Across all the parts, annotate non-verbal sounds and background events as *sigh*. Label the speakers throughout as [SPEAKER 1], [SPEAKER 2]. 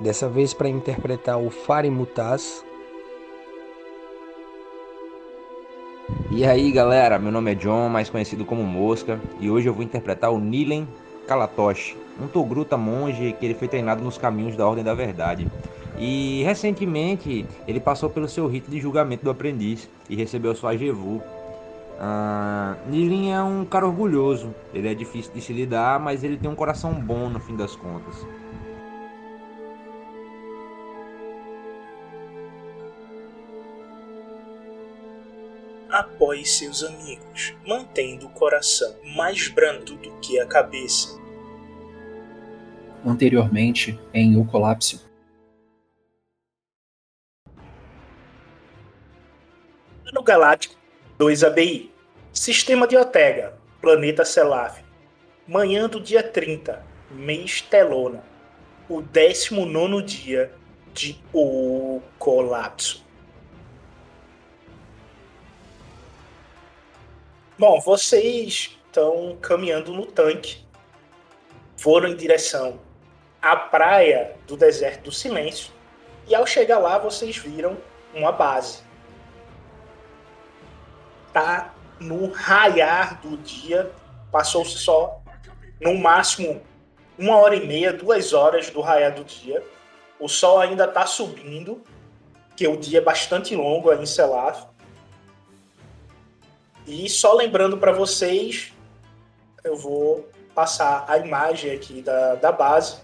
[SPEAKER 1] dessa vez para interpretar o Fari Mutaz.
[SPEAKER 2] E aí galera, meu nome é John, mais conhecido como Mosca, e hoje eu vou interpretar o Nilen Kalatoshi, um Togruta monge que ele foi treinado nos caminhos da Ordem da Verdade. E recentemente ele passou pelo seu rito de julgamento do aprendiz e recebeu sua Jevu. Ah, Nilin é um cara orgulhoso, ele é difícil de se lidar, mas ele tem um coração bom no fim das contas.
[SPEAKER 3] Apoie seus amigos, mantendo o coração mais brando do que a cabeça.
[SPEAKER 4] Anteriormente, em O Colapso,
[SPEAKER 3] Plano Galáctico 2 ABI. Sistema de Otega. Planeta Selaf. Manhã do dia 30. Mês Telona. O 19 dia de O Colapso. Bom, vocês estão caminhando no tanque. Foram em direção à praia do Deserto do Silêncio. E ao chegar lá, vocês viram uma base tá no raiar do dia. Passou-se só, no máximo, uma hora e meia, duas horas do raiar do dia. O sol ainda está subindo, que o dia é bastante longo aí em Selaf. E só lembrando para vocês, eu vou passar a imagem aqui da, da base.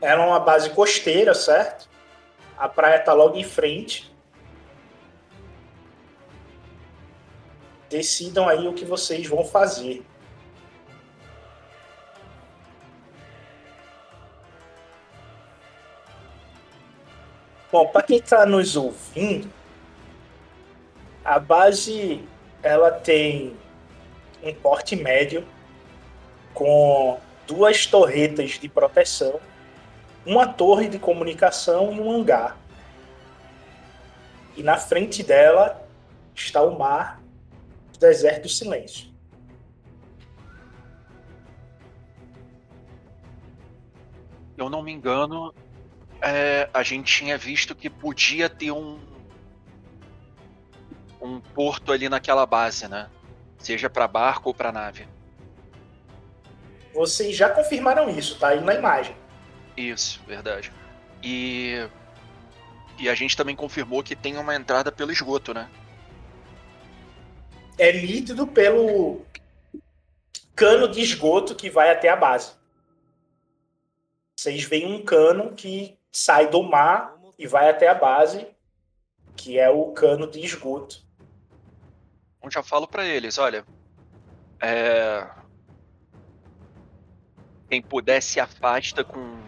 [SPEAKER 3] Ela é uma base costeira, certo? A praia está logo em frente. decidam aí o que vocês vão fazer. Bom, para quem está nos ouvindo, a base ela tem um porte médio com duas torretas de proteção, uma torre de comunicação e um hangar. E na frente dela está o mar deserto do silêncio.
[SPEAKER 5] Eu não me engano, é, a gente tinha visto que podia ter um um porto ali naquela base, né? Seja para barco ou para nave.
[SPEAKER 3] Vocês já confirmaram isso, tá aí na imagem.
[SPEAKER 5] Isso, verdade. E e a gente também confirmou que tem uma entrada pelo esgoto, né?
[SPEAKER 3] é nítido pelo cano de esgoto que vai até a base. Vocês veem um cano que sai do mar e vai até a base, que é o cano de esgoto.
[SPEAKER 5] Eu já falo para eles, olha, é... quem puder se afasta com,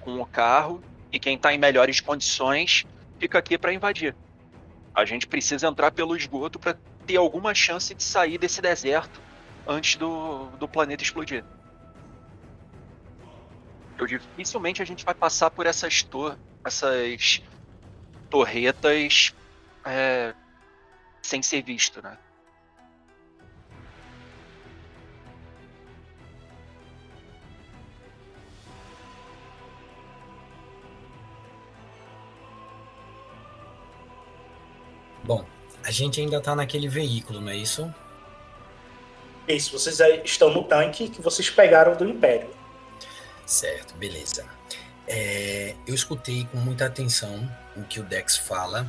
[SPEAKER 5] com o carro e quem está em melhores condições fica aqui para invadir. A gente precisa entrar pelo esgoto para ter alguma chance de sair desse deserto antes do, do planeta explodir. Eu dificilmente a gente vai passar por essas, tor essas torretas é, sem ser visto, né?
[SPEAKER 1] Bom, a gente ainda tá naquele veículo, não é isso?
[SPEAKER 3] Isso, vocês estão no tanque que vocês pegaram do Império.
[SPEAKER 1] Certo, beleza. É, eu escutei com muita atenção o que o Dex fala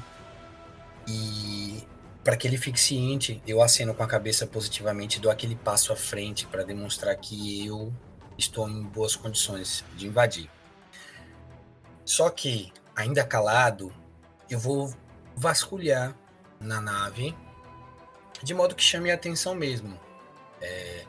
[SPEAKER 1] e para que ele fique ciente, eu aceno com a cabeça positivamente, dou aquele passo à frente para demonstrar que eu estou em boas condições de invadir. Só que, ainda calado, eu vou vasculhar na nave, de modo que chame a atenção mesmo, é,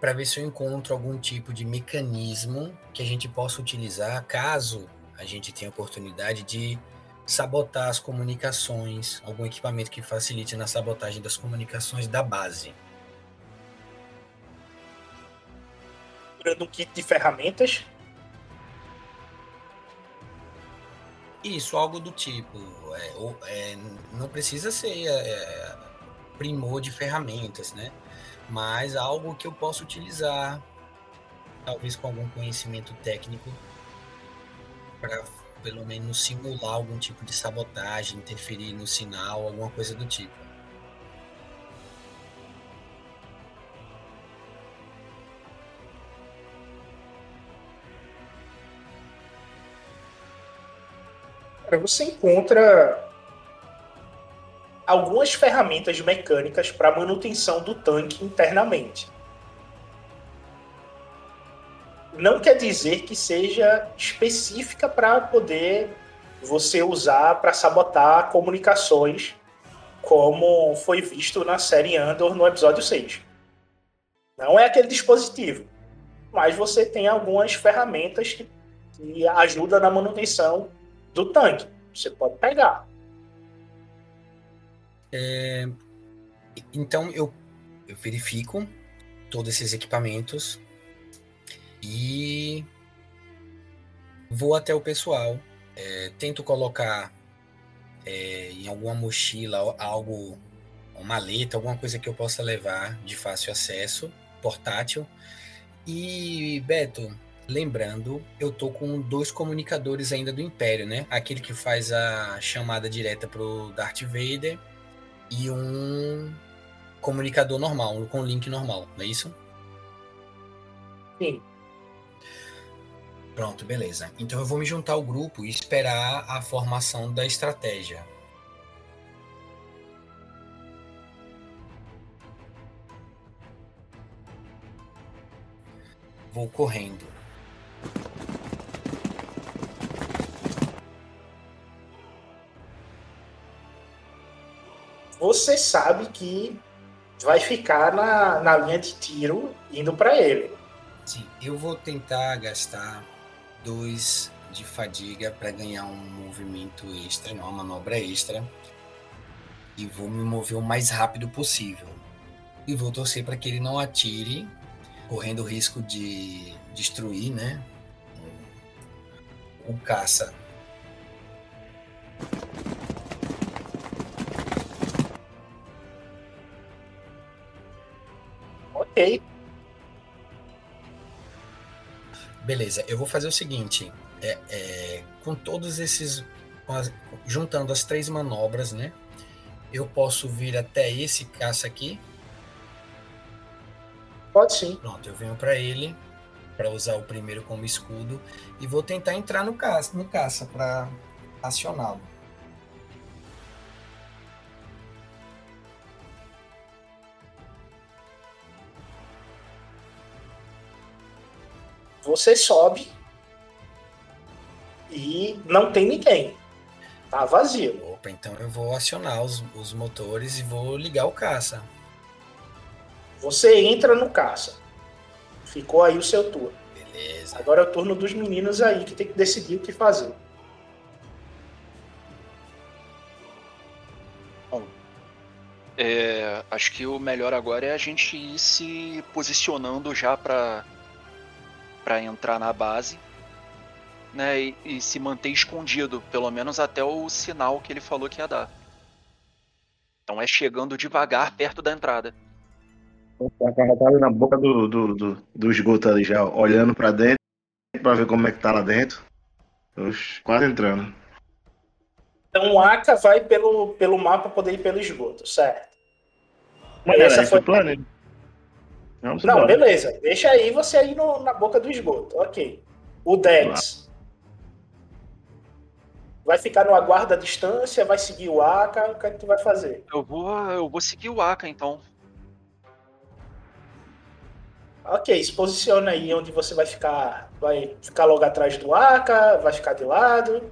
[SPEAKER 1] para ver se eu encontro algum tipo de mecanismo que a gente possa utilizar caso a gente tem a oportunidade de sabotar as comunicações, algum equipamento que facilite na sabotagem das comunicações da base.
[SPEAKER 3] Procurando um kit de ferramentas.
[SPEAKER 1] Isso, algo do tipo. É, ou- é, não precisa ser é, primor de ferramentas, né? Mas algo que eu possa utilizar, talvez com algum conhecimento técnico, para pelo menos simular algum tipo de sabotagem, interferir no sinal, alguma coisa do tipo.
[SPEAKER 3] Cara, você encontra algumas ferramentas mecânicas para manutenção do tanque internamente. Não quer dizer que seja específica para poder você usar para sabotar comunicações, como foi visto na série Andor no episódio 6. Não é aquele dispositivo, mas você tem algumas ferramentas que, que ajudam na manutenção do tanque. Você pode pegar.
[SPEAKER 1] É, então eu, eu verifico todos esses equipamentos e vou até o pessoal. É, tento colocar é, em alguma mochila algo, uma maleta, alguma coisa que eu possa levar de fácil acesso, portátil. E Beto, lembrando, eu tô com dois comunicadores ainda do Império, né? Aquele que faz a chamada direta pro Darth Vader e um comunicador normal, com link normal, não é isso?
[SPEAKER 3] Sim.
[SPEAKER 1] Pronto, beleza. Então eu vou me juntar ao grupo e esperar a formação da estratégia. Vou correndo.
[SPEAKER 3] Você sabe que vai ficar na, na linha de tiro indo para ele.
[SPEAKER 1] Sim, eu vou tentar gastar dois de fadiga para ganhar um movimento extra, uma manobra extra. E vou me mover o mais rápido possível. E vou torcer para que ele não atire, correndo o risco de destruir, né? O caça.
[SPEAKER 3] Ok.
[SPEAKER 1] Beleza, eu vou fazer o seguinte: é, é, com todos esses. juntando as três manobras, né? Eu posso vir até esse caça aqui.
[SPEAKER 3] Pode sim.
[SPEAKER 1] Pronto, eu venho para ele para usar o primeiro como escudo e vou tentar entrar no caça, no caça para acioná-lo.
[SPEAKER 3] Você sobe e não tem ninguém. Tá vazio.
[SPEAKER 1] Opa, então eu vou acionar os, os motores e vou ligar o caça.
[SPEAKER 3] Você entra no caça. Ficou aí o seu turno.
[SPEAKER 1] Beleza.
[SPEAKER 3] Agora é o turno dos meninos aí que tem que decidir o que fazer.
[SPEAKER 5] É, acho que o melhor agora é a gente ir se posicionando já para para entrar na base, né? E, e se manter escondido, pelo menos até o sinal que ele falou que ia dar. Então é chegando devagar perto da entrada.
[SPEAKER 6] A cara tá ali na boca do, do, do, do esgoto ali já, olhando pra dentro pra ver como é que tá lá dentro. Oxe, quase entrando.
[SPEAKER 3] Então o Aka vai pelo, pelo mapa poder ir pelo esgoto, certo?
[SPEAKER 6] Mas
[SPEAKER 3] Essa
[SPEAKER 6] era esse
[SPEAKER 3] foi-
[SPEAKER 6] o plano?
[SPEAKER 3] Não,
[SPEAKER 6] embora.
[SPEAKER 3] beleza. Deixa aí você aí no- na boca do esgoto. Ok. O Dex. Vai ficar no aguardo à distância, vai seguir o Aka, o que é que tu vai fazer?
[SPEAKER 5] Eu vou, eu vou seguir o Aka então.
[SPEAKER 3] Ok, se posiciona aí onde você vai ficar. Vai ficar logo atrás do Aka, vai ficar de lado.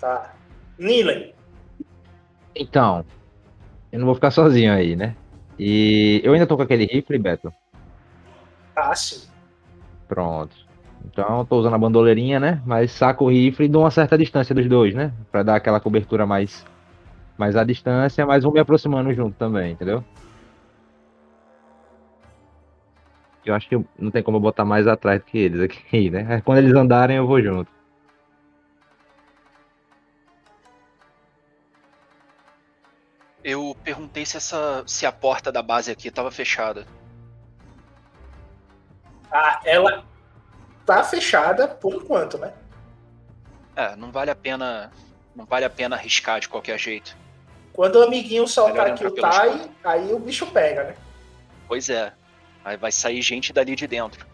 [SPEAKER 3] Tá. Nilen,
[SPEAKER 2] Então, eu não vou ficar sozinho aí, né? E eu ainda tô com aquele rifle, Beto.
[SPEAKER 3] tá sim.
[SPEAKER 2] Pronto. Então tô usando a bandoleirinha, né? Mas saco o rifle e dou uma certa distância dos dois, né? Pra dar aquela cobertura mais, mais à distância, mas vou me aproximando junto também, entendeu? Eu acho que não tem como eu botar mais atrás do que eles aqui, né? Quando eles andarem, eu vou junto.
[SPEAKER 5] Eu perguntei se, essa, se a porta da base aqui estava fechada.
[SPEAKER 3] Ah, ela tá fechada por enquanto, né?
[SPEAKER 5] É, não vale a pena. Não vale a pena arriscar de qualquer jeito.
[SPEAKER 3] Quando o amiguinho soltar aqui o Tai, aí o bicho pega, né?
[SPEAKER 5] Pois é. Aí vai sair gente dali de dentro.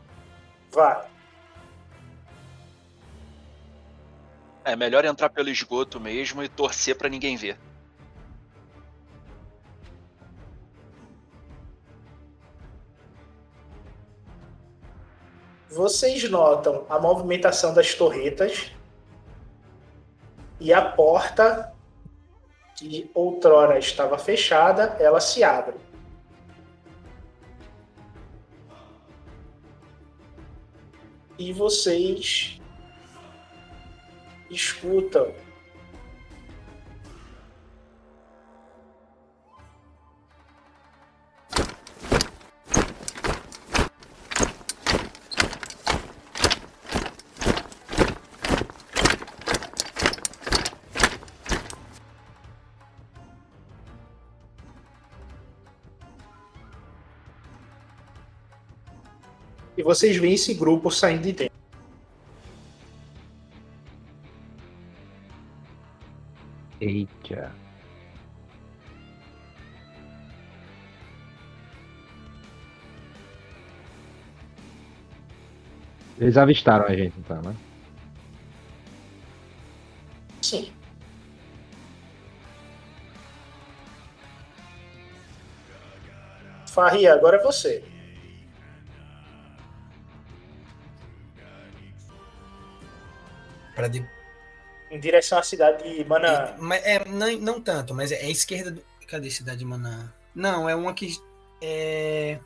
[SPEAKER 3] Vai.
[SPEAKER 5] É melhor entrar pelo esgoto mesmo e torcer pra ninguém ver.
[SPEAKER 3] Vocês notam a movimentação das torretas e a porta que outrora estava fechada, ela se abre. E vocês escutam vocês veem esse grupo saindo de dentro.
[SPEAKER 2] Eita. Eles avistaram a gente então, né?
[SPEAKER 3] Sim. Farria, agora é você.
[SPEAKER 1] Pra de...
[SPEAKER 3] Em direção à cidade de Mana.
[SPEAKER 1] Mas é, não, não tanto, mas é, é a esquerda do. Cadê cidade de Maná? Não, é uma que. É.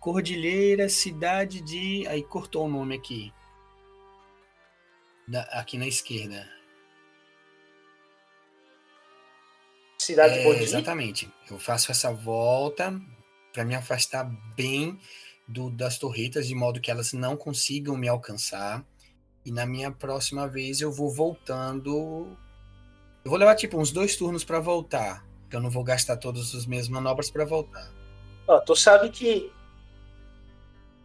[SPEAKER 1] Cordilheira, cidade de. Aí cortou o nome aqui. Da- aqui na esquerda.
[SPEAKER 3] Cidade de
[SPEAKER 1] É,
[SPEAKER 3] Bodhi?
[SPEAKER 1] exatamente. Eu faço essa volta para me afastar bem do, das torretas, de modo que elas não consigam me alcançar. E na minha próxima vez eu vou voltando. Eu vou levar tipo uns dois turnos para voltar. porque Eu não vou gastar todas as minhas manobras para voltar.
[SPEAKER 3] Ó, tu sabe que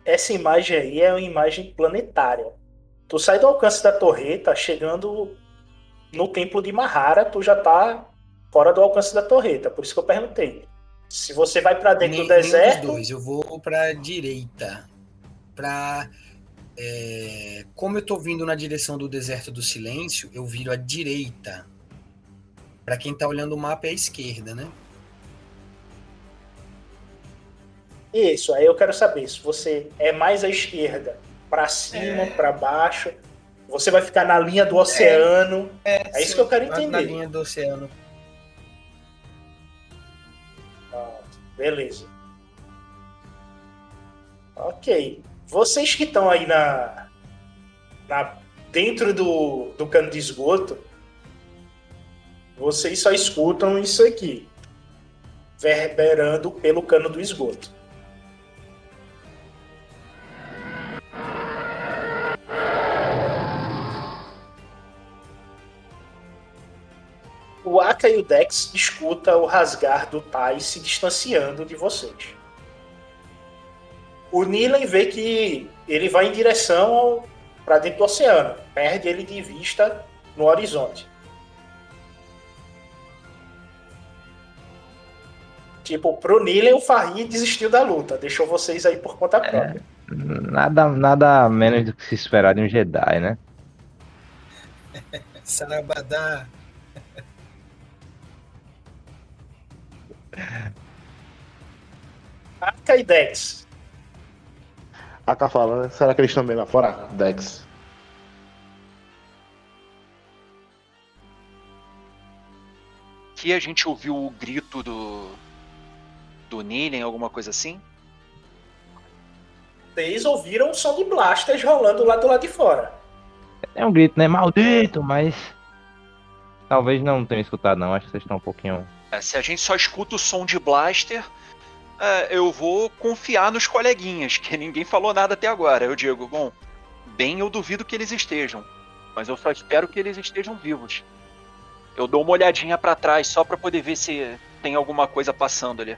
[SPEAKER 3] essa imagem aí é uma imagem planetária. Tu sai do alcance da torreta, chegando no templo de Mahara, tu já tá fora do alcance da torreta. Por isso que eu perguntei. Se você vai pra dentro
[SPEAKER 1] Nem-
[SPEAKER 3] do deserto,
[SPEAKER 1] dois. Eu vou para direita. Para como eu tô vindo na direção do deserto do silêncio, eu viro à direita. Para quem tá olhando o mapa é a esquerda, né?
[SPEAKER 3] isso, aí eu quero saber se você é mais à esquerda, pra cima,
[SPEAKER 1] É.
[SPEAKER 3] pra baixo, você vai ficar na linha do oceano. É isso que eu quero
[SPEAKER 1] Na- Na
[SPEAKER 3] entender.
[SPEAKER 1] linha do oceano.
[SPEAKER 3] Beleza. Ok. Vocês que estão aí na, na dentro do, do cano de esgoto, vocês só escutam isso aqui, verberando pelo cano do esgoto. O Aka e o Dex escuta o rasgar do Tai se distanciando de vocês. O Nilen vê que ele vai em direção para dentro do oceano, perde ele de vista no horizonte. Tipo, pro Nilen, o Farri desistiu da luta, deixou vocês aí por conta própria.
[SPEAKER 2] Nada, nada menos do que se esperar de um Jedi, né? *laughs*
[SPEAKER 1] Sarabadá.
[SPEAKER 3] Aka e Dex,
[SPEAKER 6] Aka fala, né? Será que eles estão bem lá fora? Dex.
[SPEAKER 5] Que a gente ouviu o grito do. do Nilen, alguma coisa assim?
[SPEAKER 3] Vocês ouviram o som de blasters rolando lá do lado de fora.
[SPEAKER 2] É um grito, né? Maldito, mas. Talvez não tenham escutado, não. Acho que vocês estão um pouquinho.
[SPEAKER 5] É, se a gente só escuta o som de blaster, é, eu vou confiar nos coleguinhas, que ninguém falou nada até agora. Eu digo, bom, bem eu duvido que eles estejam, mas eu só espero que eles estejam vivos. Eu dou uma olhadinha pra trás só pra poder ver se tem alguma coisa passando ali.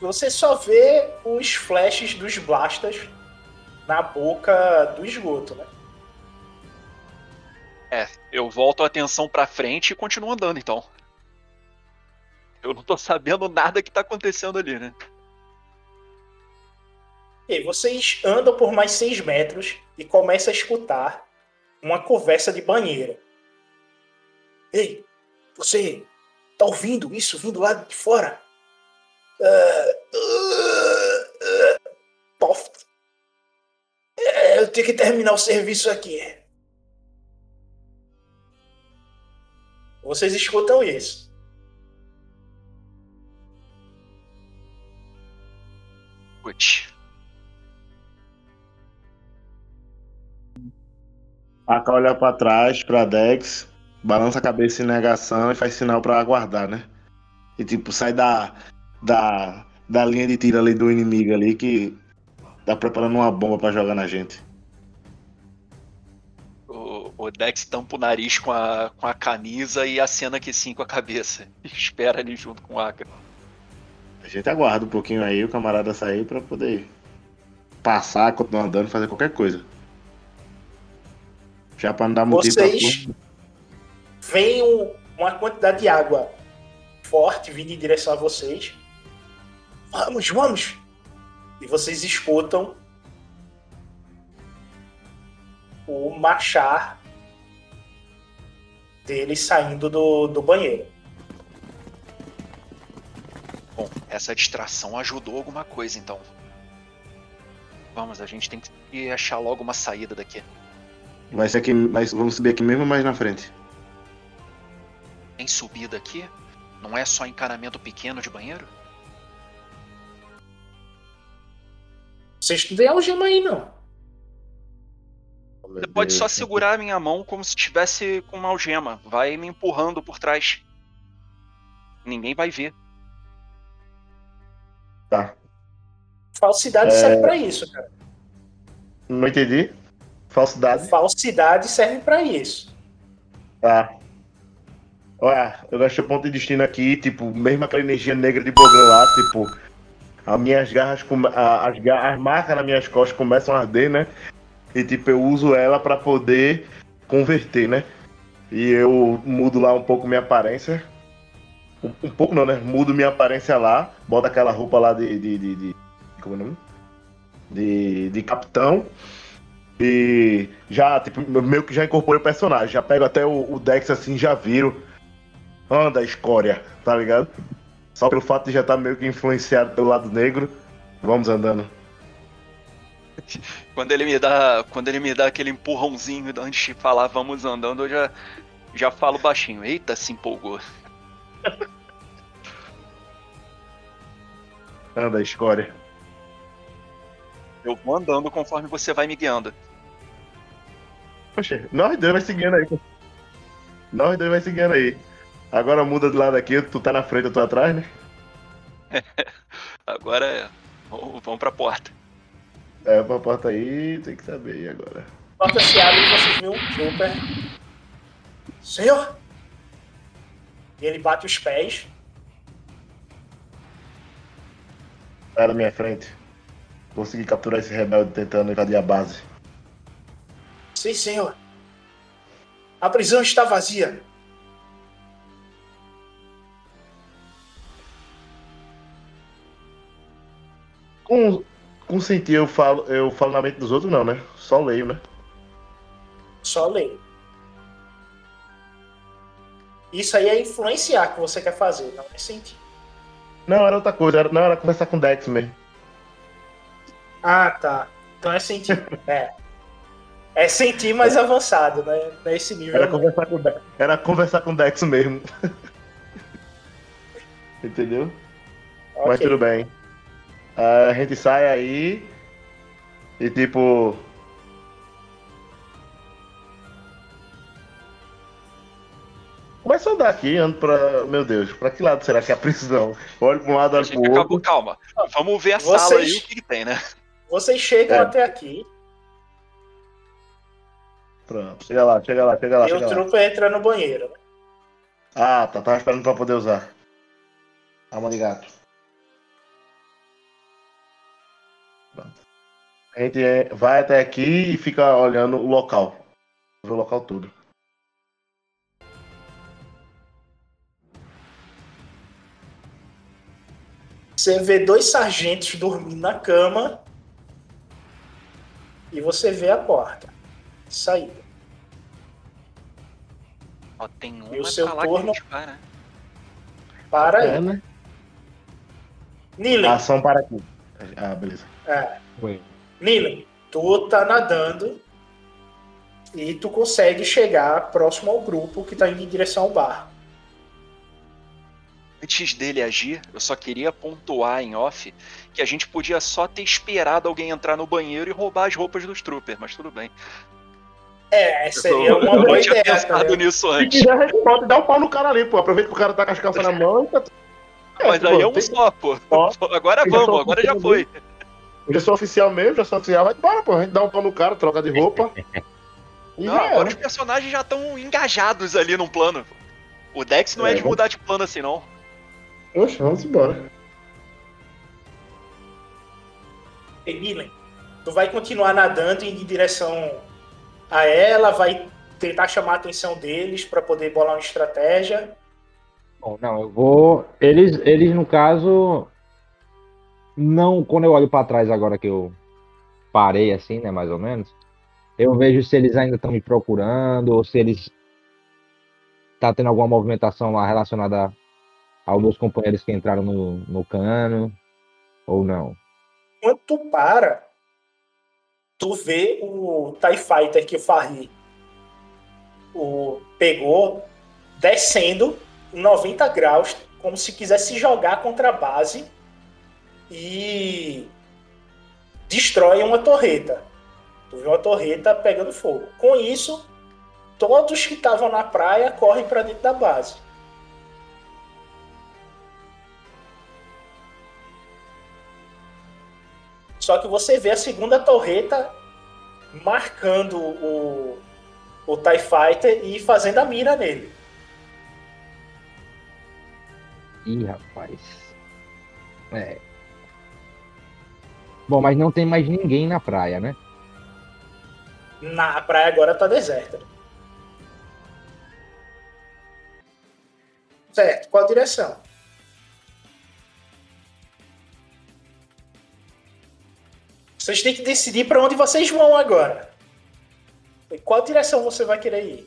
[SPEAKER 3] Você só vê os flashes dos blasters na boca do esgoto, né?
[SPEAKER 5] É, eu volto a atenção pra frente e continuo andando então. Eu não tô sabendo nada que tá acontecendo ali, né?
[SPEAKER 3] E vocês andam por mais seis metros e começam a escutar uma conversa de banheira. Ei, você tá ouvindo isso vindo lá de fora? Uh, uh, uh, eu tenho que terminar o serviço aqui. Vocês escutam isso.
[SPEAKER 5] Putz.
[SPEAKER 6] Aka olha pra trás, pra Dex, balança a cabeça em negação e faz sinal pra aguardar, né? E tipo, sai da, da, da linha de tiro ali do inimigo ali que tá preparando uma bomba pra jogar na gente.
[SPEAKER 5] O, o Dex tampa o nariz com a, com a camisa e acena que sim com a cabeça. *laughs* Espera ali junto com o Aka.
[SPEAKER 6] A gente aguarda um pouquinho aí o camarada sair pra poder passar, continuar andando, fazer qualquer coisa. Já pra não dar motivo pra
[SPEAKER 3] Vocês veem um- uma quantidade de água forte vindo em direção a vocês. Vamos, vamos! E vocês escutam o marchar dele saindo do, do banheiro.
[SPEAKER 5] Bom, essa distração ajudou alguma coisa então. Vamos, a gente tem que achar logo uma saída daqui.
[SPEAKER 6] Vai ser aqui, mas vamos subir aqui mesmo mais na frente.
[SPEAKER 5] Tem subida aqui? Não é só encanamento pequeno de banheiro?
[SPEAKER 3] Vocês não têm algema aí, não.
[SPEAKER 5] Você pode só segurar a minha mão como se estivesse com uma algema. Vai me empurrando por trás. Ninguém vai ver.
[SPEAKER 6] Tá.
[SPEAKER 3] Falsidade
[SPEAKER 6] É.
[SPEAKER 3] serve pra isso, cara.
[SPEAKER 6] Não entendi. Falsidade.
[SPEAKER 3] Falsidade serve pra isso.
[SPEAKER 6] Tá. Olha, eu gastei ponto de destino aqui, tipo, mesmo aquela energia negra de Bogão lá, tipo, as minhas garras, a- as, ga- as marcas nas minhas costas começam a arder, né? E tipo, eu uso ela pra poder converter, né? E eu mudo lá um pouco minha aparência. Um, um pouco não, né? Mudo minha aparência lá, boto aquela roupa lá de. de, de, de como é o nome? De, de capitão. E já, tipo, meio que já incorporei o personagem. Já pego até o, o Dex assim, já viro. Anda, escória, tá ligado? Só pelo fato de já estar meio que influenciado pelo lado negro. Vamos andando.
[SPEAKER 5] Quando ele me dá, quando ele me dá aquele empurrãozinho antes de falar vamos andando, eu já já falo baixinho. Eita, se empolgou. *laughs*
[SPEAKER 6] Anda, escória.
[SPEAKER 5] Eu vou andando conforme você vai me guiando.
[SPEAKER 6] Poxa, nós dois vai seguindo aí. pô. Nós dois vai seguindo aí. Agora muda do lado aqui, tu tá na frente, eu tô atrás, né? *laughs*
[SPEAKER 5] Agora é, vamos pra porta.
[SPEAKER 6] É, pra porta aí, tem que saber aí agora.
[SPEAKER 3] Porta se abre e vocês veem um trooper. Senhor! E ele bate os pés.
[SPEAKER 6] Sai da minha frente. Consegui capturar esse rebelde tentando invadir a base.
[SPEAKER 3] Sim, senhor. A prisão está vazia.
[SPEAKER 6] Com, com sentir eu falo, eu falo na mente dos outros, não, né? Só leio, né?
[SPEAKER 3] Só leio. Isso aí é influenciar que você quer fazer, não é sentir.
[SPEAKER 6] Não, era outra coisa, era, não, era conversar com o Dex mesmo.
[SPEAKER 3] Ah, tá. Então é sentir. *laughs* é. É sentir mais avançado, né? Nesse nível.
[SPEAKER 6] Era conversar com Dex, era conversar com o Dex mesmo. *laughs* Entendeu? Mas
[SPEAKER 3] Ok.
[SPEAKER 6] tudo bem. Ah, a gente sai aí e tipo. Começa a andar aqui, ando pra. Meu Deus, pra que lado será que é a prisão? Olho pra um lado,
[SPEAKER 5] A
[SPEAKER 6] olho
[SPEAKER 5] gente
[SPEAKER 6] pro
[SPEAKER 5] acabou,
[SPEAKER 6] outro.
[SPEAKER 5] calma. Vamos ver a
[SPEAKER 3] Vocês-
[SPEAKER 5] sala aí, o que, que tem, né?
[SPEAKER 3] Vocês chegam
[SPEAKER 6] É.
[SPEAKER 3] até aqui
[SPEAKER 6] Pronto, chega lá, chega lá, chega lá,
[SPEAKER 3] e o
[SPEAKER 6] chega lá.
[SPEAKER 3] entra no banheiro. né?
[SPEAKER 6] Ah, tá, tava esperando pra poder usar. Alma de gato. Pronto. A gente vai até aqui e fica olhando o local. Vê o local todo.
[SPEAKER 3] Você vê dois sargentos dormindo na cama e você vê a porta. Saída.
[SPEAKER 5] Ó, tem um
[SPEAKER 3] E o seu turno?
[SPEAKER 5] né?
[SPEAKER 3] Para aí.
[SPEAKER 6] É, né?
[SPEAKER 3] Nilen,
[SPEAKER 6] Ação para aqui. Ah, beleza.
[SPEAKER 3] é,
[SPEAKER 2] Foi.
[SPEAKER 3] Nilen, tu tá nadando e tu consegue chegar próximo ao grupo que tá indo em direção ao bar.
[SPEAKER 5] Antes dele agir, eu só queria pontuar em off que a gente podia só ter esperado alguém entrar no banheiro e roubar as roupas dos troopers, mas tudo bem.
[SPEAKER 3] É, seria
[SPEAKER 5] eu,
[SPEAKER 3] uma
[SPEAKER 5] eu
[SPEAKER 3] boa
[SPEAKER 5] não tinha
[SPEAKER 3] ideia.
[SPEAKER 5] pensado nisso
[SPEAKER 6] Se
[SPEAKER 5] antes.
[SPEAKER 6] quiser, a gente pode dar um pau no cara ali, pô. Aproveita que o cara tá com as calças na *laughs* mão e tá.
[SPEAKER 5] Mas
[SPEAKER 6] pô,
[SPEAKER 5] aí é um
[SPEAKER 6] tem-
[SPEAKER 5] só, pô.
[SPEAKER 6] Ó, *laughs*
[SPEAKER 5] Agora vamos, agora já foi.
[SPEAKER 6] Eu já sou oficial mesmo, já sou oficial. Vai embora, pô. A gente dá um pau no cara, troca de roupa. *laughs* E
[SPEAKER 5] Não, agora
[SPEAKER 6] era.
[SPEAKER 5] os personagens já estão engajados ali num plano. O Dex não é,
[SPEAKER 6] É,
[SPEAKER 5] de mudar de plano assim, não.
[SPEAKER 6] Oxe, vamos embora.
[SPEAKER 3] E, Nilen, tu vai continuar nadando em direção a ela, vai tentar chamar a atenção deles pra poder bolar uma estratégia.
[SPEAKER 2] Bom, não, eu vou. Eles, eles no caso. Não, quando eu olho pra trás agora que eu parei assim, né, mais ou menos, eu vejo se eles ainda estão me procurando ou se eles tá tendo alguma movimentação lá relacionada meus companheiros que entraram no, no cano ou não.
[SPEAKER 3] Quando tu para, tu vê o TIE Fighter que o Farri o, pegou descendo em 90 graus, como se quisesse jogar contra a base e destrói uma torreta. Tu vê uma torreta pegando fogo. Com isso, todos que estavam na praia correm para dentro da base. Só que você vê a segunda torreta marcando o, o TIE Fighter e fazendo a mira nele.
[SPEAKER 2] Ih, rapaz. É. Bom, mas não tem mais ninguém na praia, né?
[SPEAKER 3] Na a praia agora tá deserta. Certo, qual a direção? Vocês têm que decidir para onde vocês vão agora. Em qual direção você vai querer ir?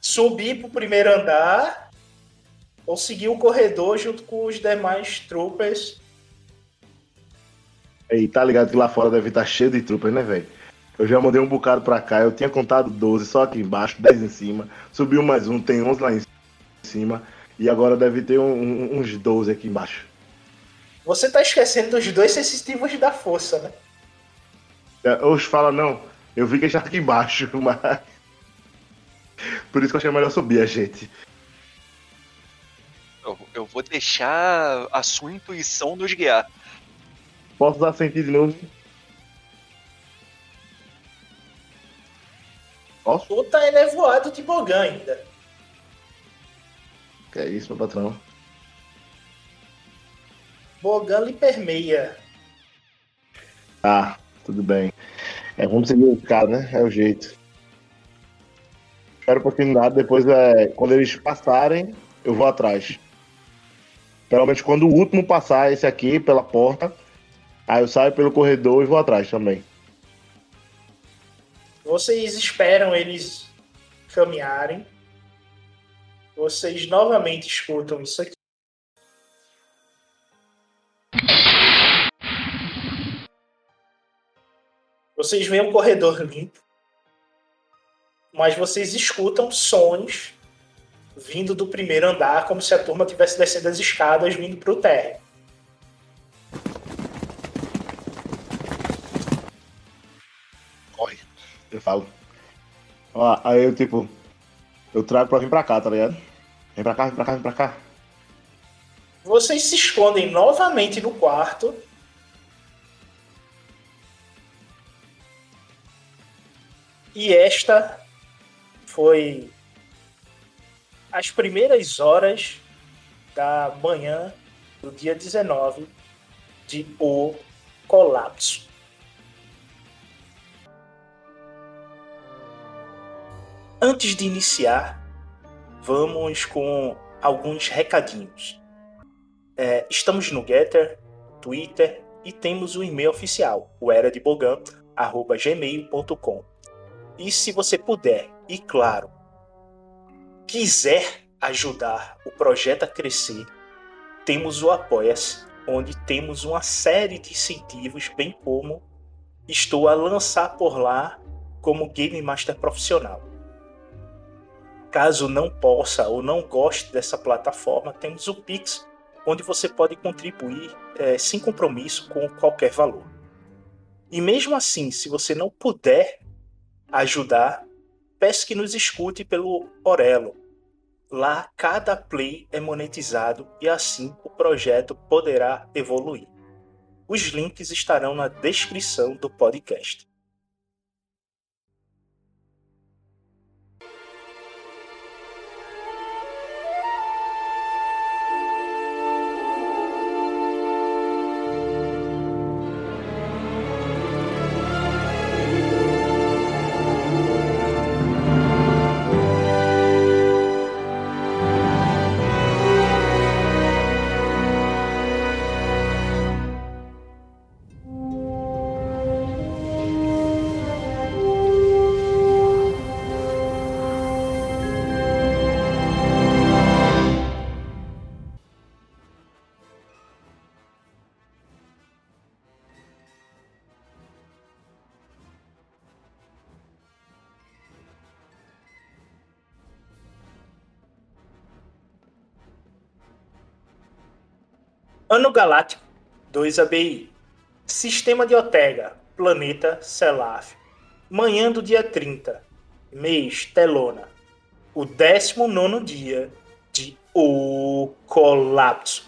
[SPEAKER 3] Subir pro primeiro andar ou seguir o corredor junto com os demais troopers?
[SPEAKER 6] Ei, tá ligado que lá fora deve estar cheio de tropas, né, velho? Eu já mandei um bocado pra cá, eu tinha contado 12 só aqui embaixo, 10 em cima. Subiu mais um, tem 11 lá em cima. E agora deve ter um- um- uns 12 aqui embaixo.
[SPEAKER 3] Você tá esquecendo dos dois sensitivos da força, né?
[SPEAKER 6] É, Hoje fala, não, eu vi que já tá aqui embaixo, *laughs* mas. Por isso que eu achei melhor subir a gente.
[SPEAKER 5] Eu, eu vou deixar a sua intuição nos guiar.
[SPEAKER 6] Posso usar sentir de novo? Posso?
[SPEAKER 3] Tu tá elevoado de Bogan ainda.
[SPEAKER 6] Que é isso, meu patrão.
[SPEAKER 3] Bogan lhe permeia.
[SPEAKER 6] Tá, tudo bem. É, vamos seguir o cara, né? É o jeito. Espero a oportunidade, depois é, quando eles passarem, eu vou atrás. Menos quando o último passar esse aqui pela porta, aí eu saio pelo corredor e vou atrás também.
[SPEAKER 3] Vocês esperam eles caminharem. Vocês novamente escutam isso aqui. Vocês veem um corredor limpo, mas vocês escutam sons vindo do primeiro andar, como se a turma tivesse descendo as escadas vindo para o térreo.
[SPEAKER 6] Corre, eu falo. Ó, aí eu tipo, eu trago pra vir pra cá, tá ligado? Vem pra cá, vem pra cá, vem pra cá.
[SPEAKER 3] Vocês se escondem novamente no quarto E esta foi as primeiras horas da manhã do dia 19 de O Colapso. Antes de iniciar, vamos com alguns recadinhos. É, estamos no Getter, Twitter e temos o e-mail oficial, o era de gmail.com. E se você puder, e claro, quiser ajudar o projeto a crescer, temos o Apoia-se, onde temos uma série de incentivos, bem como estou a lançar por lá como Game Master profissional. Caso não possa ou não goste dessa plataforma, temos o Pix, onde você pode contribuir é, sem compromisso com qualquer valor. E mesmo assim, se você não puder ajudar, peço que nos escute pelo Orelo. Lá cada play é monetizado e assim o projeto poderá evoluir. Os links estarão na descrição do podcast. Ano Galáctico 2 ABI. Sistema de Otega, Planeta Selaf. Manhã do dia 30. Mês Telona. O 19 dia de O Colapso.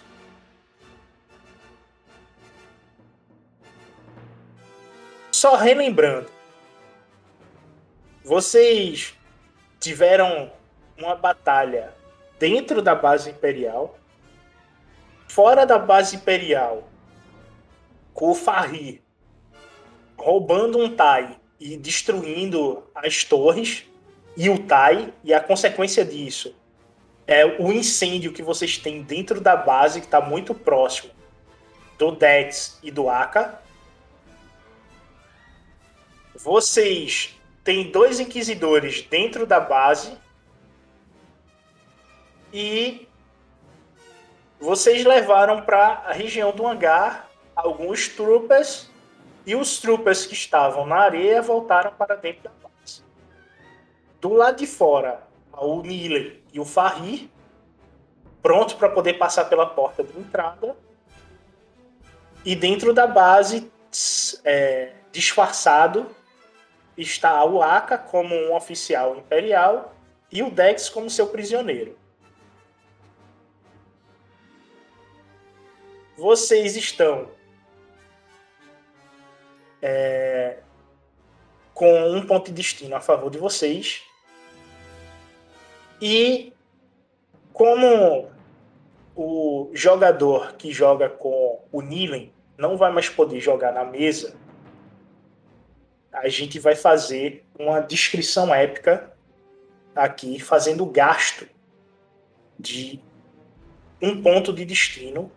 [SPEAKER 3] Só relembrando. Vocês tiveram uma batalha dentro da base imperial fora da base imperial, com o Farri roubando um Tai e destruindo as torres e o Tai, e a consequência disso é o incêndio que vocês têm dentro da base, que está muito próximo do Dex e do Aka. Vocês têm dois inquisidores dentro da base e vocês levaram para a região do hangar alguns troopers e os troopers que estavam na areia voltaram para dentro da base. Do lado de fora, o Nile e o Farri, prontos para poder passar pela porta de entrada. E dentro da base, é, disfarçado, está o Aka como um oficial imperial e o Dex como seu prisioneiro. Vocês estão é, com um ponto de destino a favor de vocês. E como o jogador que joga com o Nilen não vai mais poder jogar na mesa, a gente vai fazer uma descrição épica aqui, fazendo gasto de um ponto de destino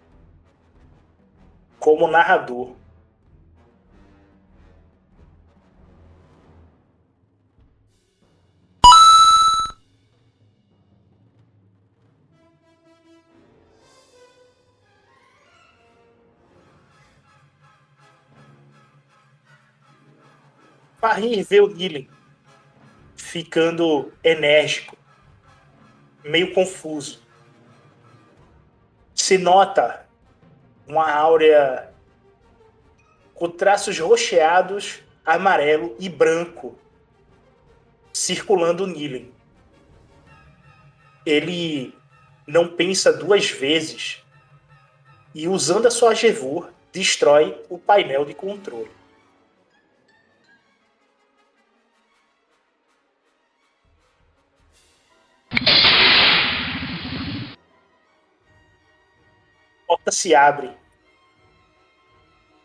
[SPEAKER 3] como narrador. Farid vê o Gillen ficando enérgico, meio confuso. Se nota uma áurea com traços rocheados amarelo e branco circulando o. Ele não pensa duas vezes e, usando a sua Gevur, destrói o painel de controle. Se abre.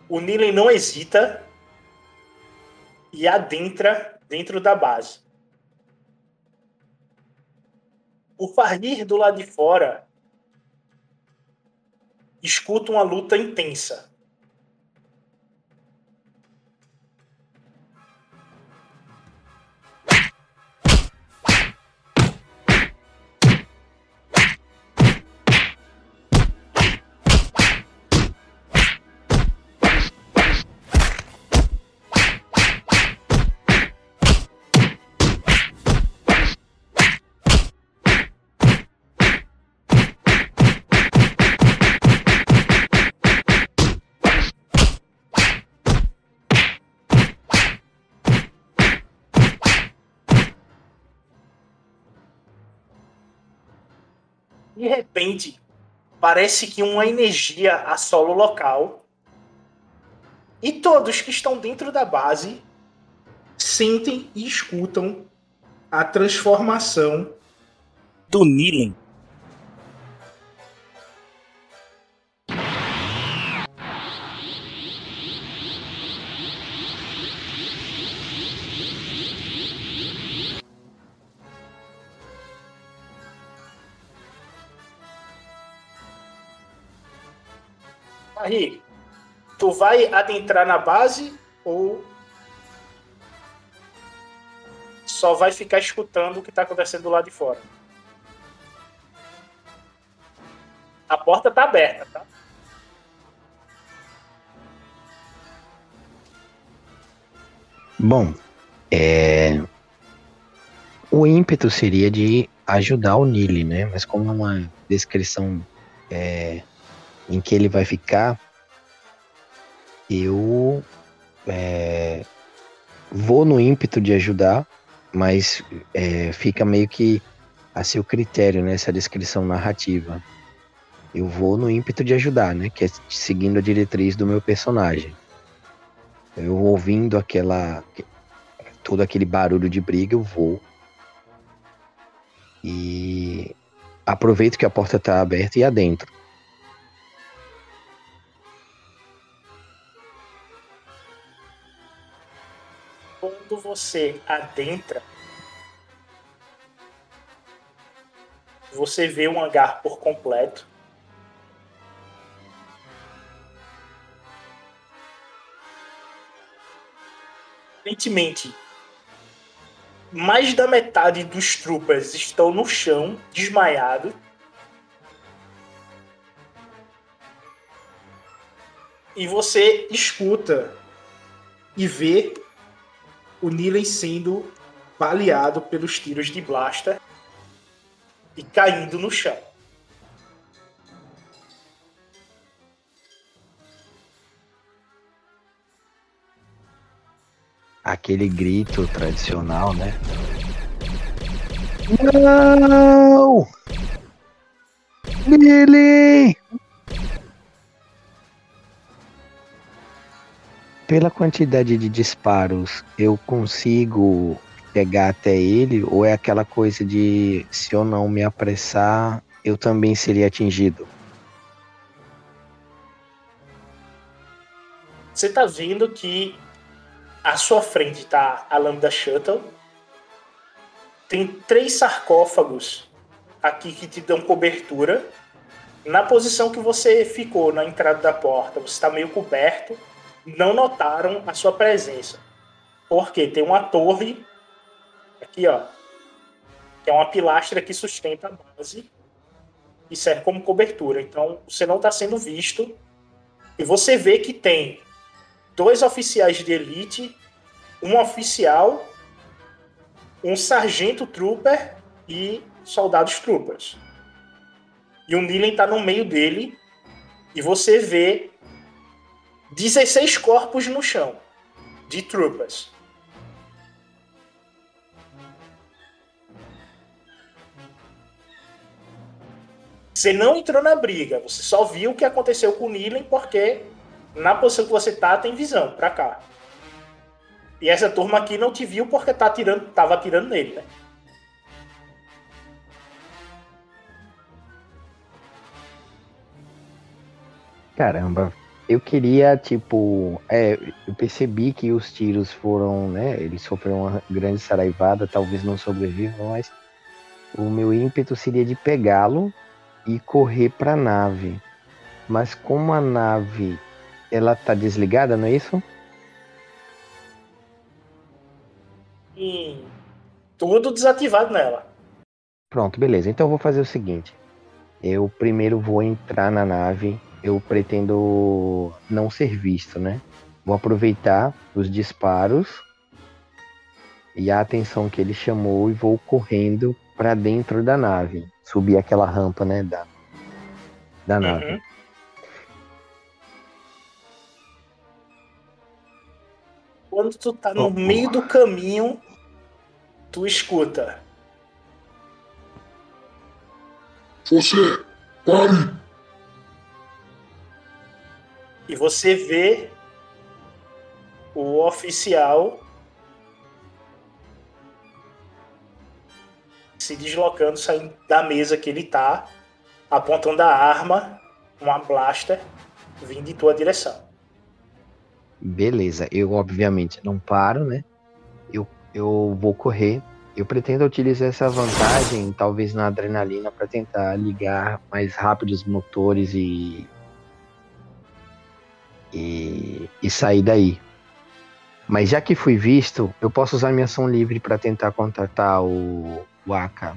[SPEAKER 3] O Nilen não hesita e adentra dentro da base. O Farnir do lado de fora escuta uma luta intensa. De repente, parece que uma energia assola o local. E todos que estão dentro da base sentem e escutam a transformação do Nilen. Tu vai adentrar na base ou só vai ficar escutando o que tá acontecendo do lado de fora? A porta tá aberta, tá?
[SPEAKER 1] Bom, é... o ímpeto seria de ajudar o Nili, né? Mas como é uma descrição é, em que ele vai ficar, eu é, vou no ímpeto de ajudar, mas é, fica meio que a seu critério nessa né, descrição narrativa. Eu vou no ímpeto de ajudar, né? Que é seguindo a diretriz do meu personagem. Eu ouvindo aquela todo aquele barulho de briga, eu vou e aproveito que a porta está aberta e adentro.
[SPEAKER 3] Quando você adentra, você vê o hangar por completo. Aparentemente, mais da metade dos troopers estão no chão, desmaiados. E você escuta e vê o Nilen sendo baleado pelos tiros de blaster e caindo no chão.
[SPEAKER 1] Aquele grito tradicional, né? Não! Nilen! Pela quantidade de disparos, eu consigo pegar até ele? Ou é aquela coisa de se eu não me apressar, eu também seria atingido?
[SPEAKER 3] Você tá vendo que à sua frente tá a Lambda Shuttle. Tem três sarcófagos aqui que te dão cobertura. Na posição que você ficou na entrada da porta, você está meio coberto não notaram a sua presença. Porque tem uma torre aqui, ó, que é uma pilastra que sustenta a base e serve como cobertura. Então, você não está sendo visto. E você vê que tem dois oficiais de elite, um oficial, um sargento trooper e soldados troopers. E o Nilen está no meio dele. E você vê 16 corpos no chão. de troopers. Você não entrou na briga, você só viu o que aconteceu com o Nilen porque na posição que você tá tem visão pra cá. E essa turma aqui não te viu porque tá atirando, tava atirando nele, né?
[SPEAKER 1] Caramba, eu queria, tipo, é, eu percebi que os tiros foram, né, ele sofreu uma grande saraivada, talvez não sobreviva, mas o meu ímpeto seria de pegá-lo e correr para a nave. Mas como a nave ela tá desligada, não é isso?
[SPEAKER 3] E tudo desativado nela.
[SPEAKER 1] Pronto, beleza. Então eu vou fazer o seguinte. Eu primeiro vou entrar na nave. Eu pretendo não ser visto, né? Vou aproveitar os disparos e a atenção que ele chamou e vou correndo para dentro da nave. Subir aquela rampa, né? Da, da nave.
[SPEAKER 3] Uhum. Quando tu tá no
[SPEAKER 4] Oh,
[SPEAKER 3] meio do caminho, tu escuta.
[SPEAKER 7] Você, pare!
[SPEAKER 3] E você vê o oficial se deslocando, saindo da mesa que ele tá, apontando a arma, uma blaster, vindo em tua direção.
[SPEAKER 1] Beleza, eu obviamente não paro, né? Eu, eu vou correr. Eu pretendo utilizar essa vantagem, talvez na adrenalina, para tentar ligar mais rápido os motores e, e. e sair daí. Mas já que fui visto, eu posso usar minha ação livre para tentar contatar o, o AK.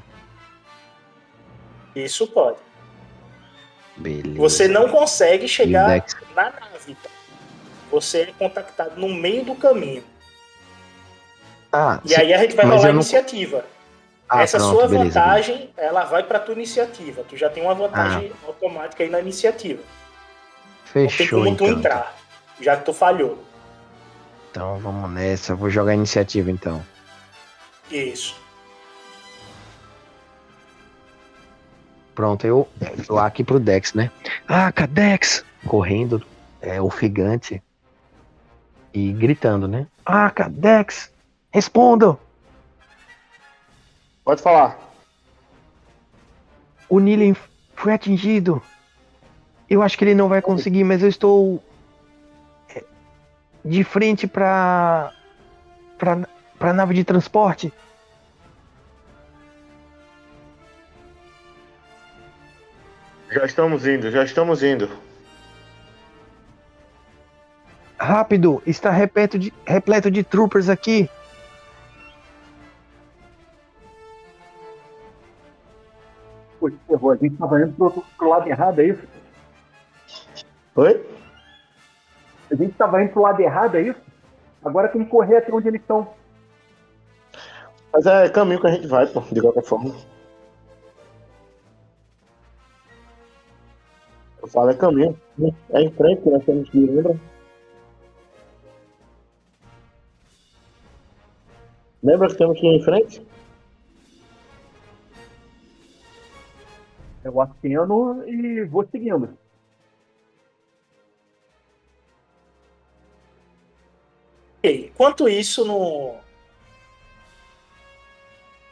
[SPEAKER 3] Isso pode.
[SPEAKER 1] Beleza.
[SPEAKER 3] Você não consegue chegar na nave. tá? Você é contactado no meio do caminho.
[SPEAKER 1] Ah,
[SPEAKER 3] E
[SPEAKER 1] se-
[SPEAKER 3] aí a gente vai
[SPEAKER 1] mas
[SPEAKER 3] rolar a
[SPEAKER 1] não-
[SPEAKER 3] iniciativa.
[SPEAKER 1] Ah,
[SPEAKER 3] Essa
[SPEAKER 1] pronto,
[SPEAKER 3] sua
[SPEAKER 1] beleza,
[SPEAKER 3] vantagem, ela vai pra tua iniciativa. Tu já tem uma vantagem
[SPEAKER 1] Ah.
[SPEAKER 3] automática aí na iniciativa. Não tem
[SPEAKER 1] Fechou
[SPEAKER 3] como tu
[SPEAKER 1] então.
[SPEAKER 3] entrar. Já que tu falhou.
[SPEAKER 1] Então vamos nessa, eu vou jogar a iniciativa então.
[SPEAKER 3] Isso.
[SPEAKER 1] Pronto, eu, eu aqui pro Dex, né? Ah, Dex! Correndo, é, ofegante. E gritando, né? Ah, Dex! Responda!
[SPEAKER 6] Pode falar.
[SPEAKER 1] O Nilen foi atingido. Eu acho que ele não vai conseguir, mas eu estou é, de frente pra, pra, pra nave de transporte.
[SPEAKER 6] Já estamos indo, já estamos indo.
[SPEAKER 1] Rápido, está repleto de, repleto de troopers aqui.
[SPEAKER 8] Pô, ferrou, a gente tava indo pro, pro lado errado, é isso?
[SPEAKER 6] Oi?
[SPEAKER 8] A gente tava indo pro lado errado, é isso? Agora tem que correr até onde eles estão.
[SPEAKER 6] Mas é caminho que a gente vai, pô, de qualquer forma. Eu falo, é caminho. É em frente nós temos que ir, lembra? Lembra que temos que ir em frente?
[SPEAKER 8] Eu aceno e vou seguindo.
[SPEAKER 3] Ok. Enquanto isso, no,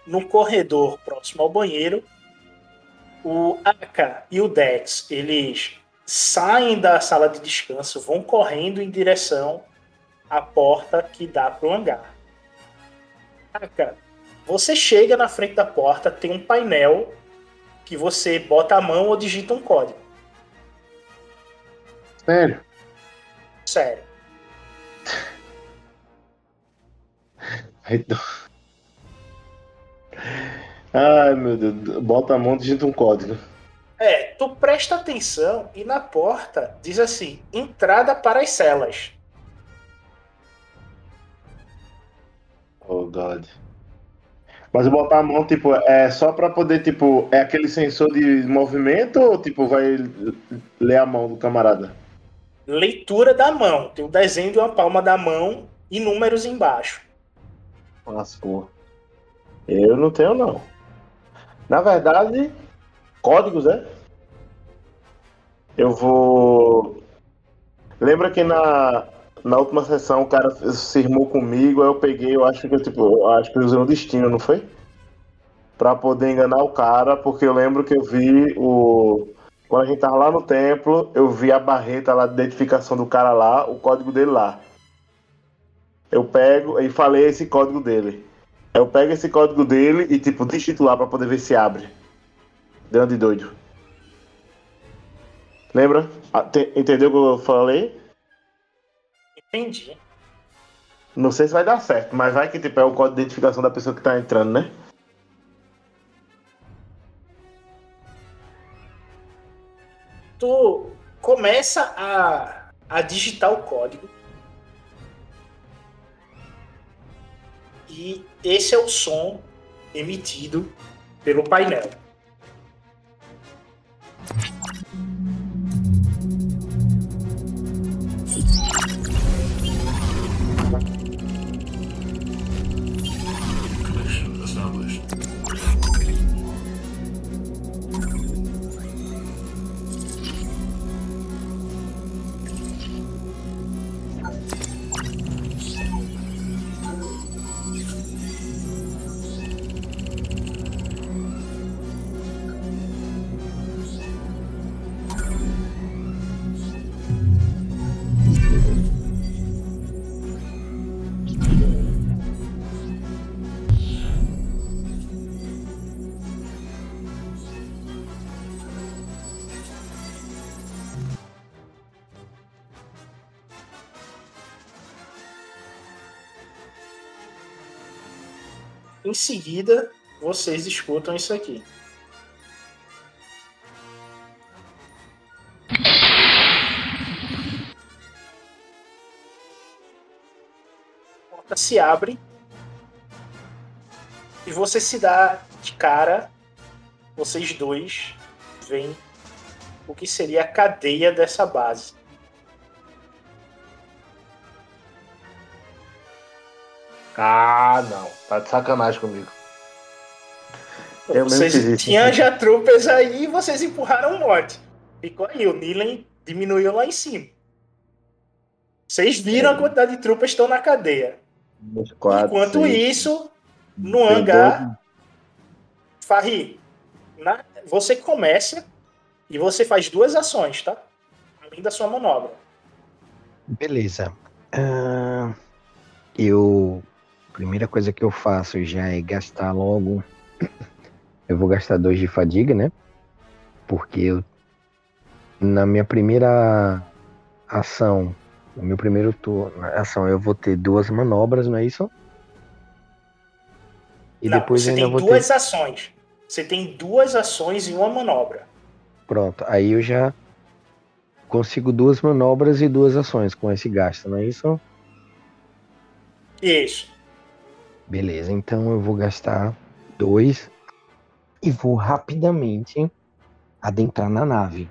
[SPEAKER 3] no corredor próximo ao banheiro, o Aka e o Dex, eles saem da sala de descanso, vão correndo em direção à porta que dá para o hangar. Aka, você chega na frente da porta, tem um painel que você bota a mão ou digita um código.
[SPEAKER 6] Sério?
[SPEAKER 3] Sério.
[SPEAKER 6] Ai, meu Deus. Bota a mão e digita um código.
[SPEAKER 3] É, tu presta atenção e na porta diz assim: entrada para as celas.
[SPEAKER 6] Oh, God. Mas botar a mão, tipo, é só pra poder, tipo, é aquele sensor de movimento ou, tipo, vai ler a mão do camarada?
[SPEAKER 3] Leitura da mão. Tem o desenho de uma palma da mão e números embaixo.
[SPEAKER 6] Lascou. Eu não tenho, não. Na verdade, códigos, é? Eu vou. Lembra que na, na última sessão o cara se irmou comigo, aí eu peguei, eu acho que tipo, eu acho que eu usei um destino, não foi? Pra poder enganar o cara, porque eu lembro que eu vi o. Quando a gente tava lá no templo, eu vi a barreta lá de identificação do cara lá, o código dele lá. Eu pego e falei esse código dele. Eu pego esse código dele e, tipo, digito lá pra poder ver se abre. Deu de doido. Lembra? Ah, te- Entendeu o que eu falei?
[SPEAKER 3] Entendi.
[SPEAKER 6] Não sei se vai dar certo, mas vai que tipo, é o código de identificação da pessoa que tá entrando, né?
[SPEAKER 3] Tu começa a, a digitar o código. E esse é o som emitido pelo painel. Em seguida, vocês escutam isso aqui. A porta se abre e você se dá de cara, vocês dois veem o que seria a cadeia dessa base.
[SPEAKER 6] Ah, não. Tá de sacanagem comigo. Eu
[SPEAKER 3] vocês tinham já tropas aí e vocês empurraram o morte. Ficou aí, o Nilen diminuiu lá em cima. Vocês viram a quantidade de tropas que estão na cadeia.
[SPEAKER 6] Quatro,
[SPEAKER 3] Enquanto
[SPEAKER 6] seis.
[SPEAKER 3] isso, no
[SPEAKER 6] Tem
[SPEAKER 3] hangar, Farri, na- você começa e você faz duas ações, tá? Além da sua manobra.
[SPEAKER 1] Beleza. Ah, eu. Primeira coisa que eu faço já é gastar logo. *coughs* Eu vou gastar dois de fadiga, né? Porque eu. Na minha primeira ação. No meu primeiro turno, ação, eu vou ter duas manobras, não é isso? E
[SPEAKER 3] Não,
[SPEAKER 1] depois
[SPEAKER 3] você tem duas
[SPEAKER 1] ter.
[SPEAKER 3] ações. Você tem duas ações e uma manobra.
[SPEAKER 1] Pronto, aí eu já consigo duas manobras e duas ações com esse gasto, não é isso?
[SPEAKER 3] Isso.
[SPEAKER 1] Beleza, então eu vou gastar dois e vou rapidamente adentrar na nave.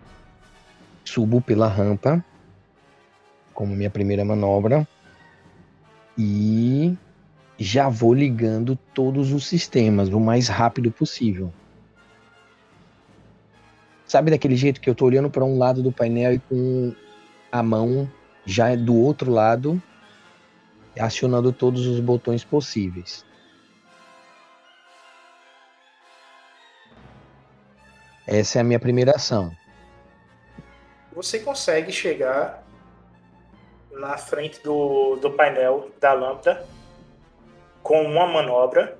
[SPEAKER 1] Subo pela rampa como minha primeira manobra e já vou ligando todos os sistemas o mais rápido possível. Sabe daquele jeito que eu tô olhando para um lado do painel e com a mão já do outro lado acionando todos os botões possíveis. Essa é a minha primeira ação.
[SPEAKER 3] Você consegue chegar na frente do, do painel da lâmpada com uma manobra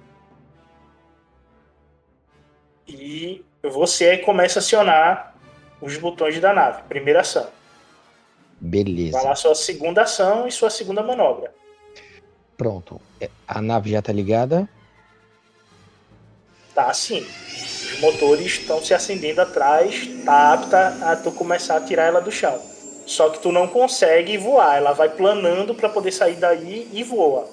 [SPEAKER 3] e você aí começa a acionar os botões da nave. Primeira ação.
[SPEAKER 1] Beleza.
[SPEAKER 3] Vai lá sua segunda ação e sua segunda manobra.
[SPEAKER 1] Pronto. É, A nave já tá ligada?
[SPEAKER 3] Tá assim. Os motores estão se acendendo atrás, tá apta a tu começar a tirar ela do chão. Só que tu não consegue voar, ela vai planando para poder sair daí e voa.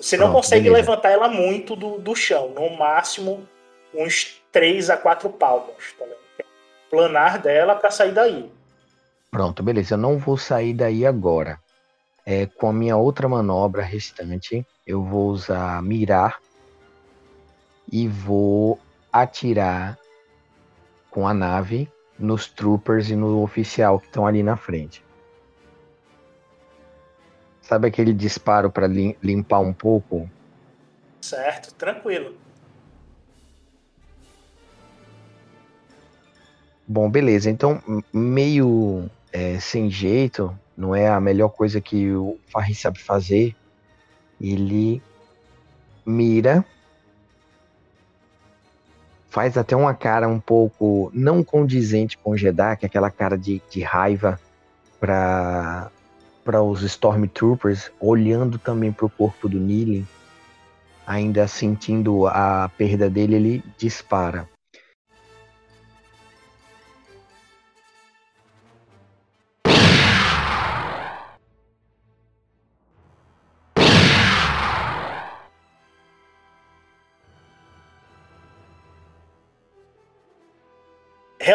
[SPEAKER 3] Você não
[SPEAKER 1] Pronto,
[SPEAKER 3] consegue
[SPEAKER 1] beleza.
[SPEAKER 3] levantar ela muito do, do chão, no máximo uns 3 a 4 palmos. Tá vendo? Planar dela para sair daí.
[SPEAKER 1] Pronto, beleza. Eu não vou sair daí agora. É, com a minha outra manobra restante, eu vou usar mirar e vou atirar com a nave nos troopers e no oficial que estão ali na frente. Sabe aquele disparo para limpar um pouco?
[SPEAKER 3] Certo, tranquilo.
[SPEAKER 1] Bom, beleza. Então, meio é, sem jeito, não é a melhor coisa que o Farri sabe fazer. Ele mira, faz até uma cara um pouco não condizente com o Jeddah, que é aquela cara de, de raiva para para os Stormtroopers, olhando também para o corpo do Nilin, ainda sentindo a perda dele, ele dispara.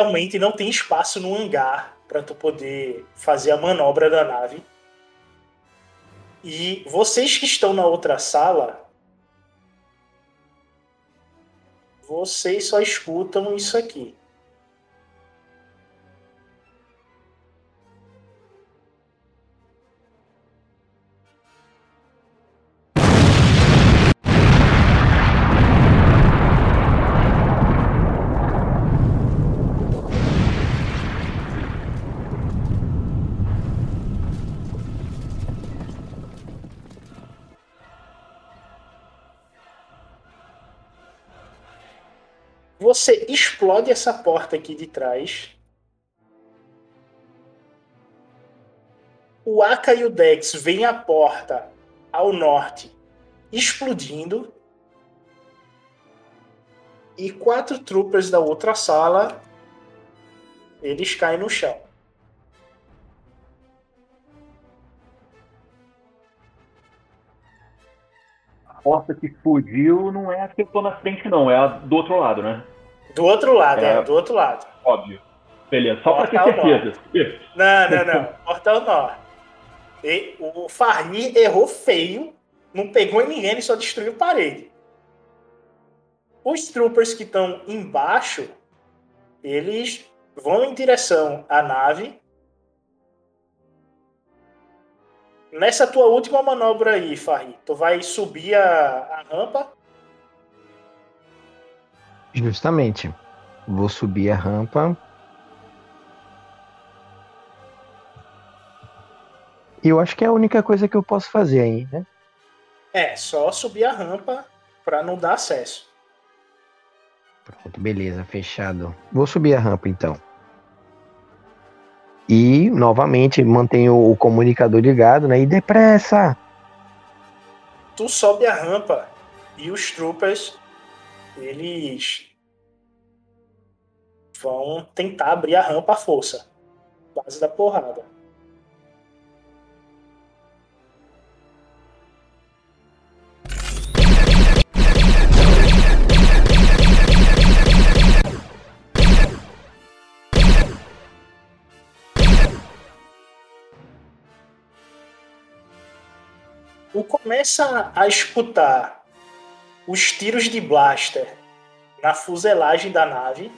[SPEAKER 3] Realmente não tem espaço no hangar para tu poder fazer a manobra da nave. E vocês que estão na outra sala, vocês só escutam isso aqui. Você explode essa porta aqui de trás. O Aka e o Dex veem a porta ao norte explodindo. E quatro troopers da outra sala eles caem no chão.
[SPEAKER 8] A porta que explodiu não é a que eu tô na frente, não, é a do outro lado, né?
[SPEAKER 3] Do outro lado, é, é do outro lado.
[SPEAKER 8] Óbvio. Beleza, só para ter certeza.
[SPEAKER 3] Não, não, não. Portal Norte. E o Farri errou feio, não pegou em ninguém, ele só destruiu parede. Os troopers que estão embaixo, eles vão em direção à nave. Nessa tua última manobra aí, Farri, tu vai subir a, a rampa
[SPEAKER 1] Justamente. Vou subir a rampa. E eu acho que é a única coisa que eu posso fazer aí, né?
[SPEAKER 3] É, só subir a rampa para não dar acesso.
[SPEAKER 1] Pronto, beleza, fechado. Vou subir a rampa então. E novamente mantenho o comunicador ligado, né? E depressa!
[SPEAKER 3] Tu sobe a rampa e os troopers eles vão tentar abrir a rampa à força, base da porrada. O começa a escutar os tiros de blaster na fuselagem da nave.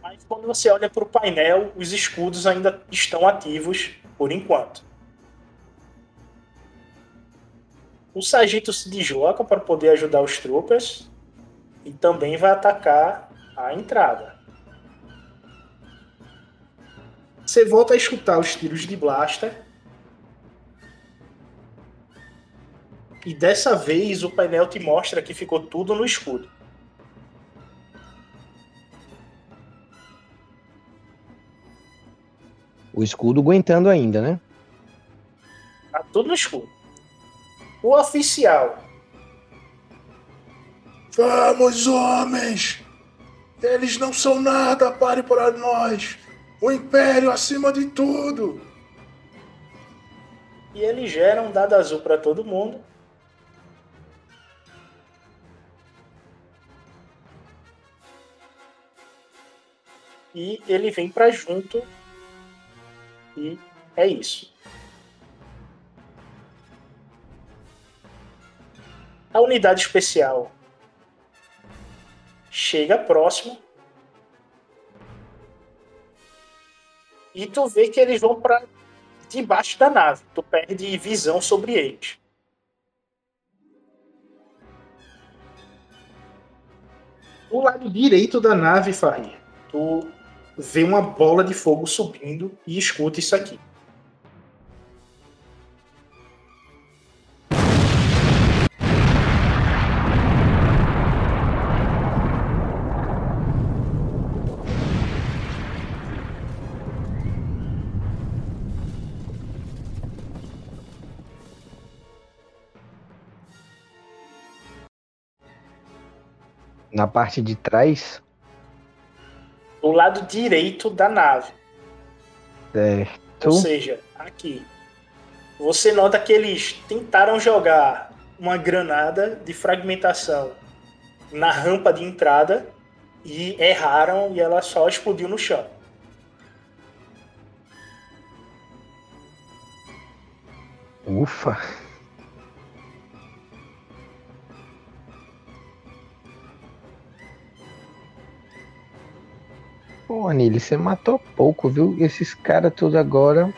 [SPEAKER 3] Mas quando você olha para o painel, os escudos ainda estão ativos por enquanto. O sargento se desloca para poder ajudar os troopers e também vai atacar a entrada. Você volta a escutar os tiros de blaster. E dessa vez o painel te mostra que ficou tudo no escudo.
[SPEAKER 1] O escudo aguentando ainda, né?
[SPEAKER 3] Tá tudo no escudo. O oficial.
[SPEAKER 7] Vamos, homens! Eles não são nada, pare para nós!
[SPEAKER 9] O Império acima de tudo!
[SPEAKER 3] E ele gera um dado azul para todo mundo. E ele vem para junto. E é isso. A unidade especial chega próximo. E tu vê que eles vão para debaixo da nave. Tu perde visão sobre eles. Do lado direito da nave, Faria, tu vê uma bola de fogo subindo e escuta isso aqui.
[SPEAKER 1] Na parte de trás,
[SPEAKER 3] Do lado direito da nave.
[SPEAKER 1] certo.
[SPEAKER 3] Ou seja, aqui. Você nota que eles tentaram jogar uma granada de fragmentação na rampa de entrada e erraram e ela só explodiu no chão.
[SPEAKER 1] Ufa. Pô, Nili, você matou pouco, viu? Esses caras todos agora.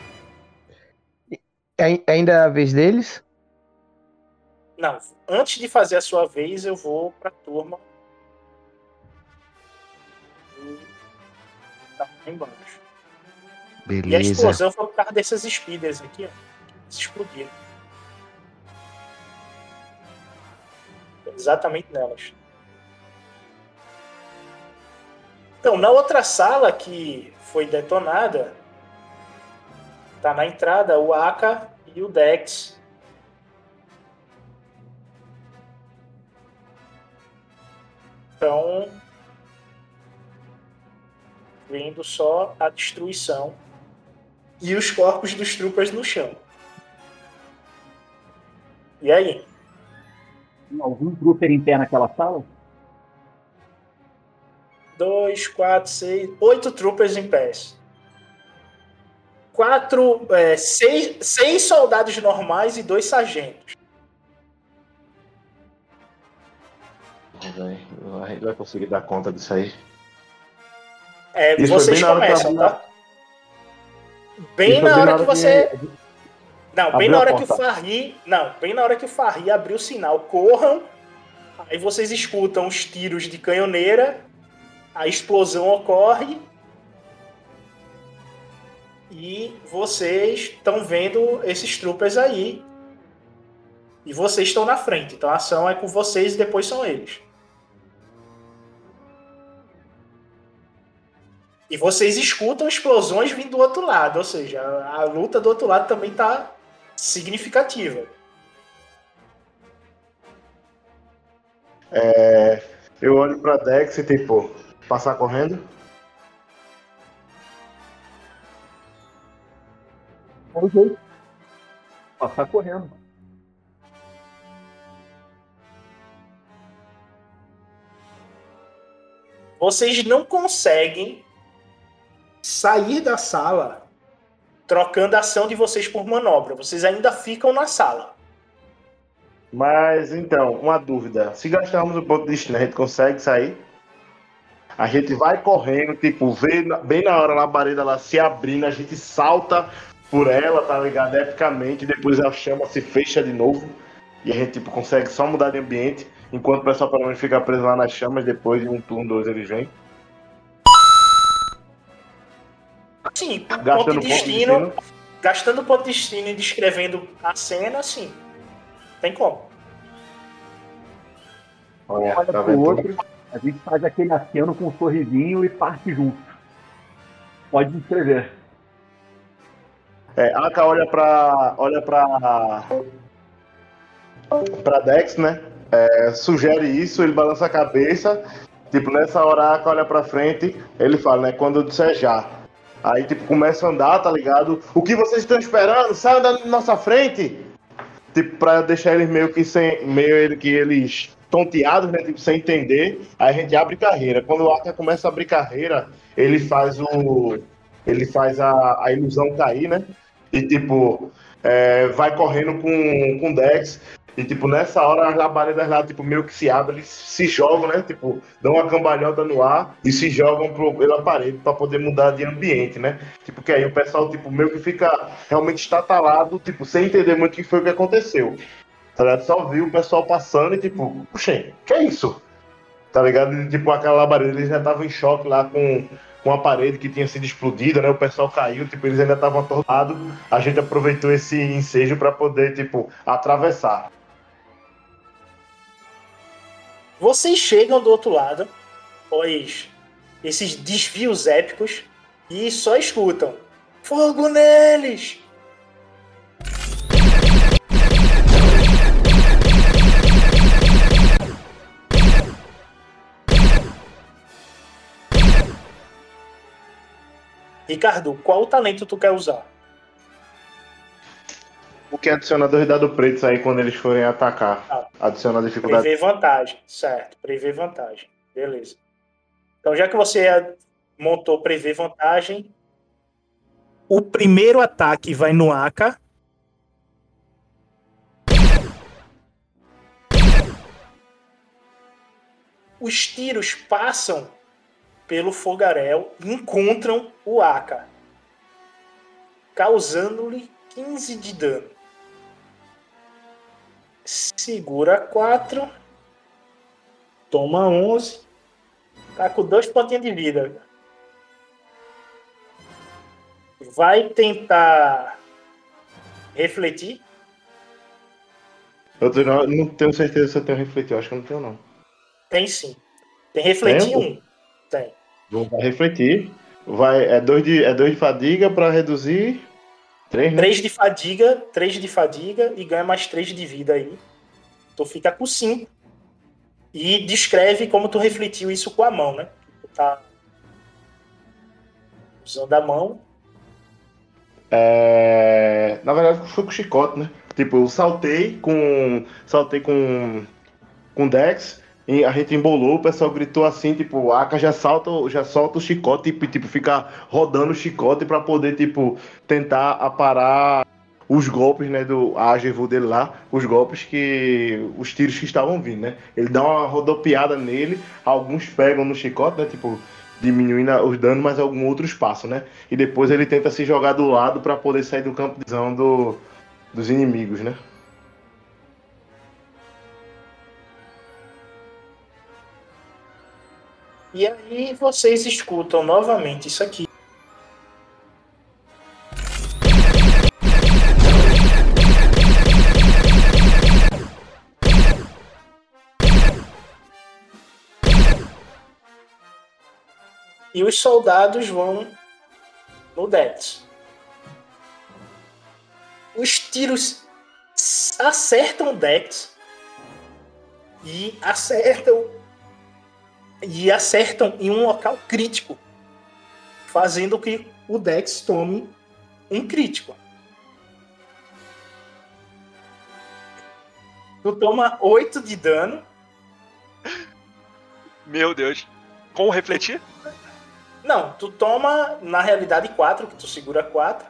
[SPEAKER 1] Ai- Ainda é a vez deles?
[SPEAKER 3] Não, antes de fazer a sua vez, eu vou pra turma. E tá lá embaixo. E a
[SPEAKER 1] Beleza.
[SPEAKER 3] explosão foi por causa dessas speeders aqui, ó. Que se explodiram. Exatamente nelas. Então, na outra sala que foi detonada, tá na entrada o Aka e o Dex. Então, vendo só a destruição e os corpos dos troopers no chão. E aí?
[SPEAKER 8] Algum trooper em pé naquela sala?
[SPEAKER 3] Dois, quatro, seis, oito troopers em pés. Quatro, é, seis, seis soldados normais e dois sargentos.
[SPEAKER 6] Vai, vai, vai conseguir dar conta disso aí.
[SPEAKER 3] É,
[SPEAKER 6] Isso
[SPEAKER 3] vocês começam, tá? Bem na hora que você. Não, bem na hora que o. Farri. Não, bem na hora que o Farri abriu o sinal, corram. Aí vocês escutam os tiros de canhoneira. A explosão ocorre. E vocês estão vendo esses troopers aí. E vocês estão na frente. Então a ação é com vocês e depois são eles. E vocês escutam explosões vindo do outro lado. Ou seja, a, luta do outro lado também está significativa.
[SPEAKER 6] É, eu olho pra Dex e tipo, passar correndo.
[SPEAKER 8] É o jeito. Passar correndo.
[SPEAKER 3] vocês não conseguem sair da sala trocando a ação de vocês por manobra. Vocês ainda ficam na sala.
[SPEAKER 6] Mas então, uma dúvida. Se gastarmos o ponto de destino, a gente consegue sair? A gente vai correndo, tipo, vê bem na hora a labareda lá se abrindo, a gente salta por ela, tá ligado? Epicamente, depois a chama se fecha de novo. E a gente, tipo, consegue só mudar de ambiente, enquanto o pessoal pelo menos fica preso lá nas chamas, depois de um turno, dois eles vêm.
[SPEAKER 3] Sim, ponto
[SPEAKER 6] Gastando
[SPEAKER 3] de
[SPEAKER 6] ponto de
[SPEAKER 3] destino,
[SPEAKER 6] destino.
[SPEAKER 3] gastando ponto de destino e descrevendo a cena, sim. Tem como.
[SPEAKER 6] Olha,
[SPEAKER 8] Olha
[SPEAKER 6] tá vendo?
[SPEAKER 8] outro, a gente faz aquele aceno com um sorrisinho e parte junto. Pode descrever.
[SPEAKER 6] É, Aka olha pra. olha pra. pra Dex, né? É, sugere isso, ele balança a cabeça. Tipo, nessa hora Aka olha pra frente, ele fala, né? Quando eu disser já. Aí, tipo, começa a andar, tá ligado? O que vocês estão esperando? Saiam da nossa frente! Tipo, pra deixar eles meio que sem. meio que eles tonteados, né? Tipo, sem entender. Aí a gente abre carreira. Quando o Arca começa a abrir carreira, ele faz o. Ele faz a, a ilusão cair, né? E tipo, é, vai correndo com, com Dex. E, tipo, nessa hora as labaredas lá, tipo, meio que se abrem, eles se jogam, né? Tipo, dão uma cambalhota no ar e se jogam pro, pela parede pra poder mudar de ambiente, né? Tipo, que aí o pessoal, tipo, meio que fica realmente estatalado, tipo, sem entender muito o que foi o que aconteceu. Tá ligado? Só viu o pessoal passando e, tipo, puxa, que é isso? Tá ligado? E, tipo, aquela labareda, eles já estavam em choque lá com, com a parede que tinha sido explodida, né? O pessoal caiu, tipo, eles ainda estavam atordados. A gente aproveitou esse ensejo pra poder, tipo, atravessar.
[SPEAKER 3] Vocês chegam do outro lado, pois esses desvios épicos, e só escutam: Fogo neles! Ricardo, qual talento tu quer usar?
[SPEAKER 6] O que adiciona dois dados pretos aí quando eles forem atacar. Adiciona a dificuldade.
[SPEAKER 3] Prever vantagem, certo. Prever vantagem. Beleza. Então, já que você eh, montou prever vantagem, o primeiro ataque vai no Aka. Os tiros passam pelo fogaréu e encontram o Aka, causando-lhe 15 de dano. Segura 4. Toma 11. Tá com dois pontinhos de vida. Vai tentar refletir.
[SPEAKER 6] Eu não, não tenho certeza se eu tenho refletir, eu acho que eu não tenho, não.
[SPEAKER 3] Tem sim. Tem refletir
[SPEAKER 6] Tem?
[SPEAKER 3] um. Tem.
[SPEAKER 6] Vou refletir. Vai, é dois de, é dois de fadiga pra reduzir. Três, né?
[SPEAKER 3] 3 de fadiga, 3 de fadiga e ganha mais 3 de vida aí. Tu fica com 5. E descreve como tu refletiu isso com a mão, né? Tu tá usando a mão.
[SPEAKER 6] É, Na verdade, foi com chicote, né? Tipo, eu saltei com. Saltei com. Com Dex. E a gente embolou, o pessoal gritou assim, tipo, Aka já salta, já solta o chicote e tipo, fica rodando o chicote pra poder, tipo, tentar aparar os golpes, né, do Agevu dele lá, os golpes que. os tiros que estavam vindo, né? Ele dá uma rodopiada nele, alguns pegam no chicote, né? Tipo, diminuindo os danos, mas alguns outros passam, né? E depois ele tenta se jogar do lado pra poder sair do campo de visão do, dos inimigos, né?
[SPEAKER 3] E aí vocês escutam novamente isso aqui. E os soldados vão no Dex. Os tiros acertam o Dex e acertam e acertam em um local crítico, fazendo que o Dex tome um crítico. Tu toma 8 de dano.
[SPEAKER 5] Meu Deus. Com o refletir?
[SPEAKER 3] Não, tu toma, na realidade, 4, que tu segura 4.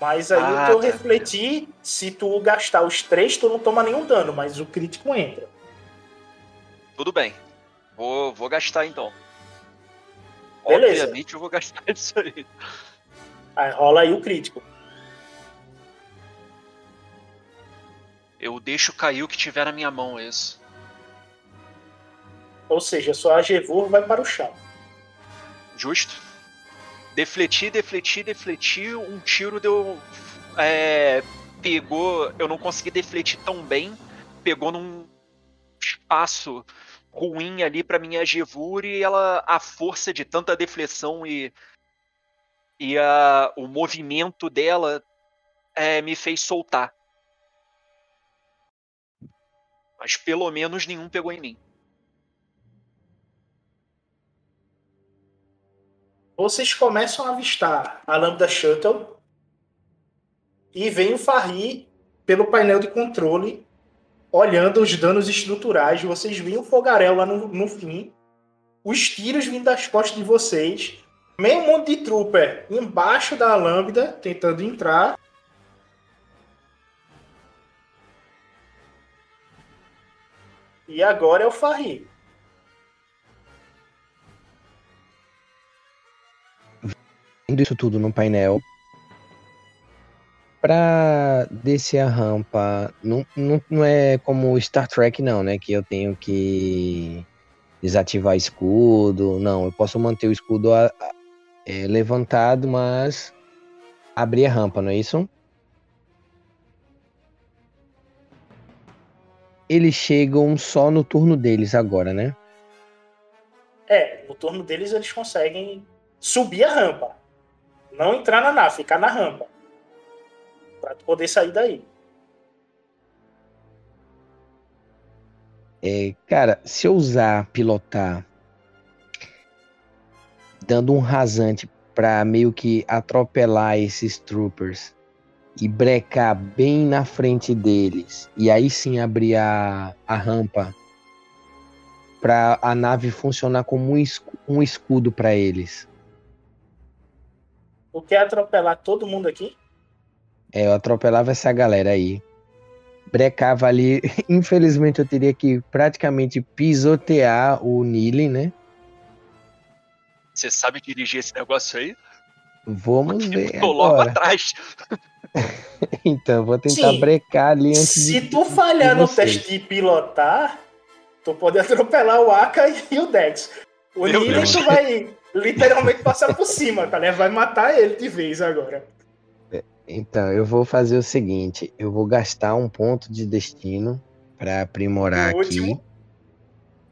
[SPEAKER 3] Mas aí
[SPEAKER 5] Ah,
[SPEAKER 3] o teu
[SPEAKER 5] tá.
[SPEAKER 3] refletir, se tu gastar os 3, tu não toma nenhum dano, mas o crítico entra.
[SPEAKER 5] Tudo bem. Vou, vou gastar então.
[SPEAKER 3] Beleza.
[SPEAKER 5] Obviamente eu vou gastar *laughs* isso aí.
[SPEAKER 3] Aí rola aí o crítico.
[SPEAKER 5] Eu deixo cair o que tiver na minha mão, é isso.
[SPEAKER 3] Ou seja, sua Agevur vai para o chão.
[SPEAKER 5] Justo. Defletir, defletir, defletir. Um tiro deu. É, pegou. Eu não consegui defletir tão bem. Pegou num espaço ruim ali pra minha Gevur e ela. A força de tanta deflexão e. E a, o movimento dela é, me fez soltar. Mas pelo menos nenhum pegou em mim.
[SPEAKER 3] vocês começam a avistar a lambda shuttle e vem o Farri pelo painel de controle olhando os danos estruturais. Vocês veem o fogaréu lá no, no fim, os tiros vindo das costas de vocês, meio monte de trooper embaixo da lambda tentando entrar. E agora é o Farri.
[SPEAKER 1] Vendo isso tudo no painel. Pra descer a rampa, não, não, não é como Star Trek, não, né? Que eu tenho que desativar escudo. Não, eu posso manter o escudo a, a, é, levantado, mas abrir a rampa, não é isso? Eles chegam só no turno deles agora, né?
[SPEAKER 3] É, no turno deles eles conseguem subir a rampa. Não entrar na nave, ficar na rampa. Pra tu poder sair daí.
[SPEAKER 1] É, cara, se eu usar pilotar dando um rasante para meio que atropelar esses troopers e brecar bem na frente deles e aí sim abrir a, a rampa para a nave funcionar como um, um escudo para eles.
[SPEAKER 3] O que é atropelar todo mundo aqui?
[SPEAKER 1] É, eu atropelava essa galera aí. Brecava ali. *laughs* Infelizmente eu teria que praticamente pisotear o Nili, né?
[SPEAKER 5] Você sabe dirigir esse negócio aí?
[SPEAKER 1] Vamos ver.
[SPEAKER 5] Tô logo atrás. *laughs*
[SPEAKER 1] então, vou tentar Sim. brecar ali antes
[SPEAKER 3] Se de, tu falhar no teste de pilotar, tu pode atropelar o Aka e o Dex. O Nili tu vai literalmente passar por cima, tá? Né? Vai matar ele de vez agora.
[SPEAKER 1] Então, eu vou fazer o seguinte: eu vou gastar um ponto de destino para aprimorar aqui.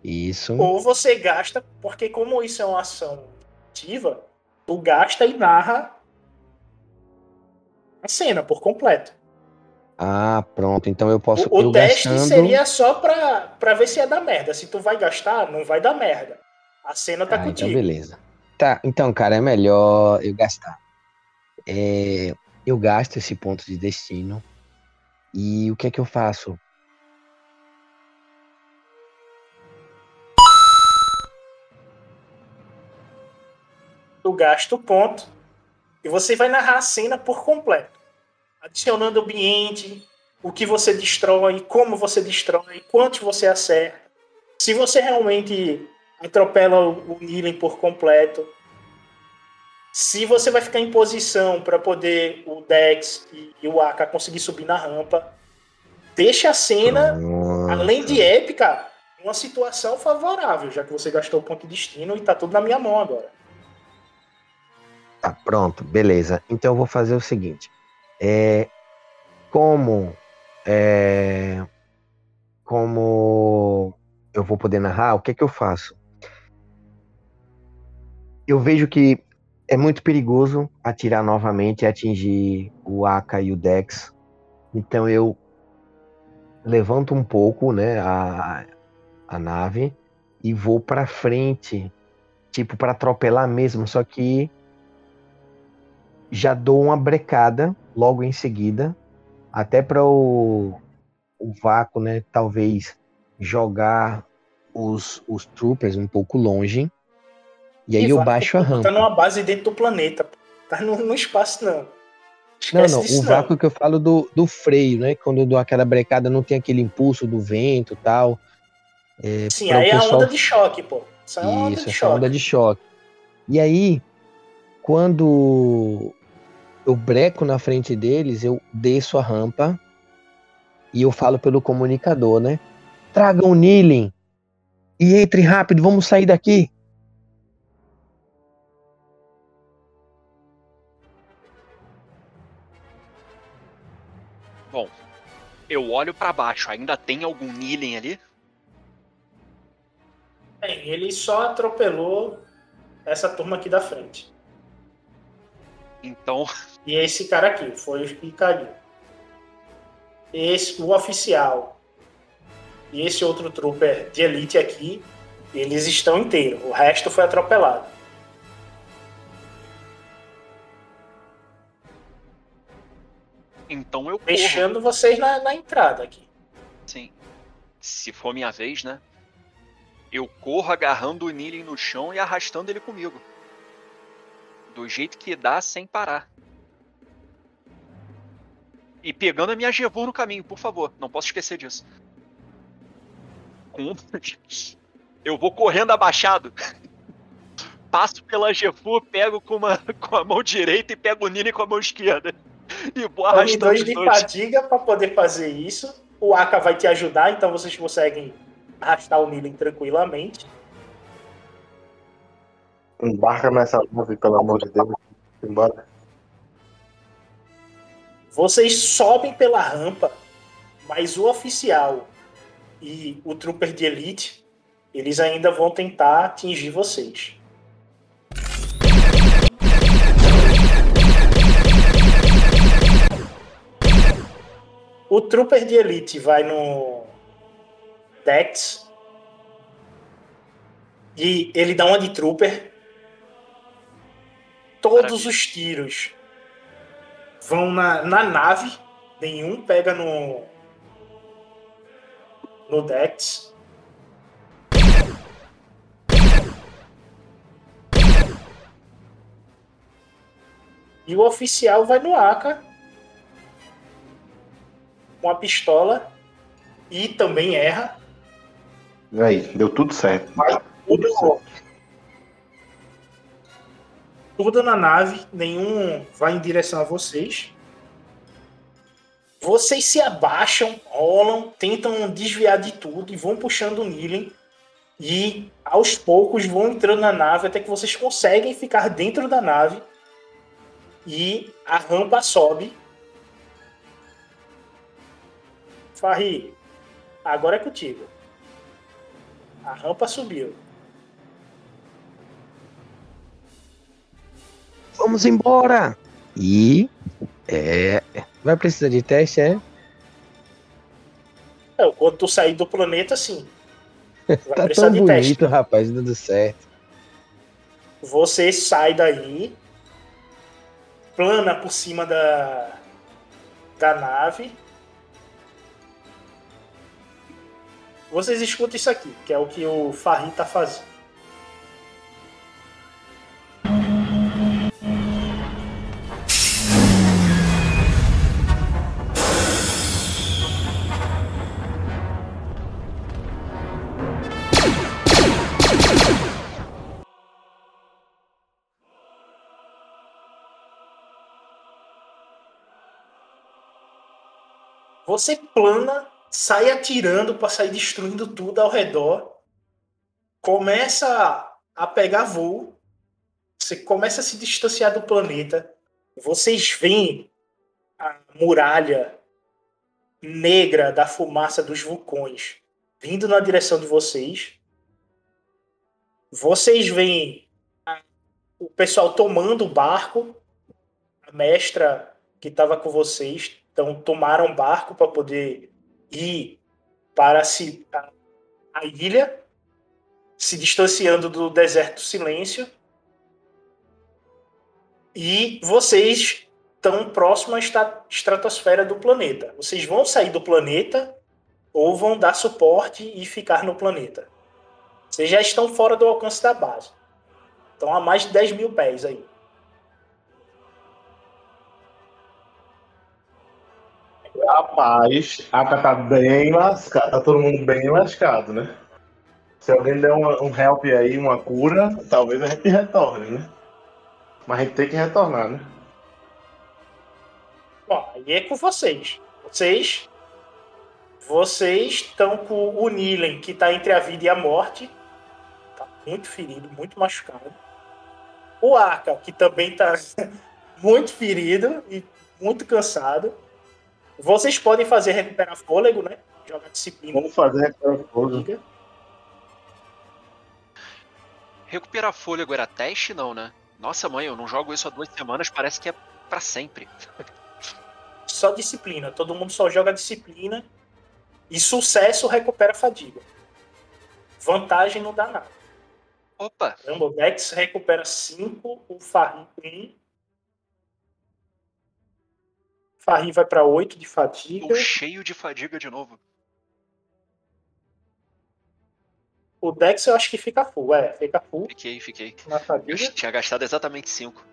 [SPEAKER 1] Isso.
[SPEAKER 3] Ou você gasta, porque como isso é uma ação ativa, tu gasta e narra a cena por completo.
[SPEAKER 1] Ah, pronto. Então eu posso.
[SPEAKER 3] O,
[SPEAKER 1] o
[SPEAKER 3] teste
[SPEAKER 1] gastando...
[SPEAKER 3] seria só pra, pra ver se ia dar merda. Se tu vai gastar, não vai dar merda. A cena tá
[SPEAKER 1] ah,
[SPEAKER 3] contigo.
[SPEAKER 1] Então beleza. Tá, então, cara, é melhor eu gastar. É, eu gasto esse ponto de destino. E o que é que eu faço?
[SPEAKER 3] Tu gasta o ponto e você vai narrar a cena por completo, adicionando ambiente, o que você destrói, como você destrói, quantos você acerta. Se você realmente atropela o Nilen por completo, se você vai ficar em posição para poder o Dex e, o Aka conseguir subir na rampa, deixa a cena, Nossa. além de épica, uma situação favorável, já que você gastou o ponto de destino e tá tudo na minha mão agora.
[SPEAKER 1] Tá pronto, beleza. Então eu vou fazer o seguinte: é, como é, como eu vou poder narrar, o que é que eu faço? Eu vejo que é muito perigoso atirar novamente e atingir o Aka e o Dex. Então eu levanto um pouco, né, a, a nave e vou para frente, tipo para atropelar mesmo, só que já dou uma brecada logo em seguida, até para o, o vácuo, né, talvez jogar os, os troopers um pouco longe e aí eu baixo a rampa.
[SPEAKER 3] Tá numa base dentro do planeta. Tá no, no espaço, não.
[SPEAKER 1] Esquece não, não. O vácuo que eu falo do, do freio, né? Quando eu dou aquela brecada, não tem aquele impulso do vento e tal.
[SPEAKER 3] É, Sim, aí pessoal... é a onda de choque, pô.
[SPEAKER 1] Isso, é onda Isso, de essa choque. onda de choque. E aí, quando eu breco na frente deles, eu desço a rampa e eu falo pelo comunicador, né? Tragam o Nilin e entre rápido, vamos sair daqui.
[SPEAKER 5] Eu olho para baixo, ainda tem algum Nilen ali?
[SPEAKER 3] Tem, ele só atropelou essa turma aqui da frente.
[SPEAKER 5] Então. *laughs*
[SPEAKER 3] E esse cara aqui, foi o Picadinho. Esse, o oficial e esse outro trooper de elite aqui, eles estão inteiros. O resto foi atropelado.
[SPEAKER 5] Então eu corro.
[SPEAKER 3] Deixando vocês na, na entrada aqui.
[SPEAKER 5] Sim. Se for minha vez, né? Eu corro agarrando o Nilin no chão e arrastando ele comigo. Do jeito que dá, sem parar. E pegando a minha Gevur no caminho, por favor. Não posso esquecer disso. Com... Eu vou correndo abaixado. Passo pela Gevur, pego com, uma, com a mão direita e pego o Nilin com a mão esquerda. E vou
[SPEAKER 3] Tome
[SPEAKER 5] arrastando
[SPEAKER 3] dois de
[SPEAKER 5] dois.
[SPEAKER 3] fadiga para poder fazer isso. O Aka vai te ajudar, então vocês conseguem arrastar o Nilen tranquilamente.
[SPEAKER 10] Embarca nessa nave, pelo amor de Deus. Embora.
[SPEAKER 3] Vocês sobem pela rampa, mas o oficial e o trooper de elite, eles ainda vão tentar atingir vocês. O trooper de elite vai no Dex e ele dá uma de trooper. Todos os tiros vão na, na nave, nenhum pega no no Dex. E o oficial vai no Aka com a pistola e também erra.
[SPEAKER 10] Aí, deu tudo certo.
[SPEAKER 3] Tudo, tudo na nave, nenhum vai em direção a vocês. Vocês se abaixam, rolam, tentam desviar de tudo e vão puxando o Nilen. E aos poucos vão entrando na nave até que vocês conseguem ficar dentro da nave. E a rampa sobe. Farri, agora é contigo. A rampa subiu.
[SPEAKER 1] Vamos embora! E. É. Vai precisar de teste, é?
[SPEAKER 3] Quando tu sair do planeta, sim. *laughs* Vai
[SPEAKER 1] tá
[SPEAKER 3] precisar
[SPEAKER 1] tão
[SPEAKER 3] de
[SPEAKER 1] bonito,
[SPEAKER 3] teste.
[SPEAKER 1] rapaz, dando certo.
[SPEAKER 3] Você sai daí, plana por cima da, da nave. Vocês escutam isso aqui, que é o que o Farri tá fazendo. Você plana, sai atirando para sair destruindo tudo ao redor. Começa a pegar voo. Você começa a se distanciar do planeta. Vocês veem a muralha negra da fumaça dos vulcões vindo na direção de vocês. Vocês veem o pessoal tomando o barco. A mestra que estava com vocês então tomaram barco para poder ir para se, a, a ilha, se distanciando do deserto silêncio. E vocês estão próximos à estratosfera do planeta. Vocês vão sair do planeta ou vão dar suporte e ficar no planeta. Vocês já estão fora do alcance da base. Estão a mais de 10 mil pés aí.
[SPEAKER 6] Rapaz, a Aka tá bem lascado, tá todo mundo bem lascado, né? Se alguém der uma- um help aí, uma cura, talvez a gente retorne, né? Mas a gente tem que retornar, né?
[SPEAKER 3] Bom, aí é com vocês. Vocês. Vocês estão com o Nilen, que está entre a vida e a morte. Tá muito ferido, muito machucado. O Aka, que também tá *laughs* muito ferido e muito cansado. Vocês podem fazer recuperar fôlego, né? Jogar disciplina.
[SPEAKER 6] Vamos fazer recuperar fôlego.
[SPEAKER 5] Recuperar fôlego era teste, não, né? Nossa, mãe, eu não jogo isso há duas semanas, parece que é pra sempre.
[SPEAKER 3] Só disciplina. Todo mundo só joga disciplina. E sucesso recupera fadiga. Vantagem não dá nada.
[SPEAKER 5] Opa!
[SPEAKER 3] O Dex recupera 5, o Farri 1. Farri vai pra 8 de fadiga.
[SPEAKER 5] Tô cheio de fadiga de novo.
[SPEAKER 3] O Dex eu acho que fica full, é, fica full
[SPEAKER 5] Fiquei, fiquei.
[SPEAKER 3] na fadiga.
[SPEAKER 5] Eu tinha gastado exatamente 5.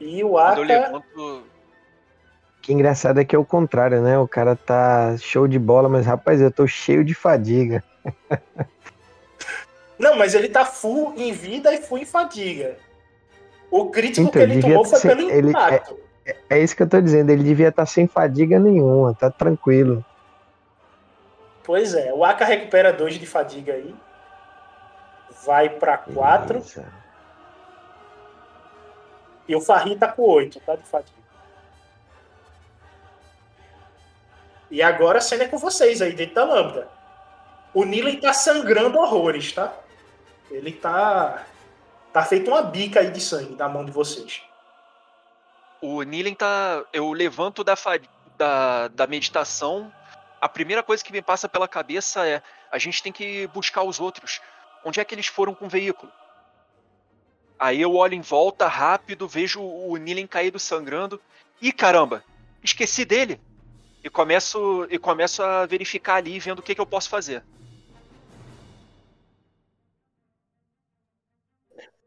[SPEAKER 3] E o
[SPEAKER 5] Quando eu
[SPEAKER 3] Aka,
[SPEAKER 5] levanto.
[SPEAKER 1] Que engraçado é que é o contrário, né? O cara tá show de bola, mas rapaz, eu tô cheio de fadiga. *laughs*
[SPEAKER 3] Não, mas ele tá full em vida e full em fadiga. O crítico
[SPEAKER 1] Então,
[SPEAKER 3] que ele
[SPEAKER 1] devia
[SPEAKER 3] tomou foi
[SPEAKER 1] ser-
[SPEAKER 3] pelo
[SPEAKER 1] ele-
[SPEAKER 3] impacto.
[SPEAKER 1] É isso que eu tô dizendo, ele devia estar sem fadiga nenhuma, tá tranquilo.
[SPEAKER 3] Pois é, o Aka recupera 2 de fadiga aí. Vai pra 4.
[SPEAKER 1] Beleza.
[SPEAKER 3] E o Farri tá com 8, tá? De fadiga. E agora a cena é com vocês aí dentro da lâmpada. O Nilen tá sangrando horrores, tá? Ele tá. Tá feito uma bica aí de sangue na mão de vocês.
[SPEAKER 5] O Nilen tá. Eu levanto da, da, da meditação. A primeira coisa que me passa pela cabeça é: a gente tem que buscar os outros. Onde é que eles foram com o veículo? Aí eu olho em volta rápido, vejo o Nilen caído sangrando. Ih, caramba! Esqueci dele! E começo, e começo a verificar ali, vendo o que, que eu posso fazer.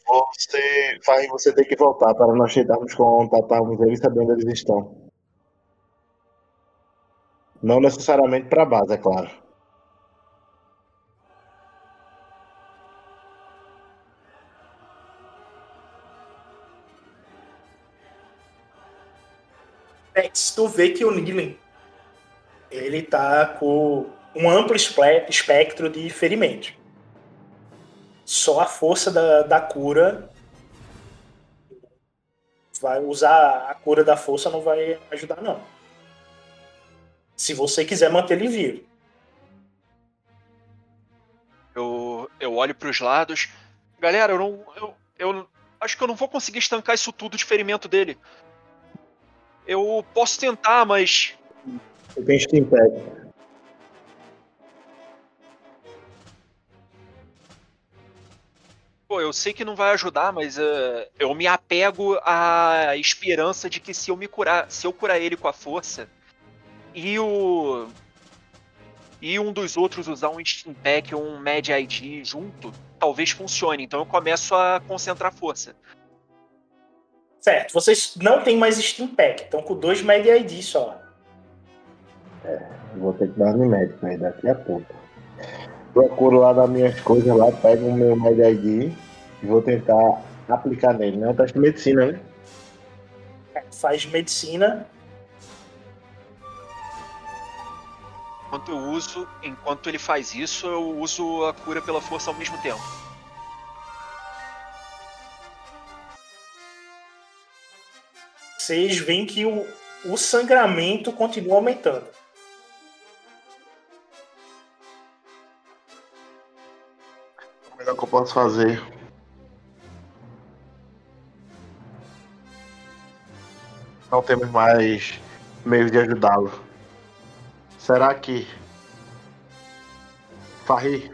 [SPEAKER 6] Você, Farri, você tem que voltar para nós tentarmos contatarmos eles saber onde eles estão. Não necessariamente para a base, é claro.
[SPEAKER 3] Tex, tu vê que o Nilen ele tá com um amplo espectro de ferimentos. Só a força da, da cura vai usar a cura da força não vai ajudar não. Se você quiser manter ele vivo.
[SPEAKER 5] Eu, eu olho pros lados. Galera, eu não. Eu, eu acho que eu não vou conseguir estancar isso tudo de ferimento dele. Eu posso tentar, mas.
[SPEAKER 6] Você tem Steam Pack.
[SPEAKER 5] Pô, eu sei que não vai ajudar, mas eh, eu me apego à esperança de que se eu me curar, se eu curar ele com a força e o e um dos outros usar um Steam Pack ou um Mad ID junto, talvez funcione. Então eu começo a concentrar força.
[SPEAKER 3] Certo, vocês não têm mais Steam Pack, estão com dois Med ID só.
[SPEAKER 6] Vou ter que dar no médico aí daqui a pouco. Procuro lá das minhas coisas lá, pego o meu Med ID e vou tentar aplicar nele, né? Um teste de medicina, né?
[SPEAKER 3] Faz medicina.
[SPEAKER 5] Enquanto eu uso, enquanto ele faz isso, eu uso a cura pela força ao mesmo tempo.
[SPEAKER 3] Vocês veem que o, o sangramento continua aumentando.
[SPEAKER 6] Posso fazer. Não temos mais meios de ajudá-lo. Será que. Farri?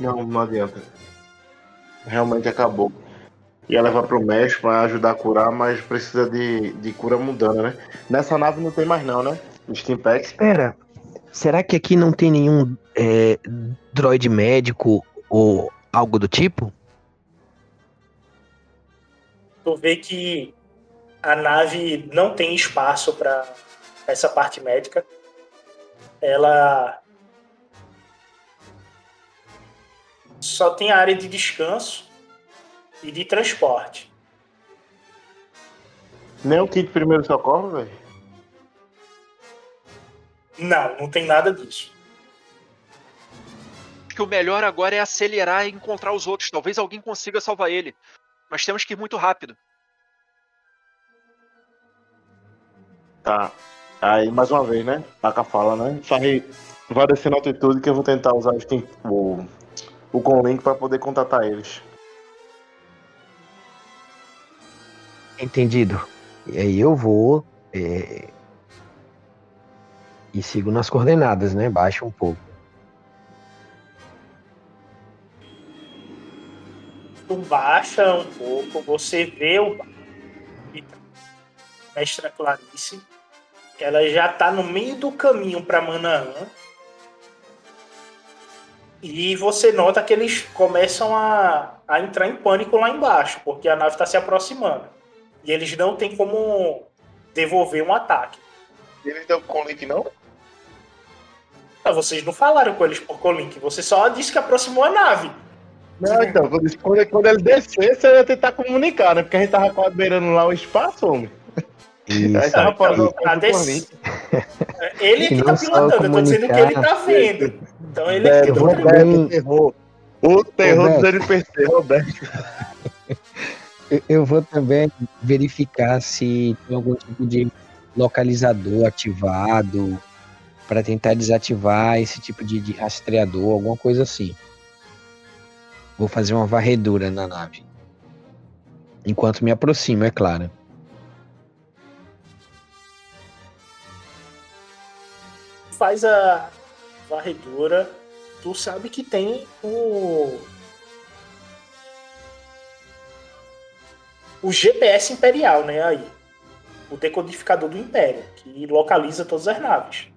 [SPEAKER 6] Não, não adianta. Realmente acabou. Ia levar pro México pra ajudar a curar, mas precisa de, de cura mudando, né? Nessa nave não tem mais não, né? Steam Pack.
[SPEAKER 1] Espera, será que aqui não tem nenhum é, droid médico ou algo do tipo?
[SPEAKER 3] Tu vê que a nave não tem espaço para essa parte médica. Ela só tem a área de descanso e de transporte.
[SPEAKER 6] Nem o kit primeiro socorro, velho.
[SPEAKER 3] Não, não tem nada disso.
[SPEAKER 5] Que o melhor agora é acelerar e encontrar os outros. Talvez alguém consiga salvar ele. Mas temos que ir muito rápido.
[SPEAKER 6] Tá. Aí, mais uma vez, né? Taca fala, né? Farri, vai descer na altitude que eu vou tentar usar o, o Conlink pra poder contatar eles.
[SPEAKER 1] Entendido. E aí eu vou é, e sigo nas coordenadas, né? Baixa um pouco.
[SPEAKER 3] Tu baixa um pouco, você vê o mestra Clarice. Ela já tá no meio do caminho para Manaã. E você nota que eles começam a, a entrar em pânico lá embaixo, porque a nave está se aproximando. E eles não têm como devolver um ataque.
[SPEAKER 6] Eles dão com link, não?
[SPEAKER 3] Ah, vocês não falaram com eles por Colink, você só disse que aproximou a nave.
[SPEAKER 6] Não, então, quando, quando, quando ele descesse, eu ia tentar comunicar, né? Porque a gente tava quase beirando lá o espaço, homem.
[SPEAKER 1] Isso.
[SPEAKER 6] Aí tava
[SPEAKER 3] Tá desse- Ele
[SPEAKER 1] E
[SPEAKER 3] que tá pilotando, eu tô dizendo que ele tá vendo. Então ele
[SPEAKER 6] É,
[SPEAKER 3] que tá
[SPEAKER 6] Roberto, terror. O terror
[SPEAKER 1] Roberto.
[SPEAKER 6] do NPC, Roberto.
[SPEAKER 1] Eu- Eu vou também verificar se tem algum tipo de localizador ativado para tentar desativar esse tipo de, de rastreador, alguma coisa assim. Vou fazer uma varredura na nave. Enquanto me aproximo, é claro.
[SPEAKER 3] Faz a varredura. Tu sabe que tem o. O GPS Imperial, né? Aí. O decodificador do Império, que localiza todas as naves.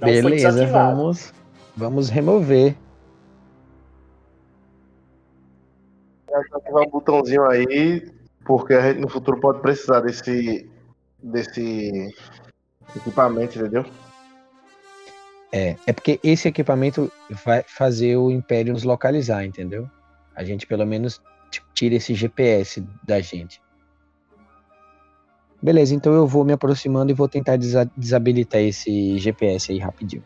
[SPEAKER 3] Não
[SPEAKER 1] Beleza, vamos, vamos remover.
[SPEAKER 6] Ativar um botãozinho aí, porque a gente no futuro pode precisar desse, desse equipamento, entendeu?
[SPEAKER 1] É, é porque esse equipamento vai fazer o Império nos localizar, entendeu? A gente pelo menos tira esse GPS da gente. Beleza, então eu vou me aproximando e vou tentar desa- desabilitar esse GPS aí rapidinho.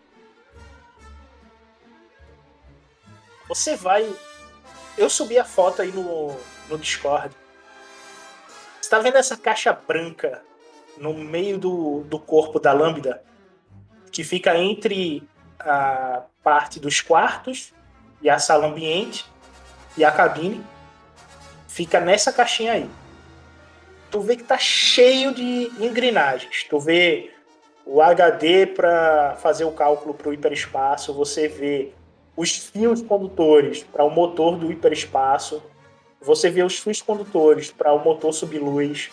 [SPEAKER 3] Você vai. Eu subi a foto aí no, no Discord. Você tá vendo essa caixa branca no meio do, do corpo da Lambda? Que fica entre a parte dos quartos e a sala ambiente e a cabine. Fica nessa caixinha aí. Tu vê que tá cheio de engrenagens. Tu vê o HD para fazer o cálculo para o hiperespaço. Você vê os fios condutores para o motor do hiperespaço, você vê os fios condutores para o motor subluz,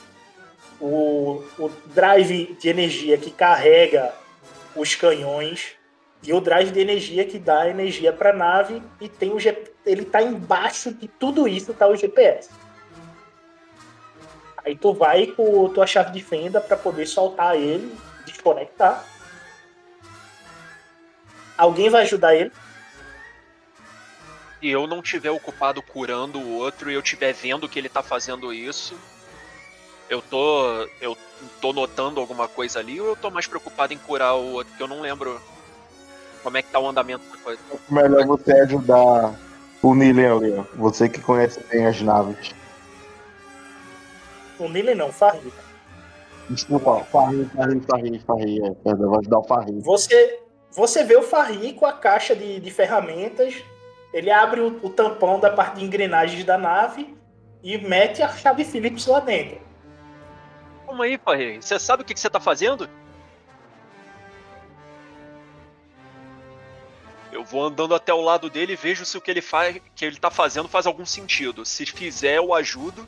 [SPEAKER 3] o, o drive de energia que carrega os canhões e o drive de energia que dá energia para a nave e tem o G, ele tá embaixo de tudo isso tá o GPS. Aí tu vai com tua chave de fenda para poder soltar ele, desconectar. Alguém vai ajudar ele?
[SPEAKER 5] E eu não tiver ocupado curando o outro e eu tiver vendo que ele tá fazendo isso, eu tô. Eu tô notando alguma coisa ali ou eu tô mais preocupado em curar o outro, que eu não lembro como é que tá o andamento da coisa.
[SPEAKER 6] Melhor você ajudar o Nilen ali, ó. Você que conhece bem as naves.
[SPEAKER 3] O Nile não, Farri.
[SPEAKER 6] Desculpa, Farri, Farri, Farri, Farri, é, perdão, vou ajudar o Farri.
[SPEAKER 3] Você, você vê o Farri com a caixa de, de ferramentas, ele abre o, o tampão da parte de engrenagens da nave e mete a chave Phillips lá dentro.
[SPEAKER 5] Calma aí, Farrei. Você sabe o que, que você tá fazendo? Eu vou andando até o lado dele e vejo se o que ele faz, que ele tá fazendo faz algum sentido. Se fizer, eu ajudo.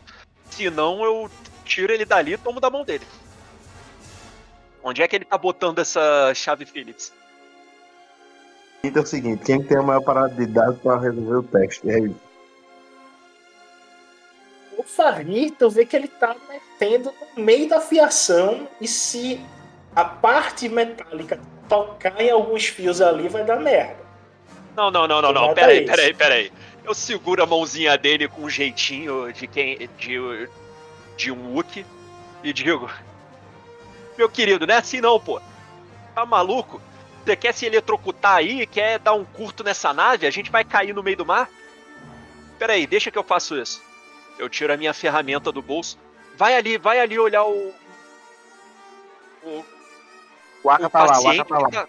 [SPEAKER 5] Se não, eu tiro ele dali e tomo da mão dele. Onde é que ele tá botando essa chave Phillips?
[SPEAKER 6] Então é o seguinte, quem tem a maior parada de dados para resolver o teste? É isso.
[SPEAKER 3] O Farri, tu vê que ele tá metendo no meio da fiação e se a parte metálica tocar em alguns fios ali, vai dar merda.
[SPEAKER 5] Não, não, não, não, não. Peraí, peraí, peraí. Eu seguro a mãozinha dele com um jeitinho de quem. de, de um Wookie e digo. Meu querido, não é assim não, pô. Tá maluco? Você quer se eletrocutar aí? Quer dar um curto nessa nave? A gente vai cair no meio do mar? Peraí, deixa que eu faço isso. Eu tiro a minha ferramenta do bolso. Vai ali, vai ali olhar o. O,
[SPEAKER 6] O Aka tá lá, o Aka tá lá.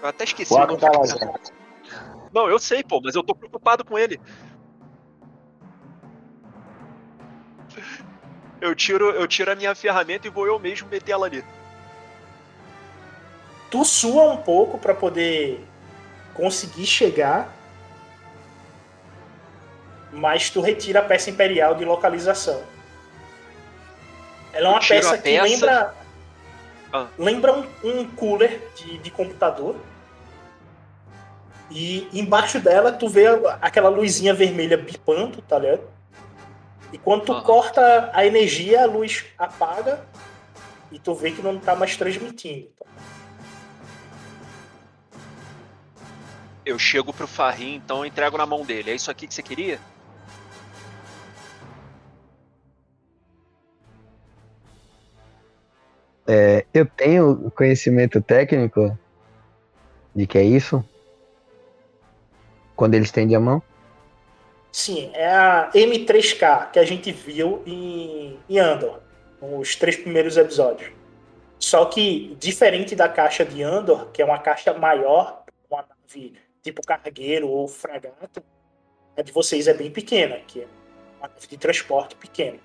[SPEAKER 5] Eu até esqueci
[SPEAKER 6] O
[SPEAKER 5] o nome
[SPEAKER 6] tá lá
[SPEAKER 5] não, eu sei, pô, mas eu tô preocupado com ele. Eu tiro, eu tiro a minha ferramenta e vou eu mesmo meter ela ali.
[SPEAKER 3] Tu sua um pouco para poder conseguir chegar, mas tu retira a peça imperial de localização. Ela é uma peça,
[SPEAKER 5] a
[SPEAKER 3] que
[SPEAKER 5] peça.
[SPEAKER 3] lembra.
[SPEAKER 5] Ah.
[SPEAKER 3] Lembra um, um cooler de, de computador. E embaixo dela tu vê aquela luzinha vermelha bipando, tá ligado? E quando tu
[SPEAKER 5] Aham.
[SPEAKER 3] corta a energia, a luz apaga e tu vê que não tá mais transmitindo. tá?
[SPEAKER 5] Eu chego pro Farrim, então eu entrego na mão dele. É isso aqui que você queria?
[SPEAKER 1] É, eu tenho conhecimento técnico de que é isso? Quando ele estende a mão?
[SPEAKER 3] Sim, é a M3K que a gente viu em, em Andor, nos três primeiros episódios. Só que, diferente da caixa de Andor, que é uma caixa maior, uma nave tipo cargueiro ou fragata, a de vocês é bem pequena, que é uma nave de transporte pequena.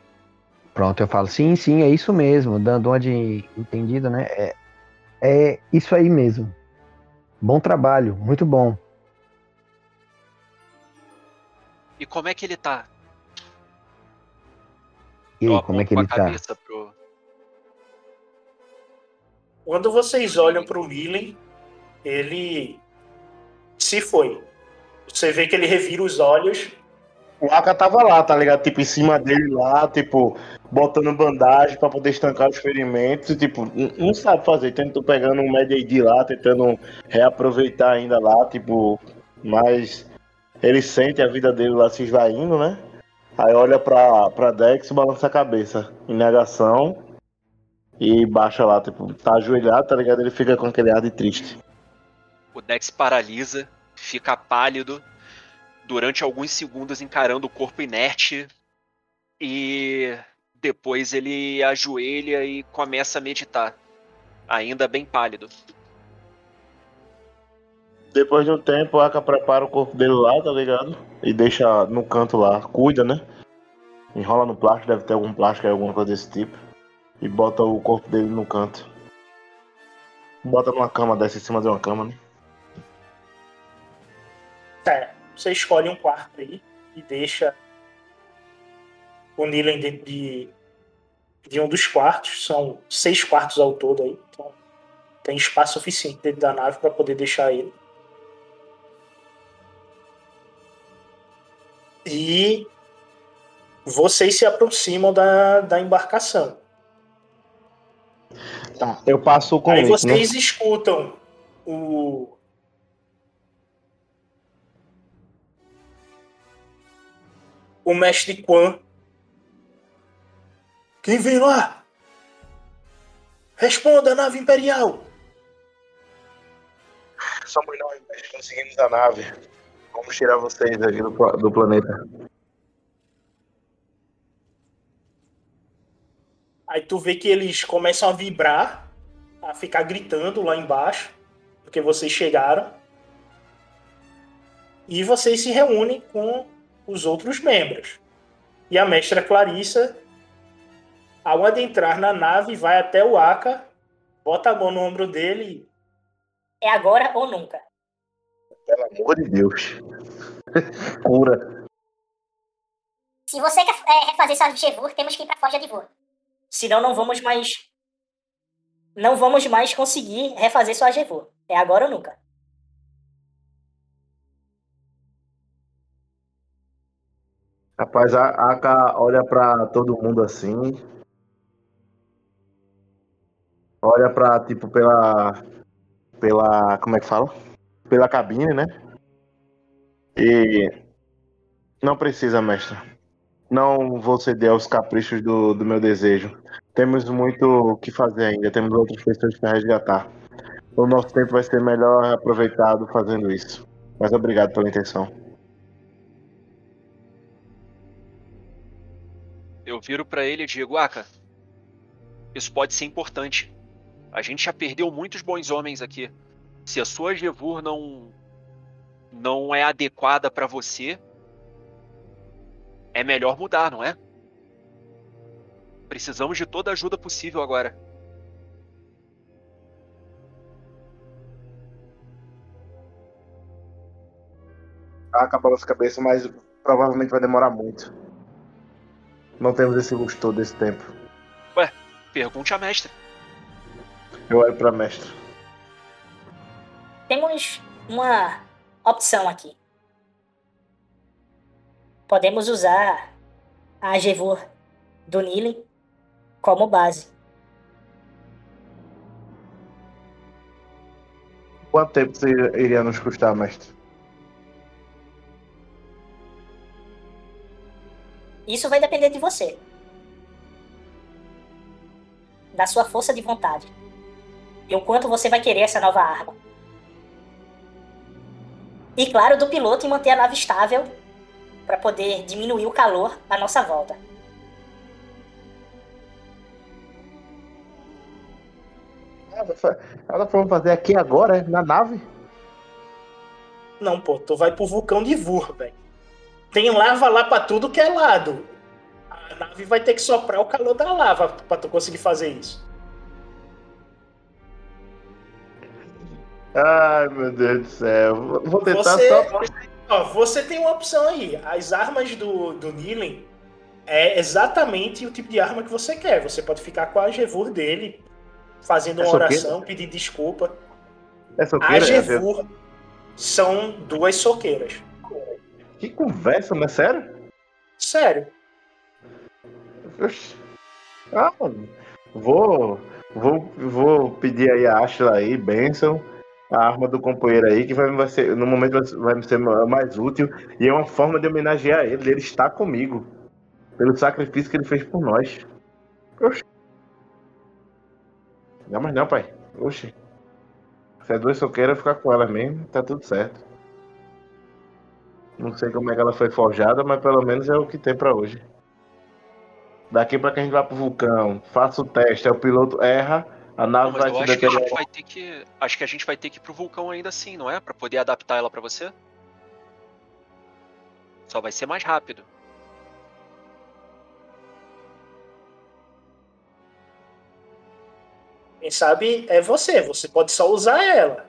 [SPEAKER 1] Pronto, eu falo, sim, sim, é isso mesmo, dando uma de entendido, né? É, é isso aí mesmo. Bom trabalho, muito bom.
[SPEAKER 5] E como é que ele tá?
[SPEAKER 1] E aí, como é que ele
[SPEAKER 5] a
[SPEAKER 1] tá?
[SPEAKER 5] pro.
[SPEAKER 3] Quando vocês olham para o Millen, ele se foi. Você vê que ele revira os olhos.
[SPEAKER 6] O Aka tava lá, tá ligado? Tipo, em cima dele lá, tipo, botando bandagem pra poder estancar os ferimentos. Tipo, não sabe fazer. Tento pegando um Med lá, tentando reaproveitar ainda lá, tipo, mas ele sente a vida dele lá se esvaindo, né? Aí olha pra, pra Dex e balança a cabeça em negação e baixa lá, tipo, tá ajoelhado, tá ligado? Ele fica com aquele ar de triste.
[SPEAKER 5] O Dex paralisa, fica pálido, durante alguns segundos encarando o corpo inerte e depois ele ajoelha e começa a meditar, ainda bem pálido.
[SPEAKER 6] Depois de um tempo, o Aka prepara o corpo dele lá, tá ligado? E deixa no canto lá. Cuida, né? Enrola no plástico, deve ter algum plástico alguma coisa desse tipo. E bota o corpo dele no canto. Bota numa cama dessa em cima de uma cama, né?
[SPEAKER 3] Tá, você escolhe um quarto aí e deixa o Nilen dentro de, de um dos quartos. São seis quartos ao todo aí. Então tem espaço suficiente dentro da nave para poder deixar ele. E vocês se aproximam da, da embarcação.
[SPEAKER 6] Tá. Eu passo com
[SPEAKER 3] Aí
[SPEAKER 6] ele,
[SPEAKER 3] vocês
[SPEAKER 6] né?
[SPEAKER 3] escutam o. O mestre Quan. Quem vem lá? Responda, nave imperial!
[SPEAKER 6] Somos nós, mas conseguimos a nave. Vamos tirar vocês aqui do, do planeta.
[SPEAKER 3] Aí tu vê que eles começam a vibrar, a ficar gritando lá embaixo, porque vocês chegaram. E vocês se reúnem com os outros membros. E a mestra Clarissa, ao adentrar na nave, vai até o Aka, bota a mão no ombro dele
[SPEAKER 11] É agora ou nunca.
[SPEAKER 6] Pelo amor de Deus. *laughs* Cura.
[SPEAKER 11] Se você quer é, refazer sua Gevur, temos que ir pra Forja de Vur. Senão não vamos mais. Não vamos mais conseguir refazer sua Gevur. É agora ou nunca.
[SPEAKER 6] Rapaz, a Aka olha pra todo mundo assim. Olha pra, tipo, pela. Pela. Como é que fala? Pela cabine, né? E. Não precisa, mestre. Não vou ceder aos caprichos do, do meu desejo. Temos muito o que fazer ainda. Temos outras pessoas para resgatar. O nosso tempo vai ser melhor aproveitado fazendo isso. Mas obrigado pela intenção.
[SPEAKER 5] Viro pra ele e digo, Aka, isso pode ser importante. A gente já perdeu muitos bons homens aqui. Se a sua Gevur não não é adequada pra você, é melhor mudar, não é? Precisamos de toda a ajuda possível agora.
[SPEAKER 6] Aka balança a cabeça, mas provavelmente vai demorar muito. Não temos esse luxo todo esse tempo.
[SPEAKER 5] Ué, Pergunte à mestre.
[SPEAKER 6] Eu olho pra mestre.
[SPEAKER 11] Temos uma opção aqui. Podemos usar a Agevur do Nilin como base.
[SPEAKER 6] Quanto tempo iria nos custar, mestre?
[SPEAKER 11] Isso vai depender de você. Da sua força de vontade. E o quanto você vai querer essa nova arma. E claro, do piloto em manter a nave estável para poder diminuir o calor à nossa volta.
[SPEAKER 6] Ela falou fazer aqui agora, é? na nave?
[SPEAKER 3] Não, pô, tu vai pro vulcão de Vur, velho. Tem lava lá pra tudo que é lado. A nave vai ter que soprar o calor da lava pra tu conseguir fazer isso.
[SPEAKER 6] Ai, meu Deus do céu. Vou tentar
[SPEAKER 3] Você,
[SPEAKER 6] só.
[SPEAKER 3] ó, você tem uma opção aí. As armas do, do Nilen é exatamente o tipo de arma que você quer. Você pode ficar com a Agevur dele, fazendo
[SPEAKER 6] É
[SPEAKER 3] uma oração, pedir desculpa.
[SPEAKER 6] É
[SPEAKER 3] A
[SPEAKER 6] soqueira?
[SPEAKER 3] Agevur são duas soqueiras.
[SPEAKER 6] Que conversa, mas sério?
[SPEAKER 3] Sério.
[SPEAKER 6] Oxi. Ah, mano. Vou, vou, vou pedir aí a Ashla aí, Benção, a arma do companheiro aí, que vai, vai ser, no momento vai, vai me ser mais útil. E é uma forma de homenagear ele. Ele está comigo. Pelo sacrifício que ele fez por nós. Oxi. Não, mas não, pai. Oxi. Se é duas soqueiras, ficar com ela mesmo, tá tudo certo. Não sei como é que ela foi forjada, mas pelo menos é o que tem pra hoje. Daqui pra que a gente vá pro vulcão, faça o teste, aí o piloto erra, a nave
[SPEAKER 5] Mas
[SPEAKER 6] vai
[SPEAKER 5] eu
[SPEAKER 6] se
[SPEAKER 5] acho que a
[SPEAKER 6] deteriorar.
[SPEAKER 5] gente vai ter que. Acho que a gente vai ter que ir pro vulcão ainda assim, não é? Pra poder adaptar ela pra você. Só vai ser mais rápido.
[SPEAKER 3] Quem sabe é você. Você pode só usar ela.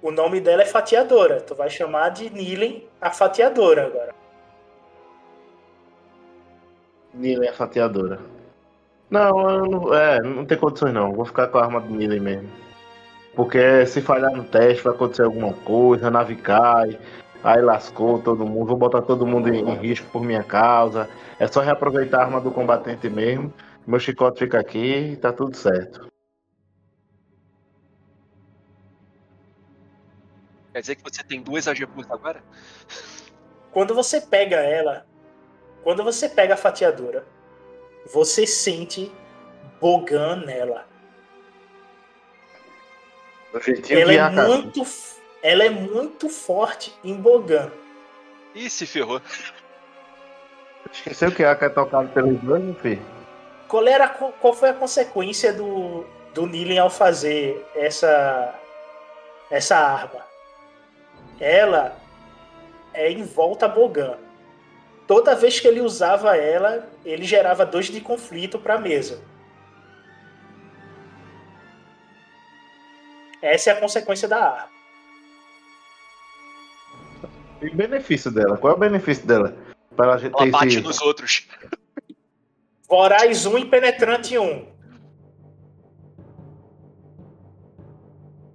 [SPEAKER 3] O nome dela é Fatiadora. Tu vai chamar de Nilen a Fatiadora agora.
[SPEAKER 6] Nilen é fatiadora. Não, não, é, não tem condições não. Vou ficar com a arma do Nilen mesmo. Porque se falhar no teste vai acontecer alguma coisa, a nave cai, aí lascou todo mundo, vou botar todo mundo em, em risco por minha causa. É só reaproveitar a arma do combatente mesmo. Meu chicote fica aqui e tá tudo certo.
[SPEAKER 5] Quer dizer que você tem duas AGPUs agora?
[SPEAKER 3] Quando você pega ela, quando você pega a Fatiadora, você sente Bogan nela. Ela é muito, ela é muito forte em Bogan.
[SPEAKER 5] Ih, se ferrou.
[SPEAKER 6] Esqueceu que a é tocado pelos dois, meu filho?
[SPEAKER 3] Qual, era, qual foi a consequência do, do Nilen ao fazer essa, essa arma? Ela é em volta a Bogan. Toda vez que ele usava ela, ele gerava dois de conflito para a mesa. Essa é a consequência da arma.
[SPEAKER 6] E o benefício dela? Qual é o benefício dela? Pra ela ter
[SPEAKER 5] Ela bate
[SPEAKER 6] esse...
[SPEAKER 5] nos outros.
[SPEAKER 3] Voraz 1 e Penetrante 1.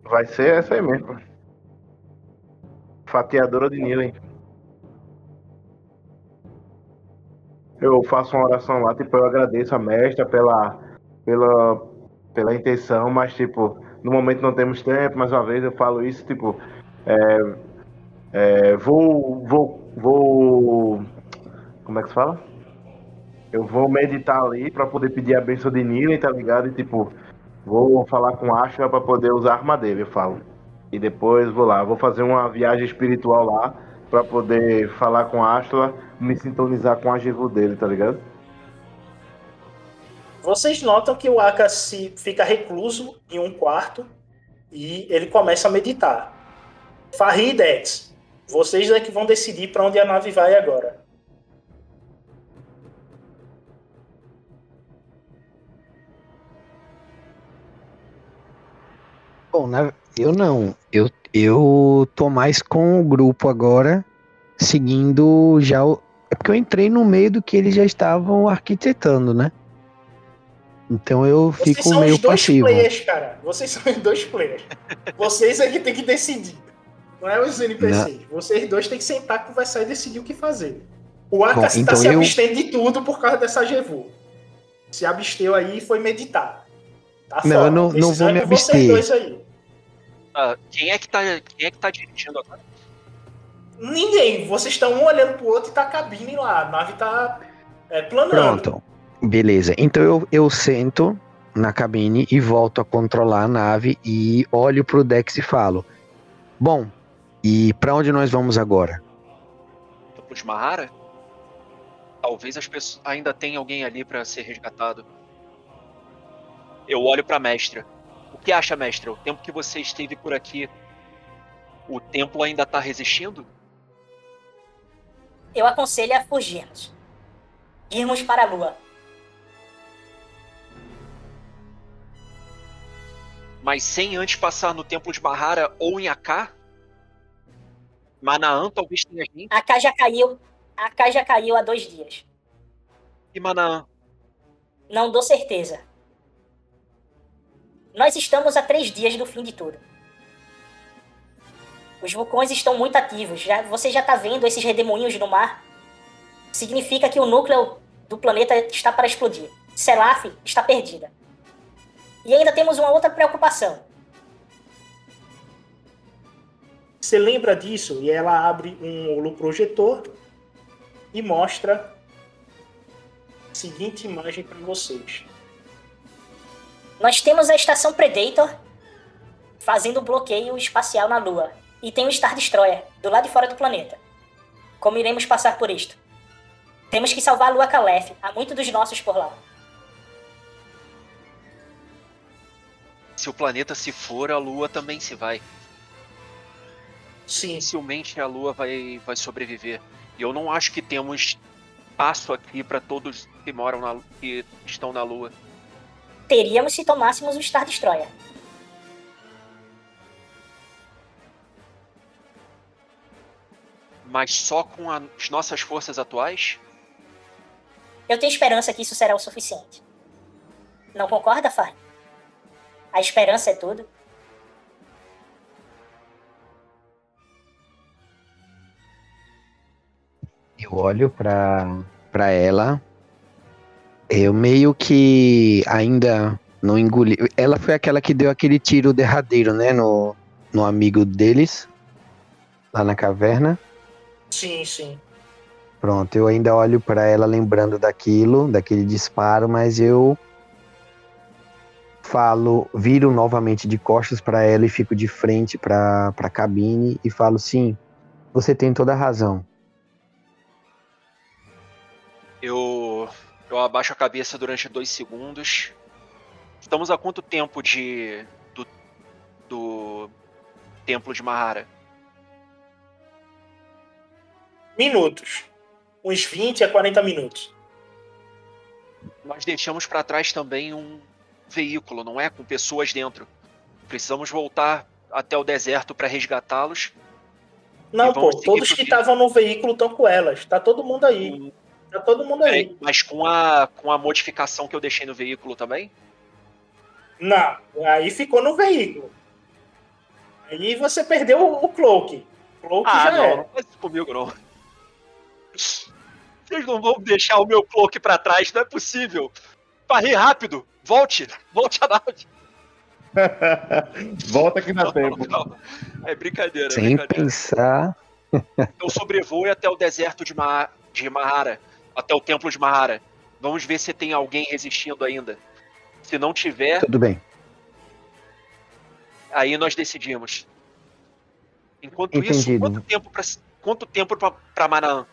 [SPEAKER 6] Vai ser essa aí mesmo. Fatiadora de Nilen. Eu faço uma oração lá, tipo, eu agradeço a mestra pela, pela, pela intenção, mas, tipo, no momento não temos tempo, mais uma vez eu falo isso, tipo, é, é, vou, vou, vou, como é que se fala? Eu vou meditar ali pra poder pedir a benção de Nilen, tá ligado? E, tipo, vou falar com Ashla pra poder usar a arma dele, eu falo. E depois vou lá, vou fazer uma viagem espiritual lá pra poder falar com a Ashla, me sintonizar com a Givu dele, tá ligado?
[SPEAKER 3] Vocês notam que o Aka se fica recluso em um quarto e ele começa a meditar. Farri e Dex, vocês é que vão decidir para onde a nave vai agora.
[SPEAKER 1] Bom, né, eu não. Eu, eu tô mais com o grupo agora, seguindo já o. É porque eu entrei no meio do que eles já estavam arquitetando, né? Então eu
[SPEAKER 3] Vocês
[SPEAKER 1] fico
[SPEAKER 3] são
[SPEAKER 1] meio
[SPEAKER 3] os dois
[SPEAKER 1] passivo.
[SPEAKER 3] players, cara. Vocês são os dois players. Vocês é que tem que decidir. Não é os NPCs. Vocês dois têm que sentar, conversar e decidir o que fazer. O Aka tá
[SPEAKER 1] então
[SPEAKER 3] se
[SPEAKER 1] eu-
[SPEAKER 3] abstendo de tudo por causa dessa Jevu. Se absteu aí e foi meditar. Tá
[SPEAKER 1] Não,
[SPEAKER 3] fora.
[SPEAKER 1] eu não- não vou
[SPEAKER 3] é
[SPEAKER 1] me
[SPEAKER 3] vocês
[SPEAKER 1] abster.
[SPEAKER 5] Ah, quem, é que tá, quem é que tá dirigindo agora?
[SPEAKER 3] Ninguém. Vocês estão um olhando pro outro e tá a cabine lá. A nave tá é, planando.
[SPEAKER 1] Pronto. Beleza. Então eu, eu sento na cabine e volto a controlar a nave e olho pro Dex e falo: Bom, e pra onde nós vamos agora?
[SPEAKER 5] De Mahara? Talvez as pessoas ainda tenha alguém ali pra ser resgatado. Eu olho pra mestra. O que acha, mestra? O tempo que você esteve por aqui, o templo ainda tá resistindo?
[SPEAKER 11] Eu aconselho a fugirmos. Irmos para a lua.
[SPEAKER 5] Mas sem antes passar no templo de Mahara ou em Aká? Manaã talvez tenha gente.
[SPEAKER 11] A K já caiu. A K já caiu há dois dias.
[SPEAKER 5] E Manaã?
[SPEAKER 11] Não dou certeza. Nós estamos a três dias do fim de tudo. Os vulcões estão muito ativos. Já, você já está vendo esses redemoinhos no mar? Significa que o núcleo do planeta está para explodir. Selaf está perdida. E ainda temos uma outra preocupação.
[SPEAKER 3] Você lembra disso? E ela abre um holoprojetor e mostra a seguinte imagem para vocês.
[SPEAKER 11] Nós temos a estação Predator fazendo bloqueio espacial na Lua. E tem o Star Destroyer do lado de fora do planeta. Como iremos passar por isto? Temos que salvar a Lua Calef. Há muitos dos nossos por lá.
[SPEAKER 5] Se o planeta se for, a Lua também se vai.
[SPEAKER 3] Sim.
[SPEAKER 5] Dificilmente a Lua vai, vai sobreviver. E eu não acho que temos espaço aqui para todos que moram na que estão na Lua.
[SPEAKER 11] Teríamos se tomássemos o Star Destroyer.
[SPEAKER 5] Mas só com a- as nossas forças atuais?
[SPEAKER 11] Eu tenho esperança que isso será o suficiente. Não concorda, Fai? A esperança é tudo.
[SPEAKER 1] Eu olho pra, pra ela. Eu meio que ainda não engoli. Ela foi aquela que deu aquele tiro derradeiro, né? No, no amigo deles. Lá na caverna.
[SPEAKER 3] Sim, sim.
[SPEAKER 1] Pronto, eu ainda olho pra ela lembrando daquilo, daquele disparo, mas eu falo, viro novamente de costas pra ela e fico de frente pra para cabine e falo sim, você tem toda a razão.
[SPEAKER 5] Eu, eu abaixo a cabeça durante dois segundos. Estamos a quanto tempo de do, do templo de Mahara?
[SPEAKER 3] Minutos. Uns 20 a 40 minutos.
[SPEAKER 5] Nós deixamos para trás também um veículo, não é? Com pessoas dentro. Precisamos voltar até o deserto para resgatá-los.
[SPEAKER 3] Não, pô, todos que estavam no veículo estão com elas. Tá todo mundo aí. Tá todo mundo aí.
[SPEAKER 5] Mas com a, com a modificação que eu deixei no veículo também?
[SPEAKER 3] Não, aí ficou no veículo. Aí você perdeu o, o Cloak. Cloak
[SPEAKER 5] Ah,
[SPEAKER 3] já
[SPEAKER 5] não,
[SPEAKER 3] era.
[SPEAKER 5] não faz isso comigo, não. Vocês não vão deixar o meu cloak pra trás, não é possível. Parei rápido, volte, *laughs* volte a nave. *laughs*
[SPEAKER 6] Volta que dá tempo.
[SPEAKER 5] É brincadeira, é
[SPEAKER 1] Sem
[SPEAKER 5] brincadeira.
[SPEAKER 1] pensar.
[SPEAKER 5] Eu sobrevoo até o deserto de, Ma de Mahara, até o templo de Mahara. Vamos ver se tem alguém resistindo ainda. Se não tiver,
[SPEAKER 1] Tudo bem.
[SPEAKER 5] aí nós decidimos. Enquanto isso,
[SPEAKER 1] Entendido.
[SPEAKER 5] quanto tempo pra, quanto tempo pra, pra Manaã?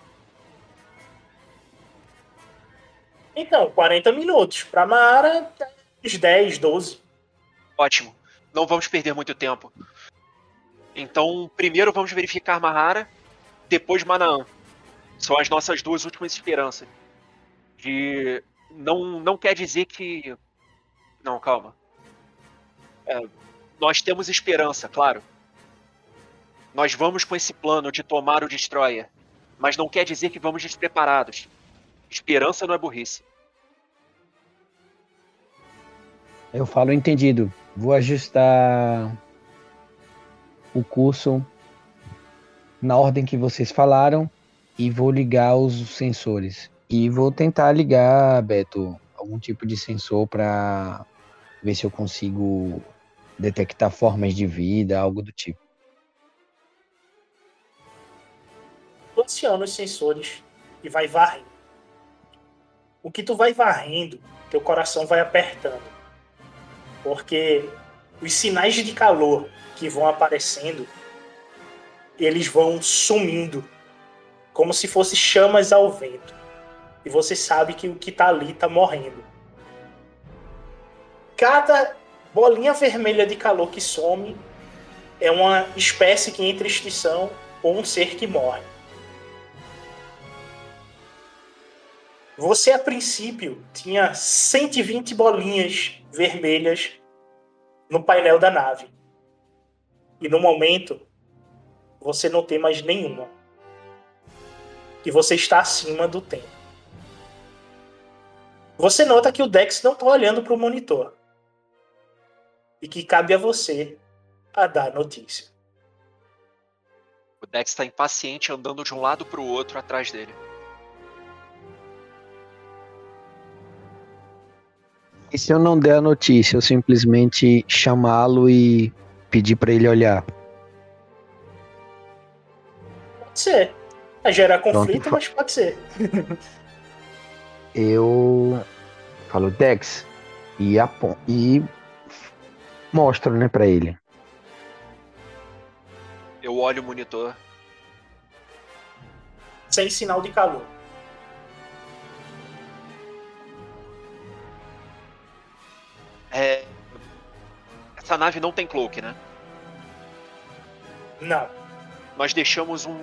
[SPEAKER 3] Então, 40 minutos. Pra Mara, uns 10, 12.
[SPEAKER 5] Ótimo. Não vamos perder muito tempo. Então, primeiro vamos verificar Mahara, depois Manaã. São as nossas duas últimas esperanças. De não não quer dizer que não, calma. É, nós temos esperança, claro. Nós vamos com esse plano de tomar o Destroyer, mas não quer dizer que vamos despreparados. Esperança não é burrice.
[SPEAKER 1] Eu falo entendido. Vou ajustar o curso na ordem que vocês falaram e vou ligar os sensores. E vou tentar ligar, Beto, algum tipo de sensor para ver se eu consigo detectar formas de vida, algo do tipo.
[SPEAKER 3] Aciona os sensores e vai varrendo. O que tu vai varrendo, teu coração vai apertando. Porque os sinais de calor que vão aparecendo, eles vão sumindo, como se fossem chamas ao vento. E você sabe que o que tá ali tá morrendo. Cada bolinha vermelha de calor que some é uma espécie que entra em extinção ou um ser que morre. Você, a princípio, tinha 120 bolinhas vermelhas no painel da nave. E no momento, você não tem mais nenhuma. E você está acima do tempo. Você nota que o Dex não está olhando para o monitor. E que cabe a você a dar notícia.
[SPEAKER 5] O Dex está impaciente andando de um lado para o outro atrás dele.
[SPEAKER 1] E se eu não der a notícia, eu simplesmente chamá-lo e pedir para ele olhar?
[SPEAKER 3] Pode ser. Vai gerar conflito,
[SPEAKER 1] Pronto.
[SPEAKER 3] mas pode ser. *laughs*
[SPEAKER 1] Eu falo Dex e, apon e mostro, né, para ele.
[SPEAKER 5] Eu olho o monitor.
[SPEAKER 3] Sem sinal de calor.
[SPEAKER 5] É... Essa nave não tem cloak, né?
[SPEAKER 3] Não.
[SPEAKER 5] Nós deixamos um,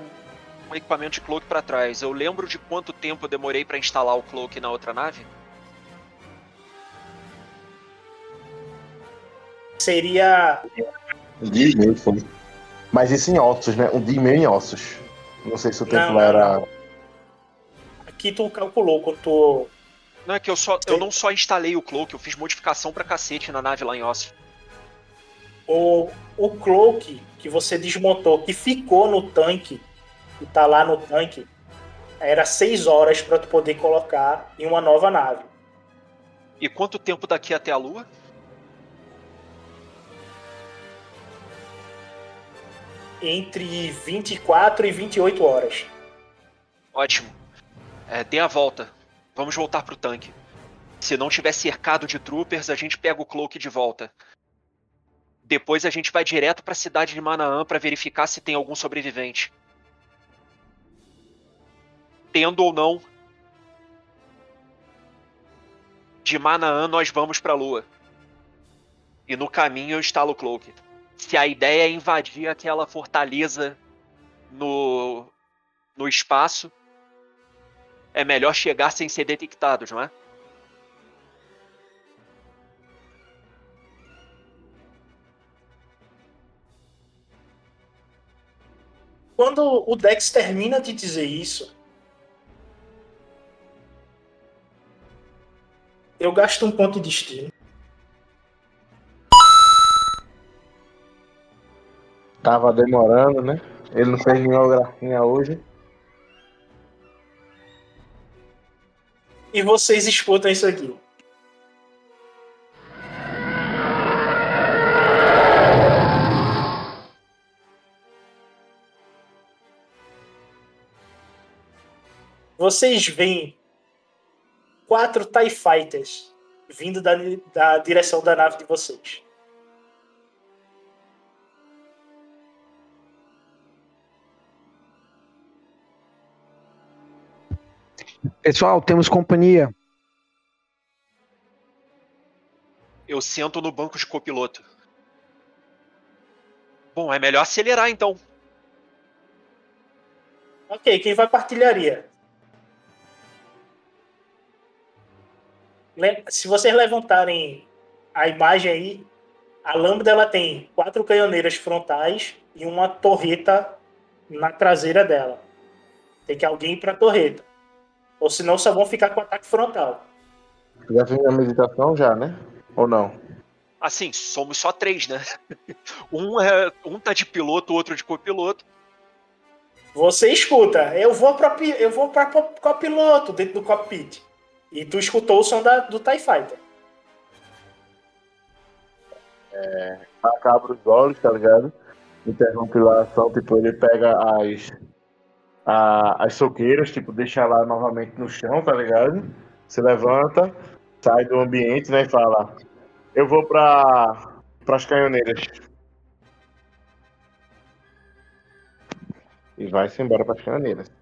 [SPEAKER 5] um equipamento de cloak para trás. Eu lembro de quanto tempo eu demorei para instalar o cloak na outra nave?
[SPEAKER 3] Seria.
[SPEAKER 6] Um dia e meio foi. Mas isso em ossos, né? Um dia e meio em ossos. Não sei se o tempo
[SPEAKER 3] Não,
[SPEAKER 6] lá era.
[SPEAKER 3] Aqui tu calculou quando tu.
[SPEAKER 5] Não é que eu só eu não só instalei o cloak, eu fiz modificação pra cacete na nave lá em Ossos.
[SPEAKER 3] O, o cloak que você desmontou, que ficou no tanque, que tá lá no tanque, era seis horas para tu poder colocar em uma nova nave.
[SPEAKER 5] E quanto tempo daqui até a Lua?
[SPEAKER 3] Entre 24 e 28 horas.
[SPEAKER 5] Ótimo. É, dê a volta. Vamos voltar pro tanque. Se não tiver cercado de troopers, a gente pega o cloak de volta. Depois a gente vai direto pra cidade de Manaã pra verificar se tem algum sobrevivente. Tendo ou não, de Manaã nós vamos pra Lua. E no caminho eu instalo o cloak. Se a ideia é invadir aquela fortaleza no, no espaço, é melhor chegar sem ser detectados, não é?
[SPEAKER 3] Quando o Dex termina de dizer isso, eu gasto um ponto de destino.
[SPEAKER 6] Tava demorando, né? Ele não fez nenhuma gracinha hoje.
[SPEAKER 3] E vocês escutam isso aqui. Vocês veem quatro TIE Fighters vindo da, da direção da nave de vocês.
[SPEAKER 1] Pessoal, temos companhia.
[SPEAKER 5] Eu sento no banco de copiloto. Bom, é melhor acelerar então.
[SPEAKER 3] Ok, quem vai pra artilharia? Se vocês levantarem a imagem aí, a lambda ela tem quatro canhoneiras frontais e uma torreta na traseira dela. Tem que alguém ir pra torreta. Ou senão só vão ficar com ataque frontal.
[SPEAKER 6] Já fiz a meditação já, né? Ou não?
[SPEAKER 5] Assim, somos só três, né? *laughs* Um, é, um tá de piloto, o outro de copiloto.
[SPEAKER 3] Você escuta, eu vou para eu vou para copiloto dentro do cockpit. E tu escutou o som da, do TIE Fighter.
[SPEAKER 6] É, acaba os olhos, tá ligado? Interrompe lá a ação, tipo, ele pega as, a, as soqueiras, tipo, deixa lá novamente no chão, tá ligado? Se levanta, sai do ambiente, né, e fala, eu vou para as canhoneiras. E vai-se embora para as canhoneiras.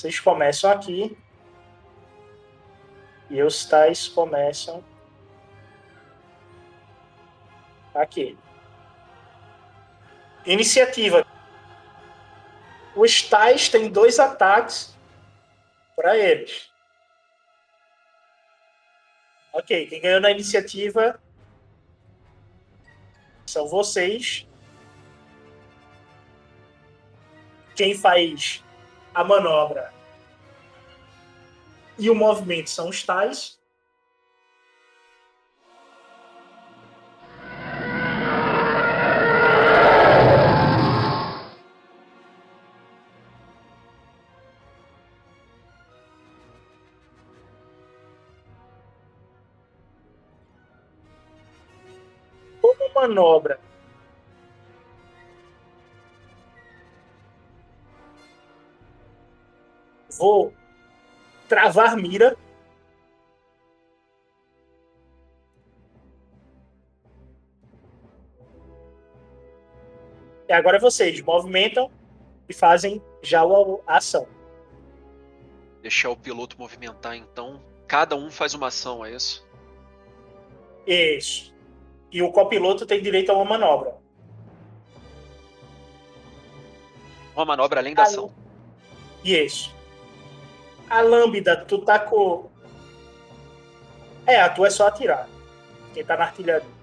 [SPEAKER 3] Vocês começam aqui. E os tais começam aqui. Iniciativa. Os tais têm dois ataques para eles. Ok, quem ganhou na iniciativa são vocês. Quem faz a manobra e o movimento são os tais. Como manobra vou travar mira. E agora vocês movimentam e fazem já a ação.
[SPEAKER 5] Deixar o piloto movimentar, então. Cada um faz uma ação, é isso?
[SPEAKER 3] Isso. E o copiloto tem direito a uma manobra.
[SPEAKER 5] Uma manobra além da ação.
[SPEAKER 3] Isso. A lambda, tu tá com. É, a tua é só atirar. Quem tá na artilharia.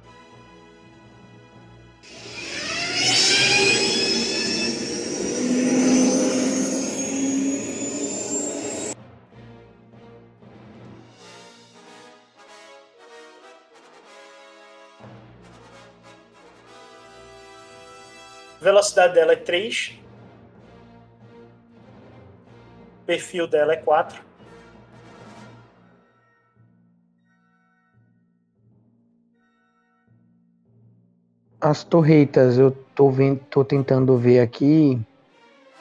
[SPEAKER 3] velocidade dela é 3 perfil dela é 4.
[SPEAKER 1] As torretas, eu tô, vendo, tô tentando ver aqui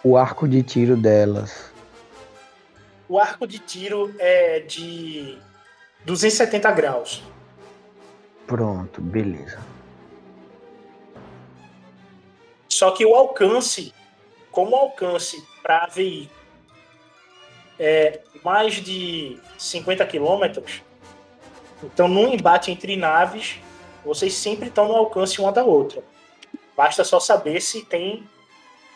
[SPEAKER 1] o arco de tiro delas.
[SPEAKER 3] O arco de tiro é de 270 graus.
[SPEAKER 1] Pronto, beleza.
[SPEAKER 3] Só que o alcance, como o alcance para veículo é, mais de 50 quilômetros. Então, num embate entre naves, vocês sempre estão no alcance uma da outra. Basta só saber se tem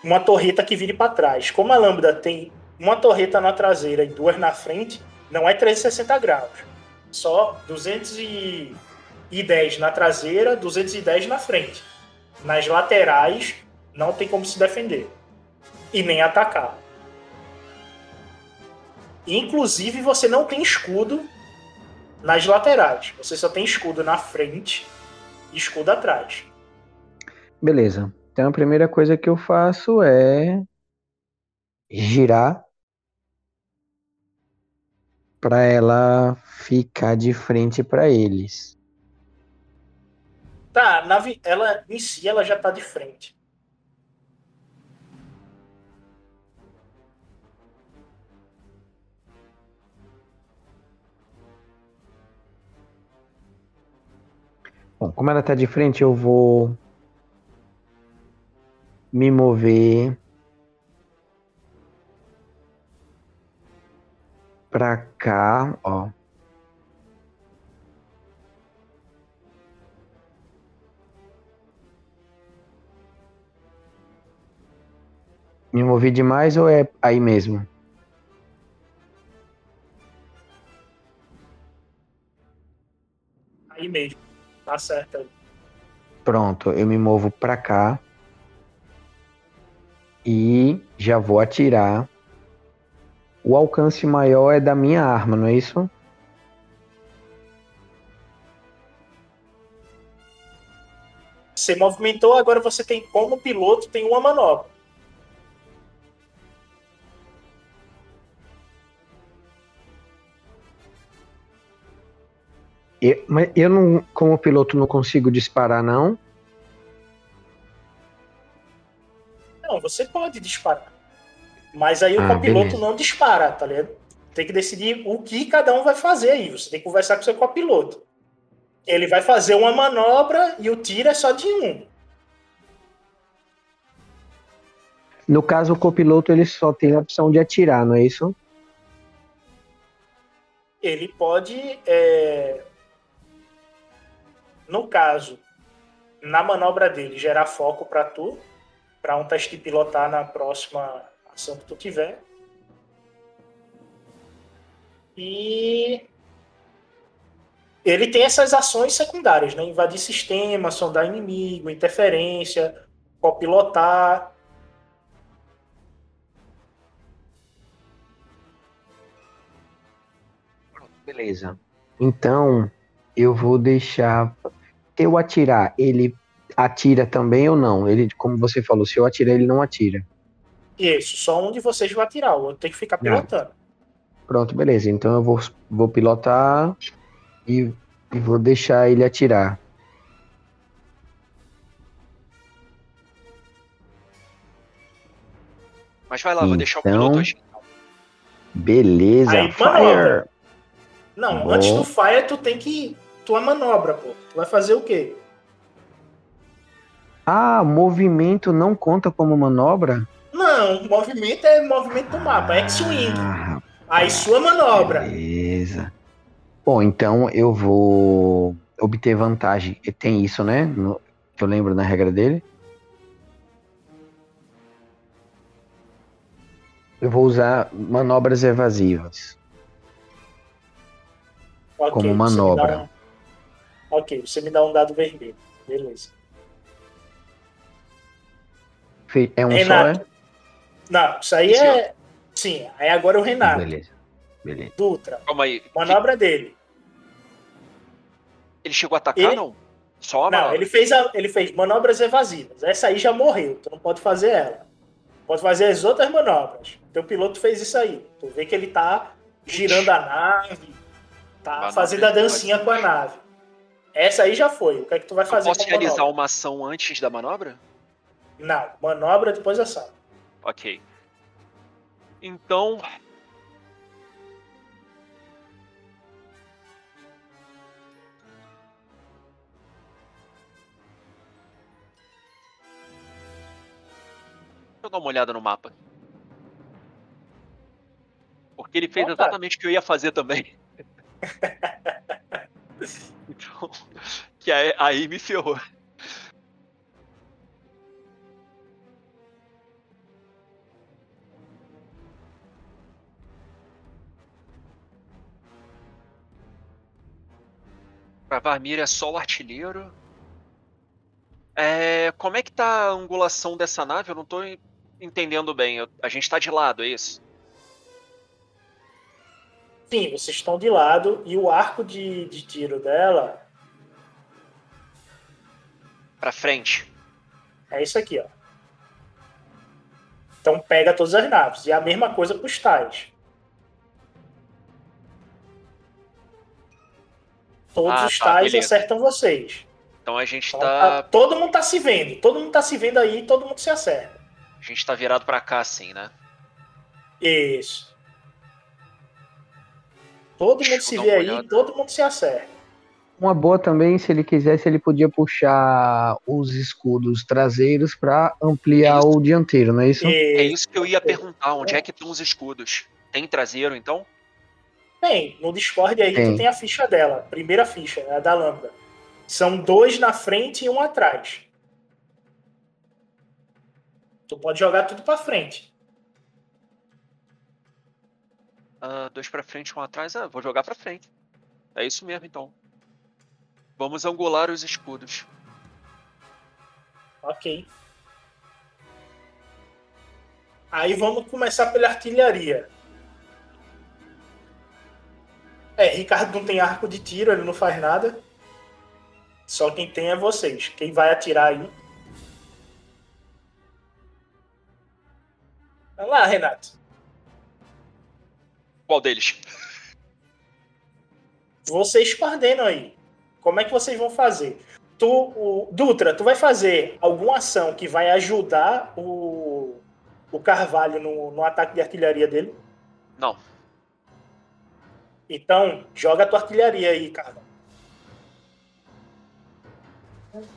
[SPEAKER 3] uma torreta que vire para trás. Como a Lambda tem uma torreta na traseira e duas na frente, não é 360 graus. Só 210 na traseira, 210 na frente. Nas laterais, não tem como se defender. E nem atacar. Inclusive, você não tem escudo nas laterais. Você só tem escudo na frente e escudo atrás.
[SPEAKER 1] Beleza. Então a primeira coisa que eu faço é girar para ela ficar de frente para eles.
[SPEAKER 3] Tá, ela em si ela já tá de frente.
[SPEAKER 1] Bom, como ela tá de frente, eu vou me mover pra cá, ó. Me movi demais ou é aí mesmo?
[SPEAKER 3] Aí mesmo. Tá certo.
[SPEAKER 1] Pronto, eu me movo para cá. E já vou atirar o alcance maior é da minha arma, não é isso?
[SPEAKER 3] Você movimentou, agora você tem como piloto, tem uma manobra.
[SPEAKER 1] Eu, mas eu não, como piloto, não consigo disparar, não.
[SPEAKER 3] Não, você pode disparar. Mas aí o
[SPEAKER 1] Ah,
[SPEAKER 3] copiloto
[SPEAKER 1] beleza.
[SPEAKER 3] não dispara, tá ligado? Tem que decidir o que cada um vai fazer aí. Você tem que conversar com o seu copiloto. Ele vai fazer uma manobra e o tiro é só de um.
[SPEAKER 1] No caso, o copiloto ele só tem a opção de atirar, não é isso?
[SPEAKER 3] Ele pode, é, no caso, na manobra dele, gerar foco para tu, para um teste pilotar na próxima ação que tu tiver. E ele tem essas ações secundárias, né? Invadir sistema, sondar inimigo, interferência, copilotar.
[SPEAKER 1] Beleza. Então, eu vou deixar. Eu atirar, ele atira também ou não? Ele, como você falou, se eu atirar, ele não atira.
[SPEAKER 3] Isso, só um de vocês vai atirar, o outro tem que ficar pilotando.
[SPEAKER 1] Pronto, beleza. Então eu vou, vou pilotar e, e vou deixar ele atirar.
[SPEAKER 5] Mas vai lá, vou deixar o
[SPEAKER 1] Então,
[SPEAKER 5] piloto agir.
[SPEAKER 1] Beleza,
[SPEAKER 3] Aí,
[SPEAKER 1] fire!
[SPEAKER 3] manobra. Não, antes do fire, tu tem que. Tua manobra, pô. Tu vai fazer o quê?
[SPEAKER 1] Ah, movimento não conta como manobra?
[SPEAKER 3] Não, movimento é movimento do mapa, é X-Wing.
[SPEAKER 1] Ah,
[SPEAKER 3] Aí sua manobra.
[SPEAKER 1] beleza. Bom, então eu vou obter vantagem. Tem isso, né? No- que eu lembro na regra dele. Eu vou usar manobras evasivas
[SPEAKER 3] Ok,
[SPEAKER 1] como manobra.
[SPEAKER 3] Ok, você me dá um dado vermelho. Beleza.
[SPEAKER 1] É um
[SPEAKER 3] Renato.
[SPEAKER 1] só, é?
[SPEAKER 3] Não, isso aí é. Sim, aí agora é o Renato.
[SPEAKER 1] Beleza. Beleza.
[SPEAKER 3] Dutra.
[SPEAKER 5] Calma aí.
[SPEAKER 3] Manobra dele.
[SPEAKER 5] Ele chegou a atacar,
[SPEAKER 3] Ele-
[SPEAKER 5] não? Só a
[SPEAKER 3] Não,
[SPEAKER 5] manobra.
[SPEAKER 3] ele fez, a- ele fez manobras evasivas. Essa aí já morreu, tu não pode fazer ela. Pode fazer as outras manobras. Teu piloto fez isso aí. Tu vê que ele tá girando a nave, tá
[SPEAKER 5] Manobra
[SPEAKER 3] fazendo a dancinha com a nave. Essa aí já foi. O que é que tu vai
[SPEAKER 5] Eu
[SPEAKER 3] fazer
[SPEAKER 5] posso
[SPEAKER 3] com a
[SPEAKER 5] realizar
[SPEAKER 3] manobra?
[SPEAKER 5] uma ação antes da manobra?
[SPEAKER 3] Não, manobra depois ação.
[SPEAKER 5] Ok. Então. Deixa eu dar uma olhada no mapa. Porque ele fez
[SPEAKER 3] Opa.
[SPEAKER 5] exatamente o que eu ia fazer também. *laughs* então, *laughs* que aí, aí me ferrou. Pra Varmir é só o artilheiro. É, como é que tá a angulação dessa nave? Eu não tô en- entendendo bem. Eu- a gente tá de lado, é isso?
[SPEAKER 3] Sim, vocês estão de lado e o arco de, de tiro dela
[SPEAKER 5] Pra frente.
[SPEAKER 3] é isso aqui, ó. Então pega todas as naves. E a mesma coisa pros tais. Todos
[SPEAKER 5] Ah,
[SPEAKER 3] os
[SPEAKER 5] tá,
[SPEAKER 3] tais
[SPEAKER 5] beleza.
[SPEAKER 3] acertam vocês.
[SPEAKER 5] Então a gente
[SPEAKER 3] Então,
[SPEAKER 5] tá.
[SPEAKER 3] tá- todo mundo tá se vendo. Todo mundo tá se vendo aí, todo mundo se acerta.
[SPEAKER 5] A gente tá virado pra cá, assim, né?
[SPEAKER 3] Isso. Todo
[SPEAKER 5] Deixa
[SPEAKER 3] mundo se vê aí,
[SPEAKER 5] olhada.
[SPEAKER 3] todo mundo se acerta.
[SPEAKER 1] Uma boa também, se ele quisesse, ele podia puxar os escudos traseiros para ampliar o dianteiro, não é isso?
[SPEAKER 5] É isso que eu ia perguntar. Onde é que estão os escudos? Tem traseiro, então?
[SPEAKER 3] Tem, no Discord aí
[SPEAKER 1] Tem.
[SPEAKER 3] tu tem a ficha dela, primeira ficha, a da Lambda. São dois na frente e um atrás. Tu pode jogar tudo pra frente.
[SPEAKER 5] Ah, dois pra frente, um atrás. Ah, vou jogar pra frente. É isso mesmo, então. Vamos angular os escudos.
[SPEAKER 3] Ok. Aí vamos começar pela artilharia. É, Ricardo não tem arco de tiro, ele não faz nada. Só quem tem é vocês. Quem vai atirar aí? Vamos lá, Renato.
[SPEAKER 5] Qual deles?
[SPEAKER 3] Vocês coordenam aí. Como é que vocês vão fazer? Tu, o, Dutra, tu vai fazer alguma ação que vai ajudar o, o Carvalho no, no ataque de artilharia dele?
[SPEAKER 5] Não.
[SPEAKER 3] Então, joga a tua artilharia aí, Carvalho.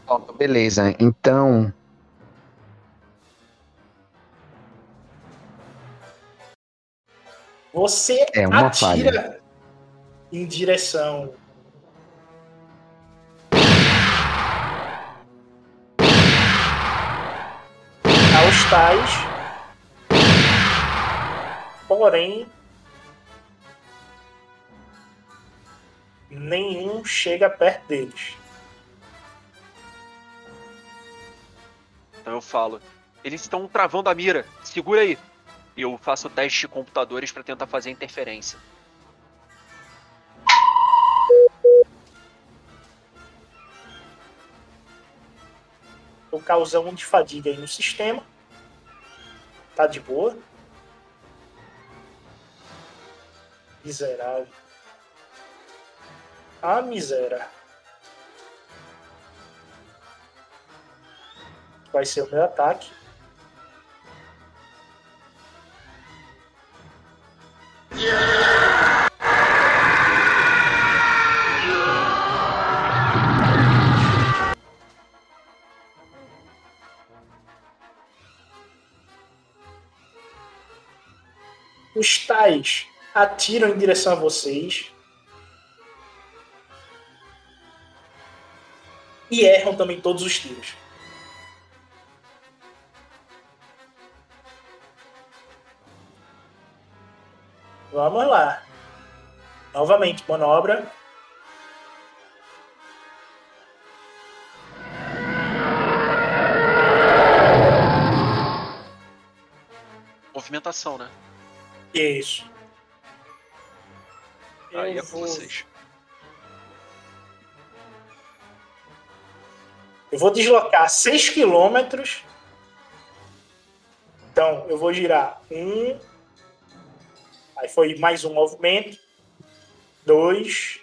[SPEAKER 1] Ó, beleza, então.
[SPEAKER 3] Você
[SPEAKER 1] É uma
[SPEAKER 3] atira
[SPEAKER 1] falha.
[SPEAKER 3] em direção aos tais, porém nenhum chega perto deles.
[SPEAKER 5] Então eu falo. Eles estão travando a mira. Segura aí. E eu faço teste de computadores pra tentar fazer interferência.
[SPEAKER 3] Tô causando um de fadiga aí no sistema. Tá de boa. Miserável. Ah, miséria. Vai ser o meu ataque. Os tais atiram em direção a vocês. E erram também todos os tiros. Vamos lá. Novamente, manobra.
[SPEAKER 5] Movimentação, né?
[SPEAKER 3] Isso.
[SPEAKER 5] Aí é
[SPEAKER 3] Eu
[SPEAKER 5] com
[SPEAKER 3] vou-
[SPEAKER 5] vocês.
[SPEAKER 3] Eu vou deslocar 6 quilômetros. Então, eu vou girar um. Aí foi mais um movimento. Dois.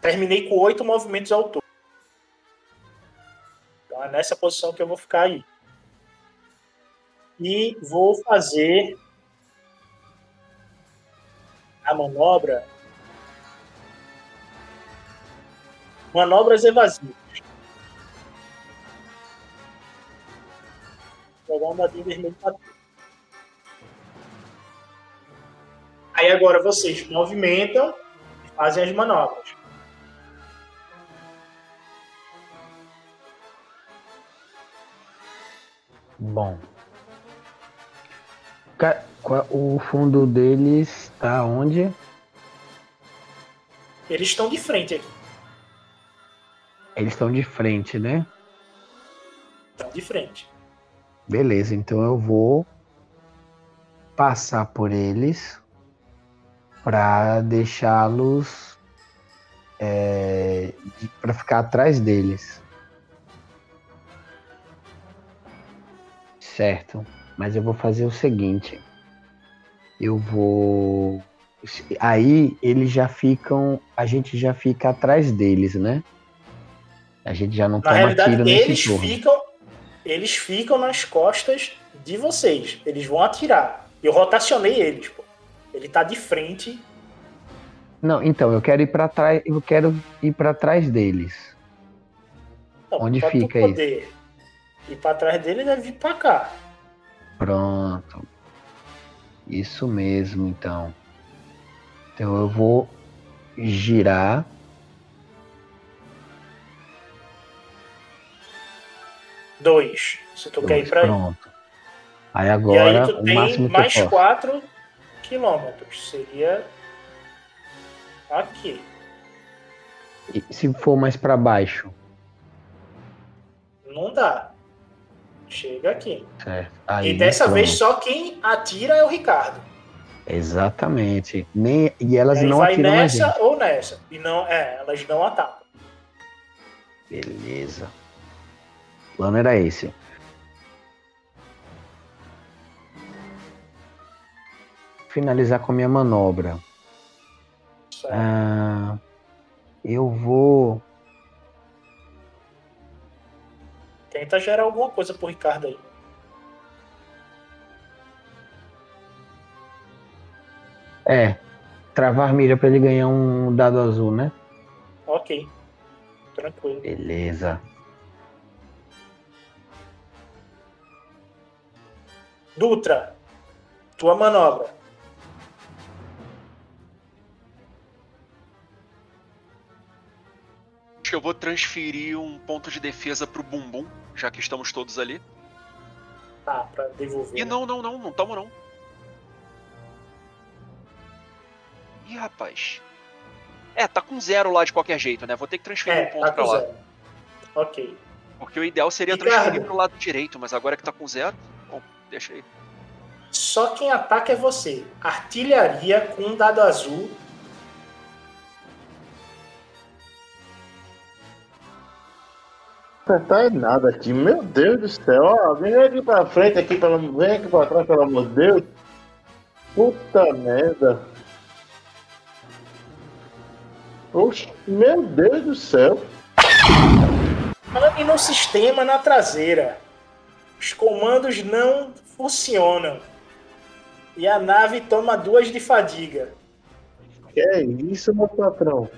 [SPEAKER 3] Terminei com oito movimentos ao todo. Então é nessa posição que eu vou ficar aí. E vou fazer a manobra. Manobras evasivas. Jogar um dadinho vermelho pra. Aí agora vocês movimentam e fazem as manobras.
[SPEAKER 1] Bom. O fundo deles tá onde?
[SPEAKER 3] Eles estão de frente aqui.
[SPEAKER 1] Eles estão de frente, né?
[SPEAKER 3] Estão de frente.
[SPEAKER 1] Beleza, então eu vou passar por eles para deixá-los é, para ficar atrás deles. Certo, mas eu vou fazer o seguinte. Eu vou aí eles já ficam, a gente já fica atrás deles, né? A gente já não
[SPEAKER 3] Na realidade, eles
[SPEAKER 1] turno.
[SPEAKER 3] ficam, eles ficam nas costas de vocês. Eles vão atirar. Eu rotacionei eles, pô. Ele tá de frente.
[SPEAKER 1] Não, então eu quero ir para trás, eu quero ir para trás deles.
[SPEAKER 3] Então,
[SPEAKER 1] Onde fica isso?
[SPEAKER 3] ir pra trás dele, deve vir pra cá.
[SPEAKER 1] Pronto. Isso mesmo, então. Então eu vou girar.
[SPEAKER 3] Dois. Se tu quer ir pra aí.
[SPEAKER 1] Pronto. Aí
[SPEAKER 3] E aí
[SPEAKER 1] agora
[SPEAKER 3] tu
[SPEAKER 1] o
[SPEAKER 3] tem
[SPEAKER 1] máximo que
[SPEAKER 3] mais
[SPEAKER 1] posso.
[SPEAKER 3] 4 quilômetros. Seria aqui.
[SPEAKER 1] E se for mais para baixo,
[SPEAKER 3] Não dá. Chega aqui.
[SPEAKER 1] Aí,
[SPEAKER 3] e dessa
[SPEAKER 1] pronto.
[SPEAKER 3] vez só quem atira é o Ricardo.
[SPEAKER 1] Exatamente. Nem, e elas
[SPEAKER 3] Aí
[SPEAKER 1] não
[SPEAKER 3] vai
[SPEAKER 1] atiram
[SPEAKER 3] nessa ou nessa. E não, é, elas não atacam.
[SPEAKER 1] Beleza. O plano era esse. Finalizar com a minha manobra. Ah, eu vou.
[SPEAKER 3] Tenta gerar alguma coisa pro Ricardo aí.
[SPEAKER 1] É. Travar mira pra ele ganhar um dado azul, né?
[SPEAKER 3] Ok. Tranquilo.
[SPEAKER 1] Beleza.
[SPEAKER 3] Dutra, tua manobra.
[SPEAKER 5] Acho que eu vou transferir um ponto de defesa pro bumbum, já que estamos todos ali.
[SPEAKER 3] Tá, pra devolver.
[SPEAKER 5] E não, não, não, não tamo não. Ih, rapaz. É, tá com zero lá de qualquer jeito, né? Vou ter que transferir
[SPEAKER 3] É,
[SPEAKER 5] um ponto
[SPEAKER 3] tá
[SPEAKER 5] pra lá.
[SPEAKER 3] zero. Ok.
[SPEAKER 5] Porque o ideal seria
[SPEAKER 3] Ricardo.
[SPEAKER 5] transferir pro lado direito, mas agora que tá com zero, bom, deixa aí.
[SPEAKER 3] Só quem ataca é você. Artilharia com um dado azul.
[SPEAKER 6] É nada aqui, meu Deus do céu. Ó, vem aqui pra frente, aqui, pelo... vem aqui pra trás, pelo amor de Deus. Puta merda. Oxe, meu Deus do céu.
[SPEAKER 3] E no sistema na traseira. Os comandos não funcionam. E a nave toma duas de fadiga.
[SPEAKER 6] Que é isso, meu patrão?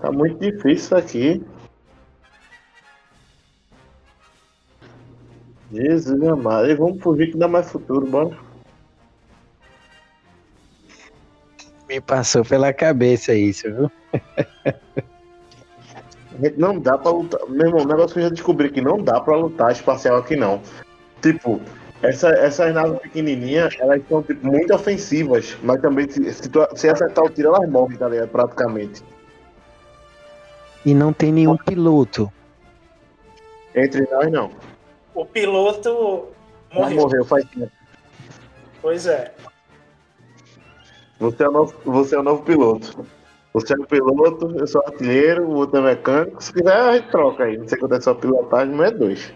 [SPEAKER 6] Tá muito difícil isso aqui. Jesus amado. E vamos fugir que dá mais futuro, bora.
[SPEAKER 1] Me passou pela cabeça isso, viu?
[SPEAKER 6] Não dá pra lutar. Meu irmão, o negócio que eu já descobri que não dá pra lutar espacial aqui não. Tipo, essa, essas naves pequenininhas, elas são tipo, muito ofensivas, mas também se, se, tu- se acertar o tiro, elas morrem, tá ligado? Praticamente.
[SPEAKER 1] E não tem nenhum piloto.
[SPEAKER 6] Entre nós, não.
[SPEAKER 3] O piloto morreu.
[SPEAKER 6] morreu faz tempo.
[SPEAKER 3] Pois é.
[SPEAKER 6] Você é, o novo, você é o novo piloto. Você é o piloto, eu sou artilheiro, o outro é mecânico. Se quiser, a gente troca aí. Não sei quanto é só pilotagem, mas é dois.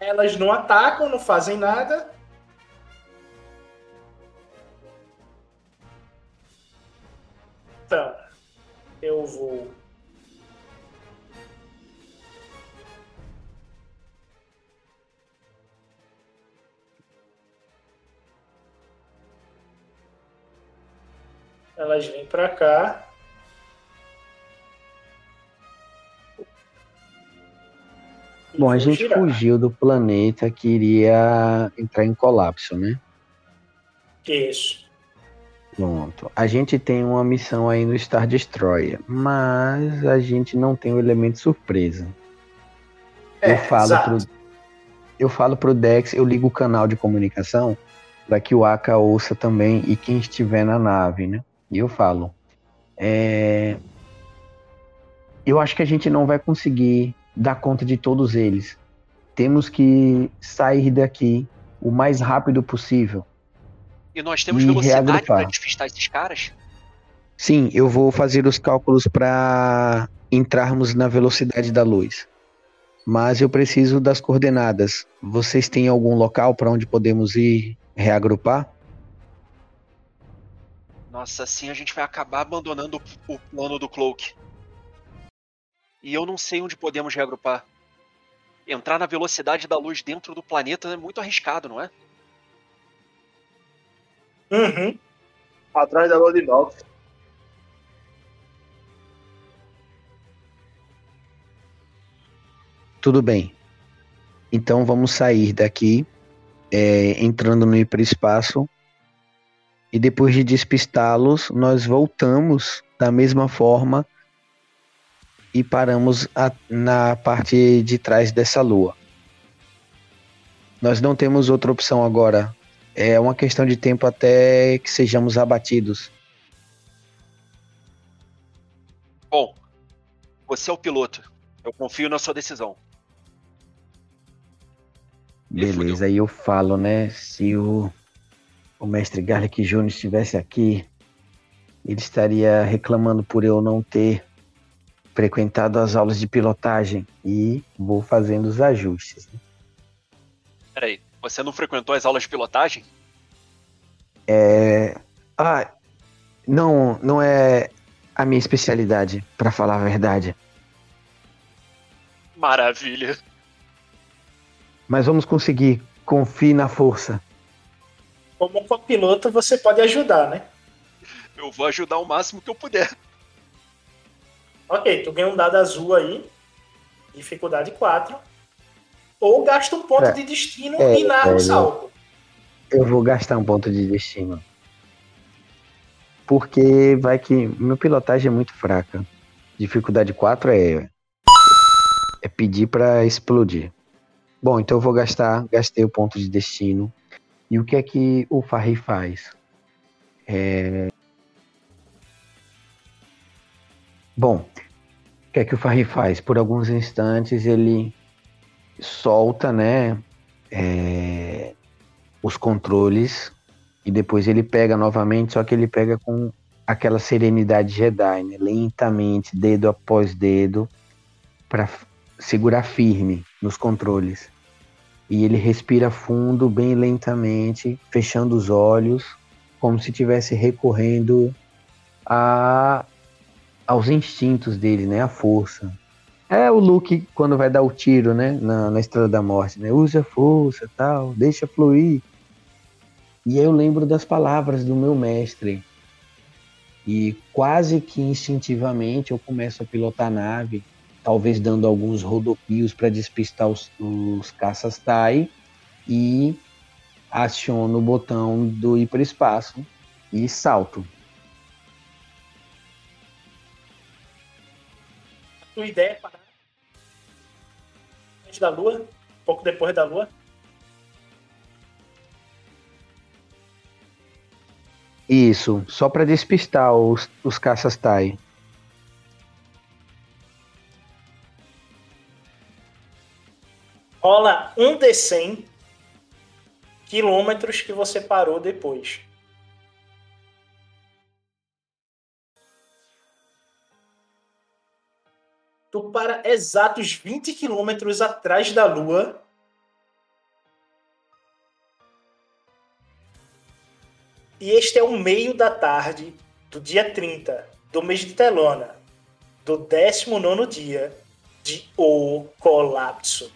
[SPEAKER 3] Elas não atacam, não fazem nada. Então, eu vou. Elas vêm pra cá.
[SPEAKER 1] Bom, a gente
[SPEAKER 3] girar.
[SPEAKER 1] fugiu do planeta que iria entrar em colapso, né?
[SPEAKER 3] Isso.
[SPEAKER 1] Pronto. A gente tem uma missão aí no Star Destroyer, mas a gente não tem o elemento surpresa.
[SPEAKER 3] É,
[SPEAKER 1] eu falo
[SPEAKER 3] exato.
[SPEAKER 1] pro eu falo pro Dex, eu ligo o canal de comunicação para que o Aka ouça também e quem estiver na nave, né? E eu falo, é, eu acho que a gente não vai conseguir dar conta de todos eles. Temos que sair daqui o mais rápido possível.
[SPEAKER 5] E nós temos
[SPEAKER 1] E
[SPEAKER 5] velocidade
[SPEAKER 1] reagrupar.
[SPEAKER 5] pra despistar esses caras?
[SPEAKER 1] Sim, eu vou fazer os cálculos para entrarmos na velocidade da luz. Mas eu preciso das coordenadas. Vocês têm algum local para onde podemos ir reagrupar?
[SPEAKER 5] Nossa, assim a gente vai acabar abandonando o, plano do Cloak. E eu não sei onde podemos reagrupar. Entrar na velocidade da luz dentro do planeta é muito arriscado, não é?
[SPEAKER 3] Uhum.
[SPEAKER 6] Atrás da Lord Nox.
[SPEAKER 1] Tudo bem. Então vamos sair daqui, é, entrando no hiperespaço. E depois de despistá-los, nós voltamos da mesma forma e paramos a- na parte de trás dessa lua. Nós não temos outra opção agora. É uma questão de tempo até que sejamos abatidos.
[SPEAKER 5] Bom, você é o piloto. Eu confio na sua decisão.
[SPEAKER 1] Beleza, aí eu falo, né? Se o, o mestre Garlic Jr. estivesse aqui, ele estaria reclamando por eu não ter frequentado as aulas de pilotagem e vou fazendo os ajustes. né?
[SPEAKER 5] Peraí, você não frequentou as aulas de pilotagem?
[SPEAKER 1] É... Ah, não, não é a minha especialidade, pra falar a verdade.
[SPEAKER 5] Maravilha.
[SPEAKER 1] Mas vamos conseguir. Confie na força.
[SPEAKER 3] Como copiloto, você pode ajudar, né?
[SPEAKER 5] Eu vou ajudar o máximo que eu puder.
[SPEAKER 3] Ok, tu ganha um dado azul aí. Dificuldade 4. Ou gasta um ponto
[SPEAKER 1] É.
[SPEAKER 3] de destino
[SPEAKER 1] É,
[SPEAKER 3] e narra o
[SPEAKER 1] velho.
[SPEAKER 3] salto.
[SPEAKER 1] Eu vou gastar um ponto de destino. Porque vai que meu pilotagem é muito fraca. Dificuldade 4 é é pedir pra explodir. Bom, então eu vou gastar, gastei o ponto de destino. E o que é que o Farri faz? É... Bom, o que é que o Farri faz? Por alguns instantes ele solta, né, é, os controles e depois ele pega novamente, só que ele pega com aquela serenidade Jedi, né, lentamente, dedo após dedo, para segurar firme nos controles. E ele respira fundo, bem lentamente, fechando os olhos, como se estivesse recorrendo a, aos instintos dele, né? A força. É o Luke quando vai dar o tiro, né? Na, na da Morte, né? Use a força, tal, deixa fluir. E eu lembro das palavras do meu mestre. E quase que instintivamente eu começo a pilotar a nave, talvez dando alguns rodopios para despistar os, os caças TIE e aciono o botão do hiperespaço e salto.
[SPEAKER 3] A tua ideia é parar antes da lua, um pouco depois da lua.
[SPEAKER 1] Isso, só para despistar os, os caças TIE.
[SPEAKER 3] Rola um D100 quilômetros que você parou depois. Tu para exatos 20 quilômetros atrás da Lua. E este é o meio da tarde do dia 30 do mês de Telona, do 19 dia de O Colapso.